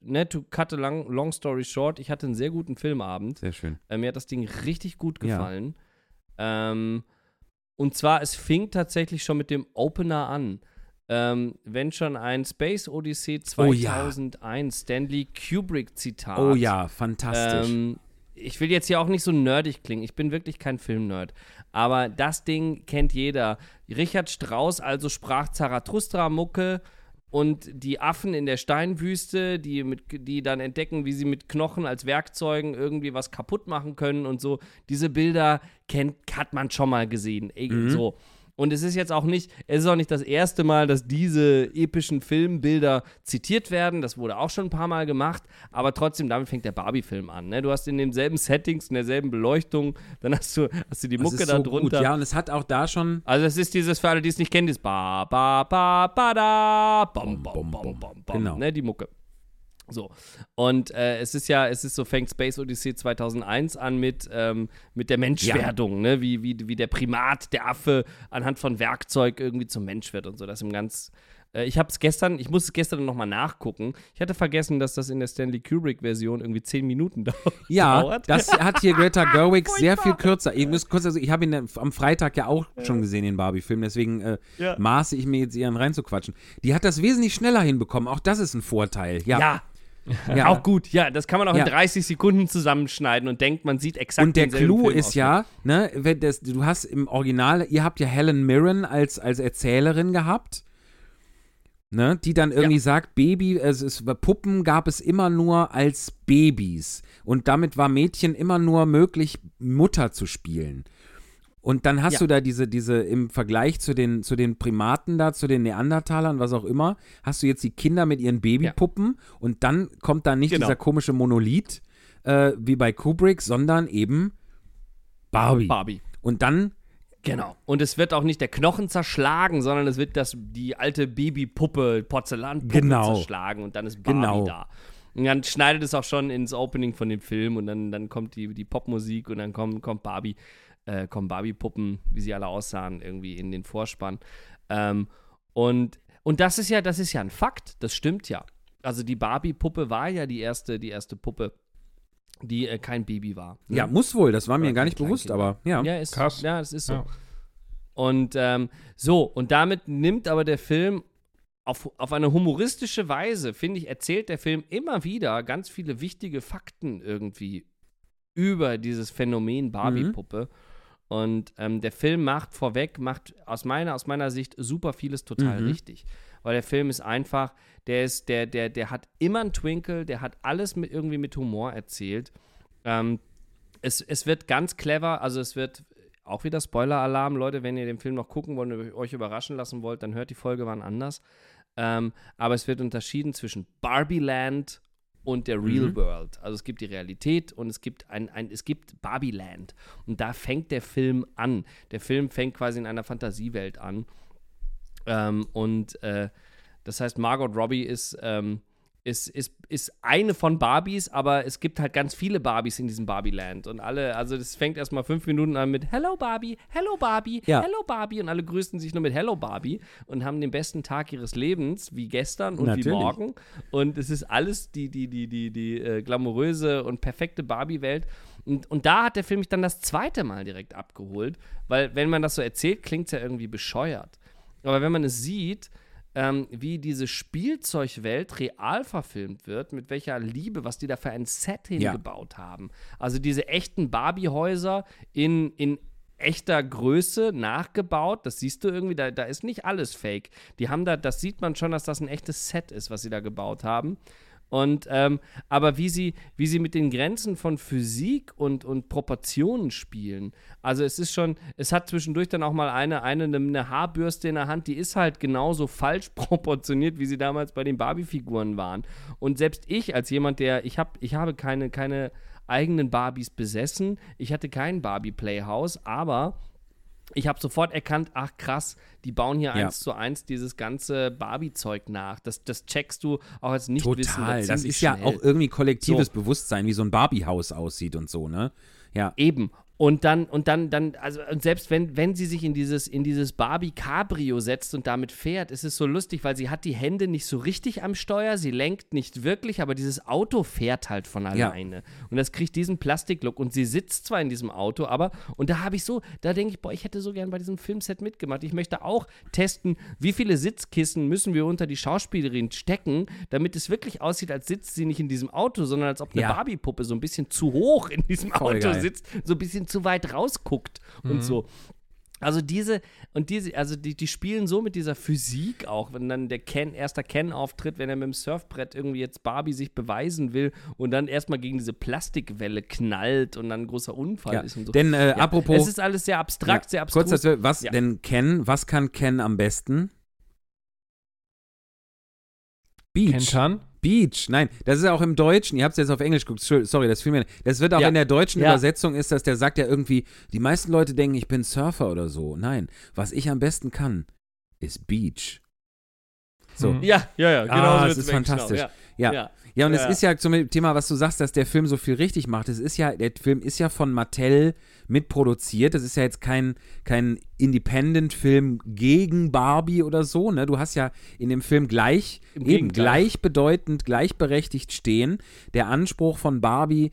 ne, to cut a long, long story short, ich hatte einen sehr guten Filmabend. Sehr schön. Äh, mir hat das Ding richtig gut Ja. gefallen. Ähm, und zwar, es fing tatsächlich schon mit dem Opener an. Ähm, wenn schon ein Space Odyssey Oh ja. 2001 Stanley Kubrick Zitat. Oh ja, fantastisch. Ähm, ich will jetzt hier auch nicht so nerdig klingen. Ich bin wirklich kein Filmnerd. Aber das Ding kennt jeder. Richard Strauss also sprach Zarathustra-Mucke und die Affen in der Steinwüste, die, mit, die dann entdecken, wie sie mit Knochen als Werkzeugen irgendwie was kaputt machen können und so. Diese Bilder kennt, hat man schon mal gesehen. E- Mhm. So. Und es ist jetzt auch nicht, es ist auch nicht das erste Mal, dass diese epischen Filmbilder zitiert werden. Das wurde auch schon ein paar Mal gemacht, aber trotzdem, damit fängt der Barbie-Film an. Ne? Du hast in denselben Settings, in derselben Beleuchtung, dann hast du, hast du die Mucke da so drunter. Gut. Ja, und es hat auch da schon. Also es ist dieses, für alle, die es nicht kennen, dieses ba, ba, ba, ba, da, bam, bam, bam, bam, bam, Genau. ne, die Mucke. So. Und äh, es ist ja, es ist so, fängt Space Odyssey 2001 an mit, ähm, mit der Menschwerdung, ne? Wie, wie, wie der Primat, der Affe anhand von Werkzeug irgendwie zum Mensch wird und so. Das im ganz. Äh, ich habe es gestern, ich musste es gestern nochmal nachgucken. Ich hatte vergessen, dass das in der Stanley Kubrick-Version irgendwie 10 Minuten dauert. Ja, das hat hier Greta Gerwig sehr viel kürzer. Ich muss kurz, also ich habe ihn am Freitag ja auch schon gesehen, den Barbie-Film, deswegen äh, Ja. maße ich mir jetzt ihren reinzuquatschen. Die hat das wesentlich schneller hinbekommen, auch das ist ein Vorteil. Ja, ja. ja. Auch gut, ja, das kann man auch Ja. in 30 Sekunden zusammenschneiden und denkt, man sieht exakt Und der denselben Clou Film ist ja, ne, wenn das, du hast im Original, ihr habt ja Helen Mirren als, als Erzählerin gehabt, ne, die dann irgendwie sagt, Baby, es ist, Puppen gab es immer nur als Babys. Und damit war Mädchen immer nur möglich, Mutter zu spielen. Und dann hast Ja. du da diese, diese, im Vergleich zu den, zu den Primaten da, zu den Neandertalern, was auch immer, hast du jetzt die Kinder mit ihren Babypuppen und dann kommt da nicht Genau. dieser komische Monolith, äh, wie bei Kubrick, sondern eben Barbie. Barbie. Und dann, Genau. Und es wird auch nicht der Knochen zerschlagen, sondern es wird das, die alte Babypuppe, Porzellanpuppe Genau. zerschlagen und dann ist Barbie Genau. da. Und dann schneidet es auch schon ins Opening von dem Film und dann, dann kommt die, die Popmusik und dann kommt, kommt Barbie, äh, kommen Barbie-Puppen, wie sie alle aussahen, irgendwie in den Vorspann. Ähm, und, und das ist ja, das ist ja ein Fakt, das stimmt ja. Also die Barbie-Puppe war ja die erste, die erste Puppe, die äh, kein Baby war. ne? ja, muss wohl, das war mir Oder gar kein nicht bewusst, aber ja. Ja, ist, Krass. Ja, das ist so. Ja. Und ähm, so, und damit nimmt aber der Film auf, auf eine humoristische Weise, finde ich, erzählt der Film immer wieder ganz viele wichtige Fakten irgendwie über dieses Phänomen Barbie-Puppe. Und ähm, der Film macht vorweg, macht aus meiner, aus meiner Sicht super vieles total Mhm. richtig. Weil der Film ist einfach, der ist, der, der, der hat immer einen Twinkle, der hat alles mit, irgendwie mit Humor erzählt. Ähm, es, es wird ganz clever, also es wird auch wieder Spoiler-Alarm, Leute, wenn ihr den Film noch gucken wollt und euch überraschen lassen wollt, dann hört die Folge wann anders. Ähm, aber es wird unterschieden zwischen Barbie Land und der Real Mhm. World. Also es gibt die Realität und es gibt ein, ein es gibt Barbie Land. Und da fängt der Film an. Der Film fängt quasi in einer Fantasiewelt an. Ähm, und äh, das heißt, Margot Robbie ist, ähm, ist, ist, ist eine von Barbies, aber es gibt halt ganz viele Barbies in diesem Barbie-Land. Und alle, also das fängt erstmal fünf Minuten an mit Hello Barbie, Hello Barbie, Ja. Hello Barbie. Und alle grüßen sich nur mit Hello Barbie und haben den besten Tag ihres Lebens, wie gestern und wie Natürlich. morgen. Und es ist alles die, die, die, die, die äh, glamouröse und perfekte Barbie-Welt. Und, und da hat der Film mich dann das zweite Mal direkt abgeholt, weil wenn man das so erzählt, klingt es ja irgendwie bescheuert. Aber wenn man es sieht, ähm, wie diese Spielzeugwelt real verfilmt wird, mit welcher Liebe, was die da für ein Set Ja. hingebaut haben. Also diese echten Barbie-Häuser in, in echter Größe nachgebaut, das siehst du irgendwie, da, da ist nicht alles fake. Die haben da, das sieht man schon, dass das ein echtes Set ist, was sie da gebaut haben. Und ähm, aber wie sie, wie sie mit den Grenzen von Physik und, und Proportionen spielen. Also es ist schon, es hat zwischendurch dann auch mal eine, eine, eine Haarbürste in der Hand, die ist halt genauso falsch proportioniert, wie sie damals bei den Barbie-Figuren waren. Und selbst ich, als jemand, der, ich habe, ich habe keine, keine eigenen Barbies besessen, ich hatte kein Barbie-Playhouse, aber ich habe sofort erkannt, ach krass, die bauen hier Ja. eins zu eins dieses ganze Barbie-Zeug nach. Das, das checkst du auch als Nichtwissender Total. Das ist ja schnell. auch irgendwie kollektives So. Bewusstsein, wie so ein Barbie-Haus aussieht und so, ne? Ja. Eben. Und dann, und dann, dann, also und selbst wenn, wenn sie sich in dieses, in dieses Barbie Cabrio setzt und damit fährt, ist es so lustig, weil sie hat die Hände nicht so richtig am Steuer, sie lenkt nicht wirklich, aber dieses Auto fährt halt von Ja. alleine. Und das kriegt diesen Plastiklook und sie sitzt zwar in diesem Auto, aber, und da habe ich so, da denke ich, boah, ich hätte so gern bei diesem Filmset mitgemacht. Ich möchte auch testen, wie viele Sitzkissen müssen wir unter die Schauspielerin stecken, damit es wirklich aussieht, als sitzt sie nicht in diesem Auto, sondern als ob eine Ja. Barbie-Puppe so ein bisschen zu hoch in diesem Voll Auto geil. sitzt, so ein bisschen zu weit rausguckt und so. Also diese, und diese, also die, die spielen so mit dieser Physik auch, wenn dann der Ken, erster Ken auftritt, wenn er mit dem Surfbrett irgendwie jetzt Barbie sich beweisen will und dann erstmal gegen diese Plastikwelle knallt und dann ein großer Unfall ja. ist und so. Denn äh, Ja, apropos. Es ist alles sehr abstrakt, ja, sehr abstrus. Kurz dazu, was Ja. denn Ken, was kann Ken am besten? Beach. Kentan? Beach, nein, das ist auch im Deutschen, ihr habt es jetzt auf Englisch geguckt, sorry, das fiel mir Das wird auch Ja. in der deutschen Ja. Übersetzung ist, dass der sagt ja irgendwie, die meisten Leute denken, ich bin Surfer oder so. Nein, was ich am besten kann, ist Beach. So. Ja, ja, ja, genau. Ah, so wird's ist wirklich fantastisch. Genau. Ja. Ja. Ja, und Ja. es ist ja zum Thema, was du sagst, dass der Film so viel richtig macht. Es ist ja, der Film ist ja von Mattel mitproduziert. Das ist ja jetzt kein, kein Independent-Film gegen Barbie oder so. Ne? Du hast ja in dem Film gleich, Im eben Gegenteil. gleichbedeutend, gleichberechtigt stehen. Der Anspruch von Barbie,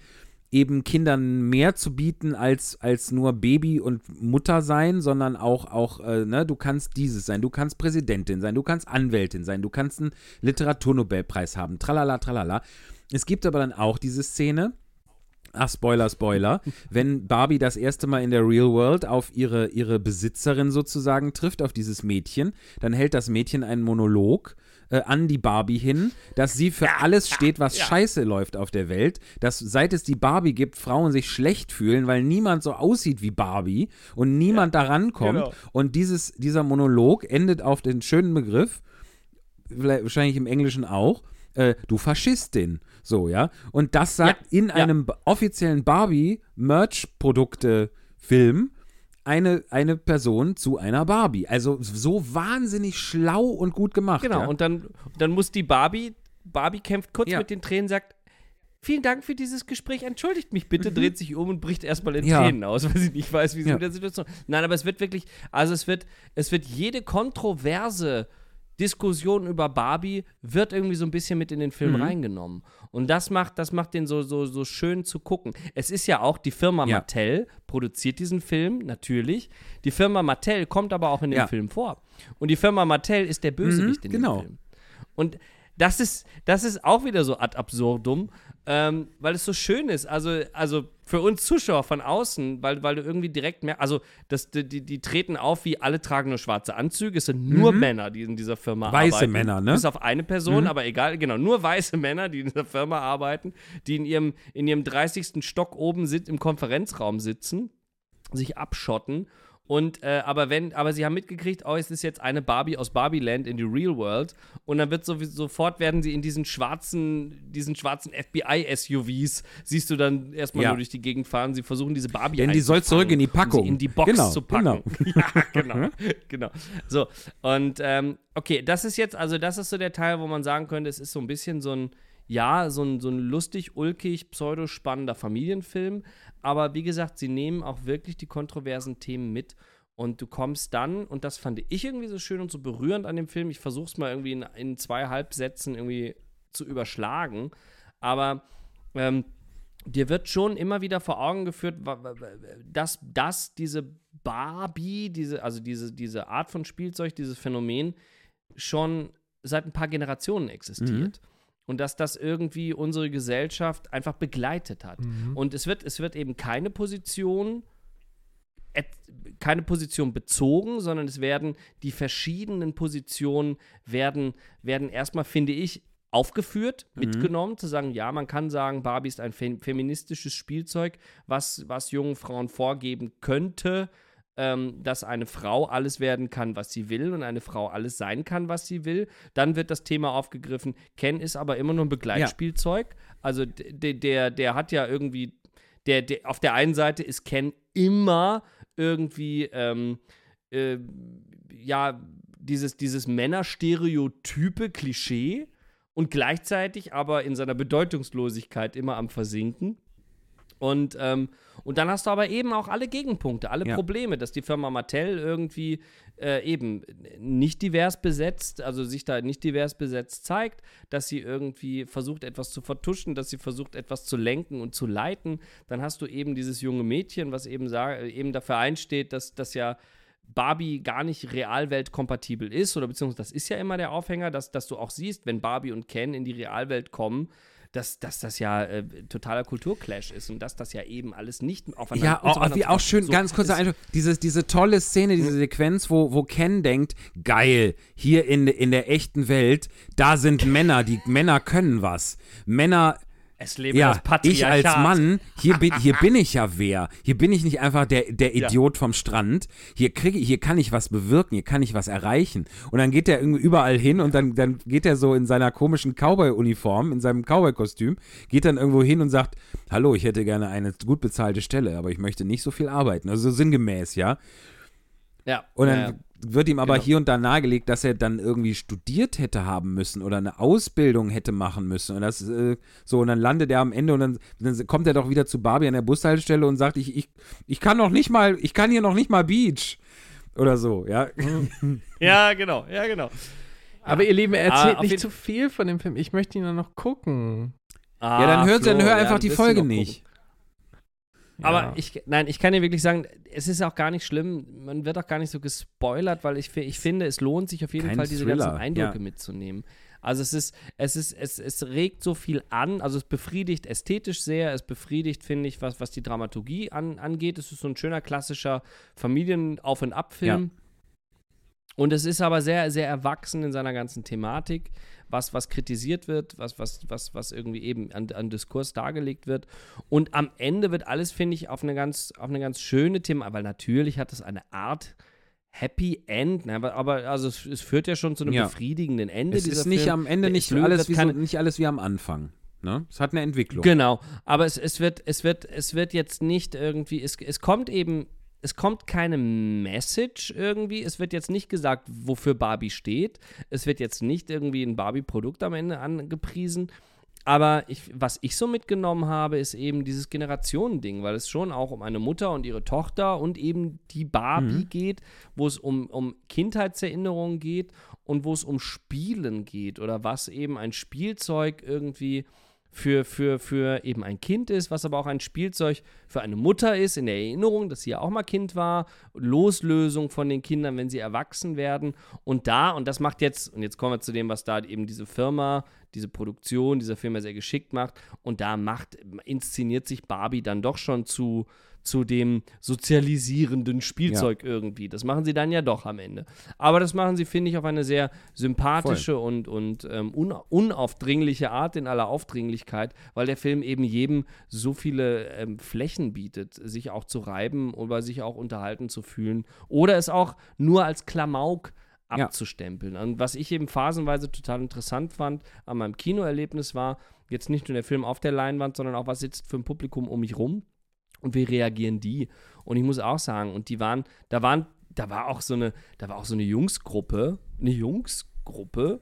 eben Kindern mehr zu bieten als, als nur Baby und Mutter sein, sondern auch, auch äh, ne, du kannst dieses sein, du kannst Präsidentin sein, du kannst Anwältin sein, du kannst einen Literaturnobelpreis haben, tralala, tralala. Es gibt aber dann auch diese Szene, Ach, Spoiler, Spoiler. Wenn Barbie das erste Mal in der Real World auf ihre, ihre Besitzerin sozusagen trifft, auf dieses Mädchen, dann hält das Mädchen einen Monolog äh, an die Barbie hin, dass sie für alles steht, was scheiße läuft auf der Welt. Dass seit es die Barbie gibt, Frauen sich schlecht fühlen, weil niemand so aussieht wie Barbie und niemand daran kommt. genau. Und dieses, dieser Monolog endet auf den schönen Begriff, wahrscheinlich im Englischen auch, äh, du Faschistin. So, ja. Und das sagt in ja. einem offiziellen Barbie-Merch-Produkte-Film eine, eine Person zu einer Barbie. Also so wahnsinnig schlau und gut gemacht. Genau, ja? und dann, dann muss die Barbie, Barbie kämpft kurz Ja. mit den Tränen, sagt, vielen Dank für dieses Gespräch, entschuldigt mich bitte, dreht sich um und bricht erstmal in Mhm. Ja. Tränen aus, weil sie nicht weiß, wie sie mit der Situation. Nein, aber es wird wirklich, also es wird, es wird jede kontroverse Diskussion über Barbie wird irgendwie so ein bisschen mit in den Mhm. Film reingenommen. Und das macht, das macht den so, so, so schön zu gucken. Es ist ja auch die Firma Ja. Mattel, produziert diesen Film, natürlich. Die Firma Mattel kommt aber auch in dem Ja. Film vor. Und die Firma Mattel ist der Bösewicht Mhm, in genau. dem Film. Und das ist, das ist auch wieder so ad absurdum, ähm, weil es so schön ist. Also, also für uns Zuschauer von außen, weil, weil du irgendwie direkt mehr, also das, die, die, die treten auf wie alle tragen nur schwarze Anzüge. Es sind nur Männer, die in dieser Firma Mhm. Weiße arbeiten. Männer, ne? Bis auf eine Person, aber egal, genau, nur weiße Männer, die in dieser Firma arbeiten, die in ihrem, in ihrem 30. Stock oben sit, im Konferenzraum sitzen, sich abschotten. Und äh, aber wenn, aber sie haben mitgekriegt, oh, es ist jetzt eine Barbie aus Barbieland in die Real World und dann wird so, sofort werden sie in diesen schwarzen, diesen schwarzen FBI-SUVs, siehst du dann erstmal Ja. nur durch die Gegend fahren. Sie versuchen diese Barbie Denn die soll zurück in die Packung. in die Box Genau, zu packen. genau. Ja, genau, genau. So und ähm, okay, das ist jetzt, also das ist so der Teil, wo man sagen könnte, es ist so ein bisschen so ein ja, so ein, so ein lustig, ulkig, pseudospannender Familienfilm. Aber wie gesagt, sie nehmen auch wirklich die kontroversen Themen mit. Und du kommst dann, und das fand ich irgendwie so schön und so berührend an dem Film, ich versuche es mal irgendwie in, in zwei Halbsätzen irgendwie zu überschlagen, aber ähm, dir wird schon immer wieder vor Augen geführt, dass, dass diese Barbie, diese, also diese, diese Art von Spielzeug, dieses Phänomen schon seit ein paar Generationen existiert. Und dass das irgendwie unsere Gesellschaft einfach begleitet hat. Und es wird, es wird eben keine Position, keine Position bezogen, sondern es werden die verschiedenen Positionen werden, werden erstmal, finde ich, aufgeführt, mitgenommen, zu sagen, ja, man kann sagen, Barbie ist ein fe feministisches Spielzeug, was, was jungen Frauen vorgeben könnte, ähm, dass eine Frau alles werden kann, was sie will und eine Frau alles sein kann, was sie will. Dann wird das Thema aufgegriffen. Ken ist aber immer nur ein Begleitspielzeug. Also d- der, der hat ja irgendwie, der, der, auf der einen Seite ist Ken immer irgendwie, ähm, äh, ja, dieses, dieses Männerstereotype Klischee und gleichzeitig aber in seiner Bedeutungslosigkeit immer am Versinken. Und, ähm, und dann hast du aber eben auch alle Gegenpunkte, alle Ja. Probleme, dass die Firma Mattel irgendwie äh, eben nicht divers besetzt, also sich da nicht divers besetzt zeigt, dass sie irgendwie versucht, etwas zu vertuschen, dass sie versucht, etwas zu lenken und zu leiten. Dann hast du eben dieses junge Mädchen, was eben, eben dafür einsteht, dass das ja Barbie gar nicht realweltkompatibel ist, oder beziehungsweise das ist ja immer der Aufhänger, dass, dass du auch siehst, wenn Barbie und Ken in die Realwelt kommen, dass, dass das ja äh, totaler Kulturclash ist und dass das ja eben alles nicht aufeinander Ja, so auch, weiter wie auch schön, ganz So, kurzer es- Einschub, diese, diese tolle Szene, diese Sequenz, wo, wo Ken denkt, geil, hier in, in der echten Welt, da sind Männer, die Männer können was. Männer, Es lebe ja, das ich Patriarchat. als Mann, hier bin, hier bin ich ja wer. Hier bin ich nicht einfach der, der Ja. Idiot vom Strand. Hier kriege hier kann ich was bewirken, hier kann ich was erreichen. Und dann geht er irgendwie überall hin und dann, dann geht er so in seiner komischen Cowboy-Uniform, in seinem Cowboy-Kostüm, geht dann irgendwo hin und sagt, hallo, ich hätte gerne eine gut bezahlte Stelle, aber ich möchte nicht so viel arbeiten. Also so sinngemäß, ja. Ja. Und dann ja, ja. Wird ihm aber Genau. hier und da nahegelegt, dass er dann irgendwie studiert hätte haben müssen oder eine Ausbildung hätte machen müssen. Und das äh, so, und dann landet er am Ende und dann, dann kommt er doch wieder zu Barbie an der Bushaltestelle und sagt, ich, ich, ich kann noch nicht mal, ich kann hier noch nicht mal Beach. Oder so, ja. Ja, genau, ja, genau. Aber ihr Lieben, er Ah, erzählt auf nicht zu viel von dem Film. Ich möchte ihn dann noch gucken. Ja, dann hör, dann Flo, hör ja, einfach die wirst du Folge noch gucken. Aber Ja. ich, nein, ich kann dir wirklich sagen, es ist auch gar nicht schlimm. Man wird auch gar nicht so gespoilert, weil ich, ich finde, es lohnt sich auf jeden Kein Fall, diese Thriller, ganzen Eindrücke ja. mitzunehmen. Also es ist, es ist, es, es regt so viel an, also es befriedigt ästhetisch sehr, es befriedigt, finde ich, was, was die Dramaturgie an, angeht. Es ist so ein schöner klassischer Familien-Auf- und Ab-Film. Und es ist aber sehr, sehr erwachsen in seiner ganzen Thematik, was, was kritisiert wird, was, was, was, was irgendwie eben an, an Diskurs dargelegt wird. Und am Ende wird alles, finde ich, auf eine ganz, auf eine ganz schöne Thema, weil natürlich hat es eine Art Happy End, ne, aber, aber also es, es führt ja schon zu einem Ja. befriedigenden Ende Es ist nicht Film. am Ende Der nicht alles, wie so, nicht alles wie am Anfang. Ne? Es hat eine Entwicklung. Genau, aber es, es, wird, es, wird, es wird jetzt nicht irgendwie, es, es kommt eben, es kommt keine Message irgendwie, es wird jetzt nicht gesagt, wofür Barbie steht, es wird jetzt nicht irgendwie ein Barbie-Produkt am Ende angepriesen, aber ich, was ich so mitgenommen habe, ist eben dieses Generationending, weil es schon auch um eine Mutter und ihre Tochter und eben die Barbie geht, wo es um, um Kindheitserinnerungen geht und wo es um Spielen geht oder was eben ein Spielzeug irgendwie für, für, für eben ein Kind ist, was aber auch ein Spielzeug für eine Mutter ist, in der Erinnerung, dass sie ja auch mal Kind war, Loslösung von den Kindern, wenn sie erwachsen werden. Und da, und das macht jetzt, und jetzt kommen wir zu dem, was da eben diese Firma, diese Produktion, dieser Firma sehr geschickt macht, und da macht, inszeniert sich Barbie dann doch schon zu, zu dem sozialisierenden Spielzeug irgendwie. Das machen sie dann ja doch am Ende. Aber das machen sie, finde ich, auf eine sehr sympathische und, und ähm, un unaufdringliche Art in aller Aufdringlichkeit, weil der Film eben jedem so viele ähm, Flächen bietet, sich auch zu reiben oder sich auch unterhalten zu fühlen oder es auch nur als Klamauk Ja. abzustempeln. Und was ich eben phasenweise total interessant fand an meinem Kinoerlebnis war, jetzt nicht nur der Film auf der Leinwand, sondern auch, was sitzt für ein Publikum um mich rum und wie reagieren die? Und ich muss auch sagen, und die waren, da waren, da war auch so eine, da war auch so eine Jungsgruppe, eine Jungsgruppe,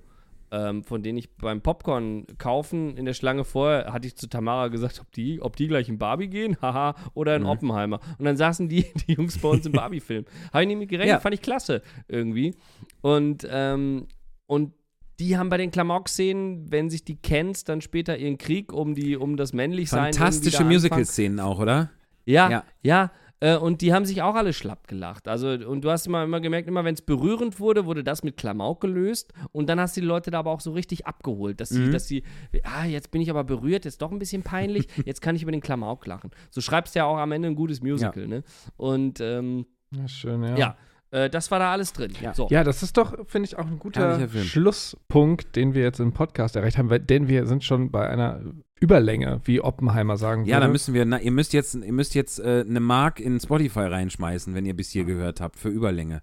ähm, von denen ich beim Popcorn kaufen in der Schlange vorher hatte ich zu Tamara gesagt, ob die, ob die gleich in Barbie gehen, haha, oder in Oppenheimer. Und dann saßen die, die Jungs bei uns im Barbie-Film. Habe ich nicht mit gerechnet, Ja. fand ich klasse irgendwie. Und, ähm, und die haben bei den Klamauk-Szenen, wenn sich die kennst, dann später ihren Krieg um die, um das Männlichsein. Fantastische. Musical-Szenen auch, oder? Ja, Ja. ja. äh, und die haben sich auch alle schlapp gelacht. Also, und du hast immer, immer gemerkt, immer wenn es berührend wurde, wurde das mit Klamauk gelöst. Und dann hast du die Leute da aber auch so richtig abgeholt, dass sie, dass sie, ah, jetzt bin ich aber berührt, jetzt doch ein bisschen peinlich, jetzt kann ich über den Klamauk lachen. So schreibst du ja auch am Ende ein gutes Musical, ne? Und ähm, Ja, schön, ja. ja, äh, das war da alles drin. Ja. So. Ja, das ist doch, finde ich, auch ein guter. Schlusspunkt, den wir jetzt im Podcast erreicht haben, weil, denn wir sind schon bei einer Überlänge, wie Oppenheimer sagen Ja, würde. dann müssen wir, na, ihr müsst jetzt, ihr müsst jetzt äh, eine Mark in Spotify reinschmeißen, wenn ihr bis hier gehört habt, für Überlänge.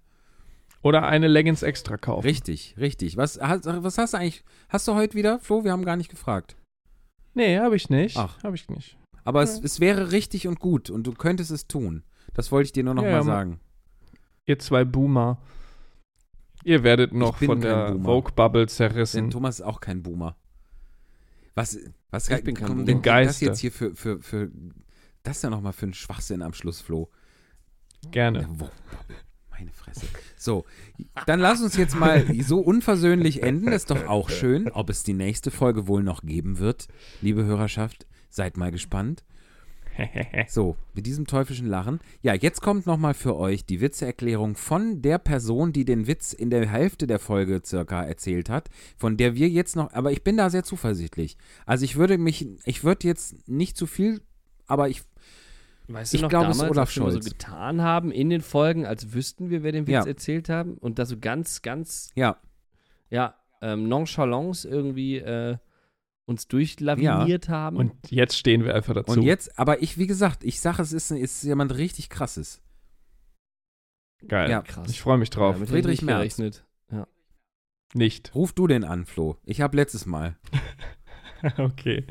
Oder eine Leggings extra kaufen. Richtig, richtig. Was, hast, was hast du eigentlich, hast du heute wieder, Flo? Wir haben gar nicht gefragt. Nee, habe ich nicht. Ach. Habe ich nicht. Aber es, es wäre richtig und gut und du könntest es tun. Das wollte ich dir nur noch Ja, mal ja, ma- sagen. Ihr zwei Boomer. Ihr werdet noch von der. Vogue-Bubble Denn zerrissen. Thomas ist auch kein Boomer. Was, was Ich bin kein denn. Das jetzt hier für, für, für, das ist ja noch mal für einen Schwachsinn am Schluss, Flo. Gerne. Meine Fresse. So, dann lass uns jetzt mal so unversöhnlich enden. Das ist doch auch schön. Ob es die nächste Folge wohl noch geben wird, liebe Hörerschaft, seid mal gespannt. So, mit diesem teuflischen Lachen. Ja, jetzt kommt nochmal für euch die Witzeerklärung von der Person, die den Witz in der Hälfte der Folge circa erzählt hat, von der wir jetzt noch, aber ich bin da sehr zuversichtlich. Also ich würde mich, ich würde jetzt nicht zu viel, aber ich, Weißt du Ich noch glaube, es ist damals, Olaf als wir so Scholz. getan haben in den Folgen, als wüssten wir, wer den Witz Ja. erzählt haben und da so ganz, ganz ja, ja, ähm, Nonchalance irgendwie äh, uns durchlaviniert haben. Und jetzt stehen wir einfach dazu. und jetzt, aber ich, wie gesagt, ich sage, es ist, ist jemand richtig krasses. Geil. Ja. krass. Ich freue mich drauf. Ja, mit Friedrich Merz. gerechnet. Ja. Nicht. Ruf du den an, Flo. Ich habe letztes Mal. okay.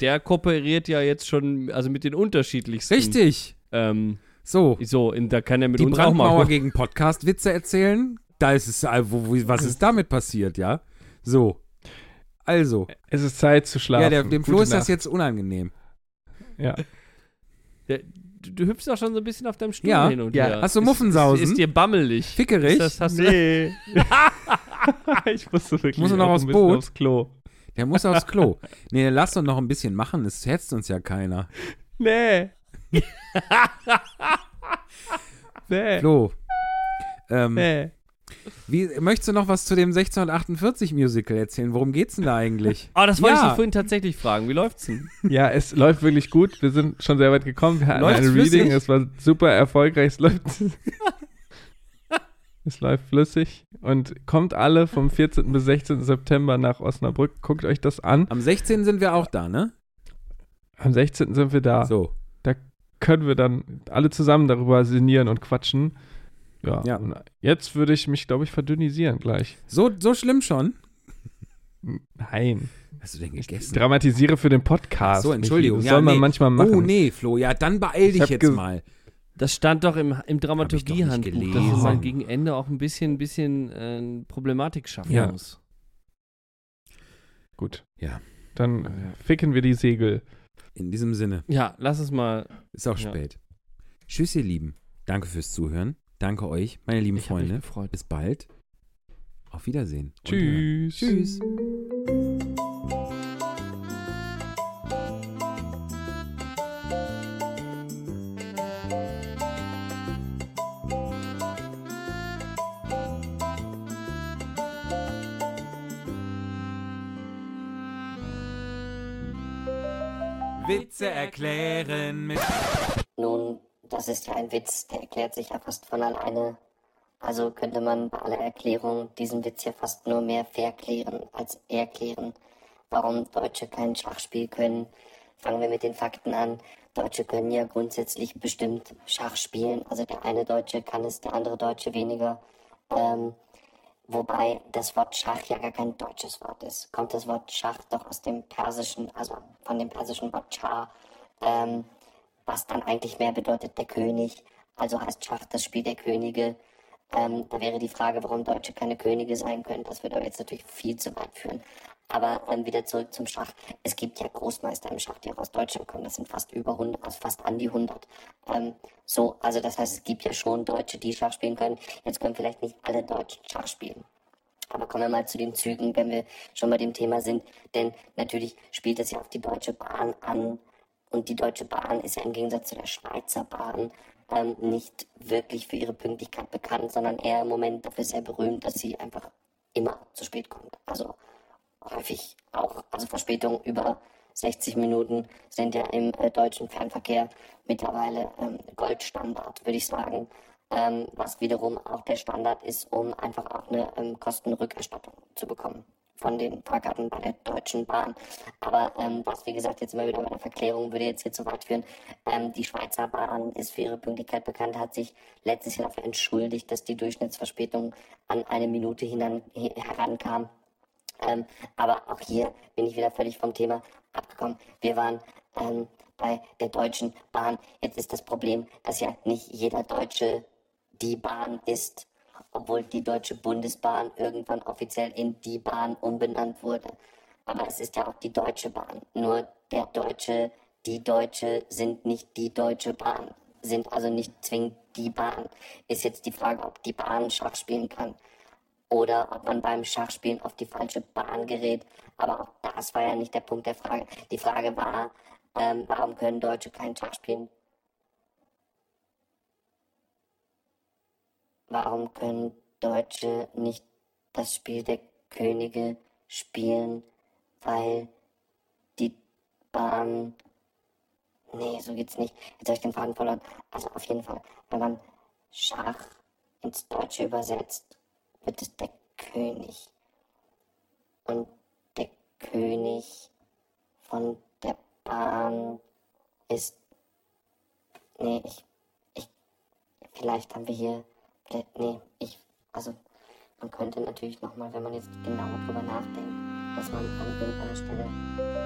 Der kooperiert ja jetzt schon, also mit den unterschiedlichsten Richtig. ähm, So, So, in, da kann er mit die uns auch mal. Brandmauer gegen Podcast-Witze erzählen. Da ist es, äh, wo, wo, was ist damit passiert, ja? So. Also, Es ist Zeit zu schlafen. ja, der, dem Flo Gute ist das Nacht. jetzt unangenehm. Ja. Der, du, du hüpfst auch schon so ein bisschen auf deinem Stuhl Ja. hin und Ja. her. Hast du Ist- Muffensausen? Ist, ist dir bammelig? Fickerig? Das hast du. Nee. ich musste wirklich Muss er noch aufs Boot? aufs Klo. Der muss aufs Klo. Nee, lass doch noch ein bisschen machen, es hetzt uns ja keiner. Nee. nee. Flo, ähm, Nee. Wie, möchtest du noch was zu dem 1648 Musical erzählen? Worum geht's denn da eigentlich? Oh, das wollte ich Ja. dich vorhin tatsächlich fragen. Wie läuft's denn? Ja, es läuft wirklich gut. Wir sind schon sehr weit gekommen. Wir hatten Läuft's ein flüssig? Reading. Es war super erfolgreich. Es läuft. es läuft flüssig. Und kommt alle vom 14. bis 16. September nach Osnabrück. Guckt euch das an. Am 16. sind wir auch da, ne? Am 16. sind wir da. So. Können wir dann alle zusammen darüber sinnieren und quatschen. Ja. Ja. Und jetzt würde ich mich, glaube ich, verdünnisieren gleich. So, so schlimm schon? Nein. Hast du denn Ich gegessen? dramatisiere für den Podcast. so, Entschuldigung. Das Ja, soll man nee. manchmal machen. Oh, nee, Flo, ja, dann beeil dich jetzt mal. Das stand doch im, im Dramaturgiehandbuch, dass gelesen. man gegen Ende auch ein bisschen, bisschen äh, Problematik schaffen Ja. muss. Gut. Ja. Dann ficken wir die Segel. In diesem Sinne, Ja, lass es mal. ist auch Ja. spät. Tschüss, ihr Lieben. Danke fürs Zuhören. Danke euch, meine lieben Ich Freunde. Bis bald. Auf Wiedersehen. Und. Tschüss. Tschüss. Witze erklären mit ist ja ein Witz, der erklärt sich ja fast von alleine. Also könnte man bei aller Erklärung diesen Witz ja fast nur mehr verklären als erklären. Warum Deutsche kein Schachspiel können, fangen wir mit den Fakten an. Deutsche können ja grundsätzlich bestimmt Schach spielen. Also der eine Deutsche kann es, der andere Deutsche weniger. Ähm, Wobei das Wort Schach ja gar kein deutsches Wort ist. Kommt das Wort Schach doch aus dem Persischen, also von dem persischen Wort Schah, ähm, was dann eigentlich mehr bedeutet der König. Also heißt Schach das Spiel der Könige. Ähm, da wäre die Frage, warum Deutsche keine Könige sein können. Das würde aber jetzt natürlich viel zu weit führen. Aber ähm, wieder zurück zum Schach. Es gibt ja Großmeister im Schach, die auch aus Deutschland kommen. Das sind fast über 100, also fast an die 100. Ähm, so, also das heißt, es gibt ja schon Deutsche, die Schach spielen können. Jetzt können vielleicht nicht alle Deutschen Schach spielen. Aber kommen wir mal zu den Zügen, wenn wir schon bei dem Thema sind. Denn natürlich spielt es ja auf die Deutsche Bahn an. Und die Deutsche Bahn ist ja im Gegensatz zu der Schweizer Bahn ähm, nicht wirklich für ihre Pünktlichkeit bekannt, sondern eher im Moment dafür sehr berühmt, dass sie einfach immer zu spät kommt. Also häufig auch, also Verspätungen über 60 Minuten sind ja im äh, deutschen Fernverkehr mittlerweile ähm, Goldstandard, würde ich sagen. Ähm, was wiederum auch der Standard ist, um einfach auch eine ähm, Kostenrückerstattung zu bekommen von den Fahrkarten bei der Deutschen Bahn. Aber ähm, das, wie gesagt, jetzt immer wieder bei der Verklärung würde jetzt hier zu weit führen. Ähm, die Schweizer Bahn ist für ihre Pünktlichkeit bekannt, hat sich letztes Jahr dafür entschuldigt, dass die Durchschnittsverspätung an eine Minute hinan, he- herankam. Ähm, aber auch hier bin ich wieder völlig vom Thema abgekommen. Wir waren ähm, bei der Deutschen Bahn. Jetzt ist das Problem, dass ja nicht jeder Deutsche die Bahn ist, obwohl die Deutsche Bundesbahn irgendwann offiziell in die Bahn umbenannt wurde. Aber es ist ja auch die Deutsche Bahn. Nur der Deutsche, die Deutsche sind nicht die Deutsche Bahn, sind also nicht zwingend die Bahn. Ist jetzt die Frage, ob die Bahn Schach spielen kann oder ob man beim Schachspielen auf die falsche Bahn gerät. Aber auch das war ja nicht der Punkt der Frage. Die Frage war, ähm, warum können Deutsche kein Schach spielen? Warum können Deutsche nicht das Spiel der Könige spielen? Weil die Bahn. Nee, so geht's nicht. Jetzt habe ich den Faden verloren. Also auf jeden Fall, wenn man Schach ins Deutsche übersetzt, wird es der König. Und der König von der Bahn ist. Nee, ich. Ich. Vielleicht haben wir hier. Vielleicht- Nee, ich. Also, man könnte natürlich nochmal, wenn man jetzt genau drüber nachdenkt, dass man an irgendeiner Stelle